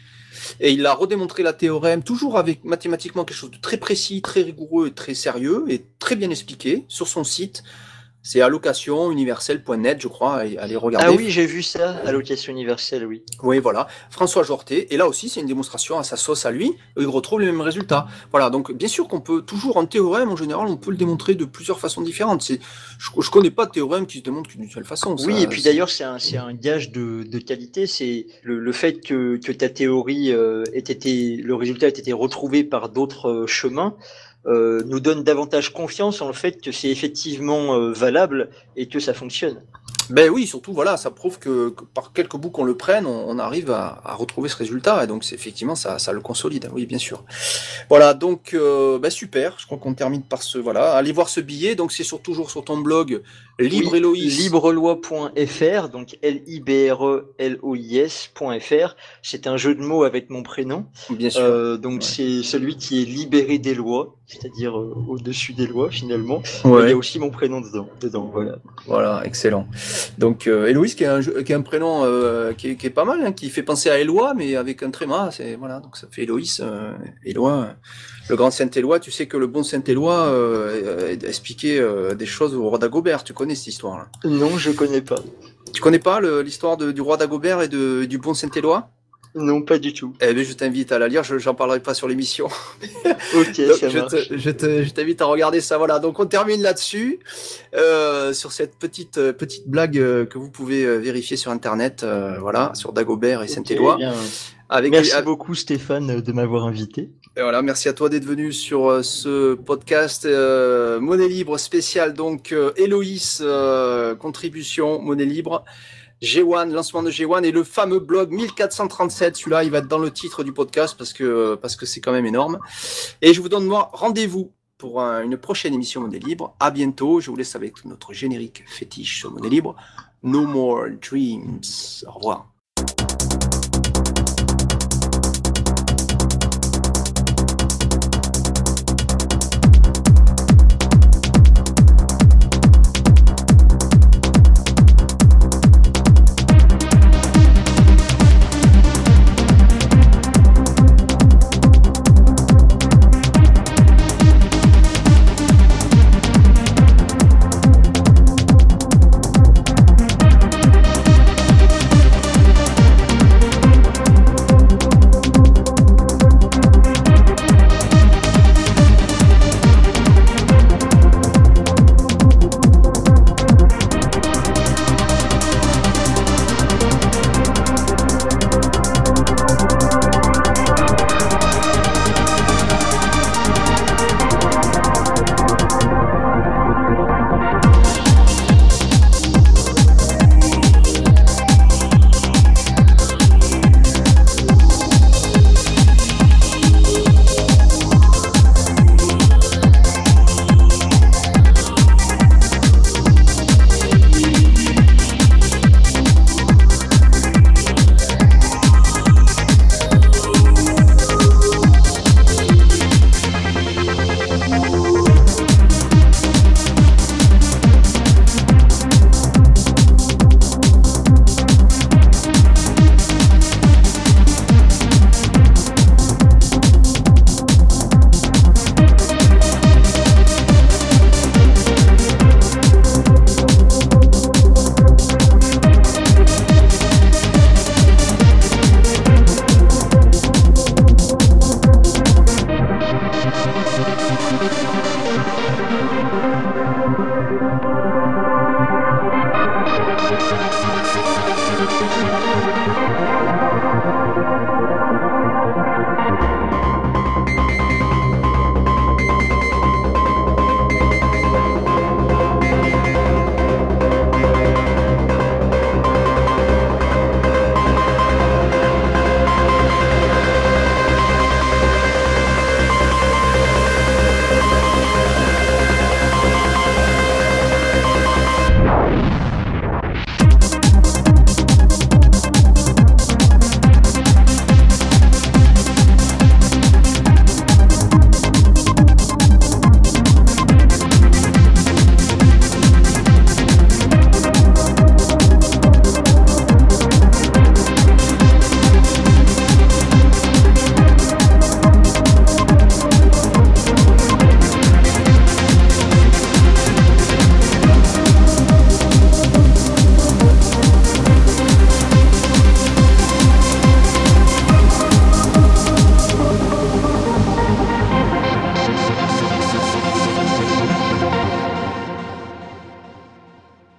[SPEAKER 1] et il a redémontré la théorème, toujours avec mathématiquement quelque chose de très précis, très rigoureux et très sérieux, et très bien expliqué sur son site. C'est allocationuniverselle.net, je crois, allez regarder.
[SPEAKER 2] Ah oui, j'ai vu ça, allocation universelle, oui.
[SPEAKER 1] Oui, voilà. François Jorté. Et là aussi, c'est une démonstration à sa sauce à lui. Il retrouve les mêmes résultats. Voilà. Donc, bien sûr qu'on peut toujours en théorème, en général, on peut le démontrer de plusieurs façons différentes. Je, je connais pas de théorème qui se démontre qu'une seule façon.
[SPEAKER 2] Oui, et puis d'ailleurs, c'est un, un gage de, de qualité. C'est le, le fait que, que ta théorie euh, ait été, le résultat ait été retrouvé par d'autres euh, chemins, nous donne davantage confiance en le fait que c'est effectivement euh, valable et que ça fonctionne.
[SPEAKER 1] Ben oui, surtout, voilà, ça prouve que, que par quelques bouts qu'on le prenne, on, on arrive à, à retrouver ce résultat. Et donc, c'est effectivement, ça, ça le consolide. Oui, bien sûr. Voilà, donc, euh, ben super. Je crois qu'on termine par ce, voilà. Allez voir ce billet. Donc, c'est sur, toujours sur ton blog, Libre
[SPEAKER 2] Oui,
[SPEAKER 1] Héloïse.
[SPEAKER 2] Librelois.fr, donc L-I-B-R-E-L-O-I-S.fr. C'est un jeu de mots avec mon prénom.
[SPEAKER 1] Bien sûr.
[SPEAKER 2] Euh, donc
[SPEAKER 1] Ouais.
[SPEAKER 2] c'est celui qui est libéré des lois, c'est-à-dire euh, au-dessus des lois finalement.
[SPEAKER 1] Ouais.
[SPEAKER 2] Il y a aussi mon prénom dedans. dedans voilà.
[SPEAKER 1] Voilà, excellent. Donc euh, Héloïse qui est un, qui est un prénom euh, qui, est, qui est pas mal, hein, qui fait penser à Éloi, mais avec un tréma, c'est voilà, donc ça fait Héloïse, euh, Éloi, euh, le grand Saint-Éloi. Tu sais que le bon Saint-Éloi euh, euh, expliquait euh, des choses au roi d'Agobert. Tu connais cette histoire-là?
[SPEAKER 2] Non, je connais pas.
[SPEAKER 1] Tu connais pas l'histoire du roi d'Agobert et de, du bon Saint-Éloi
[SPEAKER 2] Non, pas du tout.
[SPEAKER 1] Eh bien, je t'invite à la lire. Je j'en parlerai pas sur l'émission.
[SPEAKER 2] Ok,
[SPEAKER 1] Donc,
[SPEAKER 2] ça
[SPEAKER 1] je
[SPEAKER 2] marche.
[SPEAKER 1] te- je te- je t'invite à regarder ça. Voilà. Donc on termine là-dessus euh, sur cette petite euh, petite blague euh, que vous pouvez euh, vérifier sur internet. euh, voilà, sur Dagobert et Saint-Éloi. avec
[SPEAKER 2] Merci beaucoup Stéphane de m'avoir invité.
[SPEAKER 1] et voilà, merci à toi d'être venu sur ce podcast euh, Monnaie Libre spécial. Donc Héloïse, euh, contribution Monnaie Libre. G1, lancement de G1 et le fameux blog 1437. Celui-là, il va être dans le titre du podcast parce que parce que c'est quand même énorme. Et je vous donne moi rendez-vous pour un- une prochaine émission Monnaie Libre. À bientôt. Je vous laisse avec notre générique fétiche sur Monnaie Libre. No more dreams. Au revoir.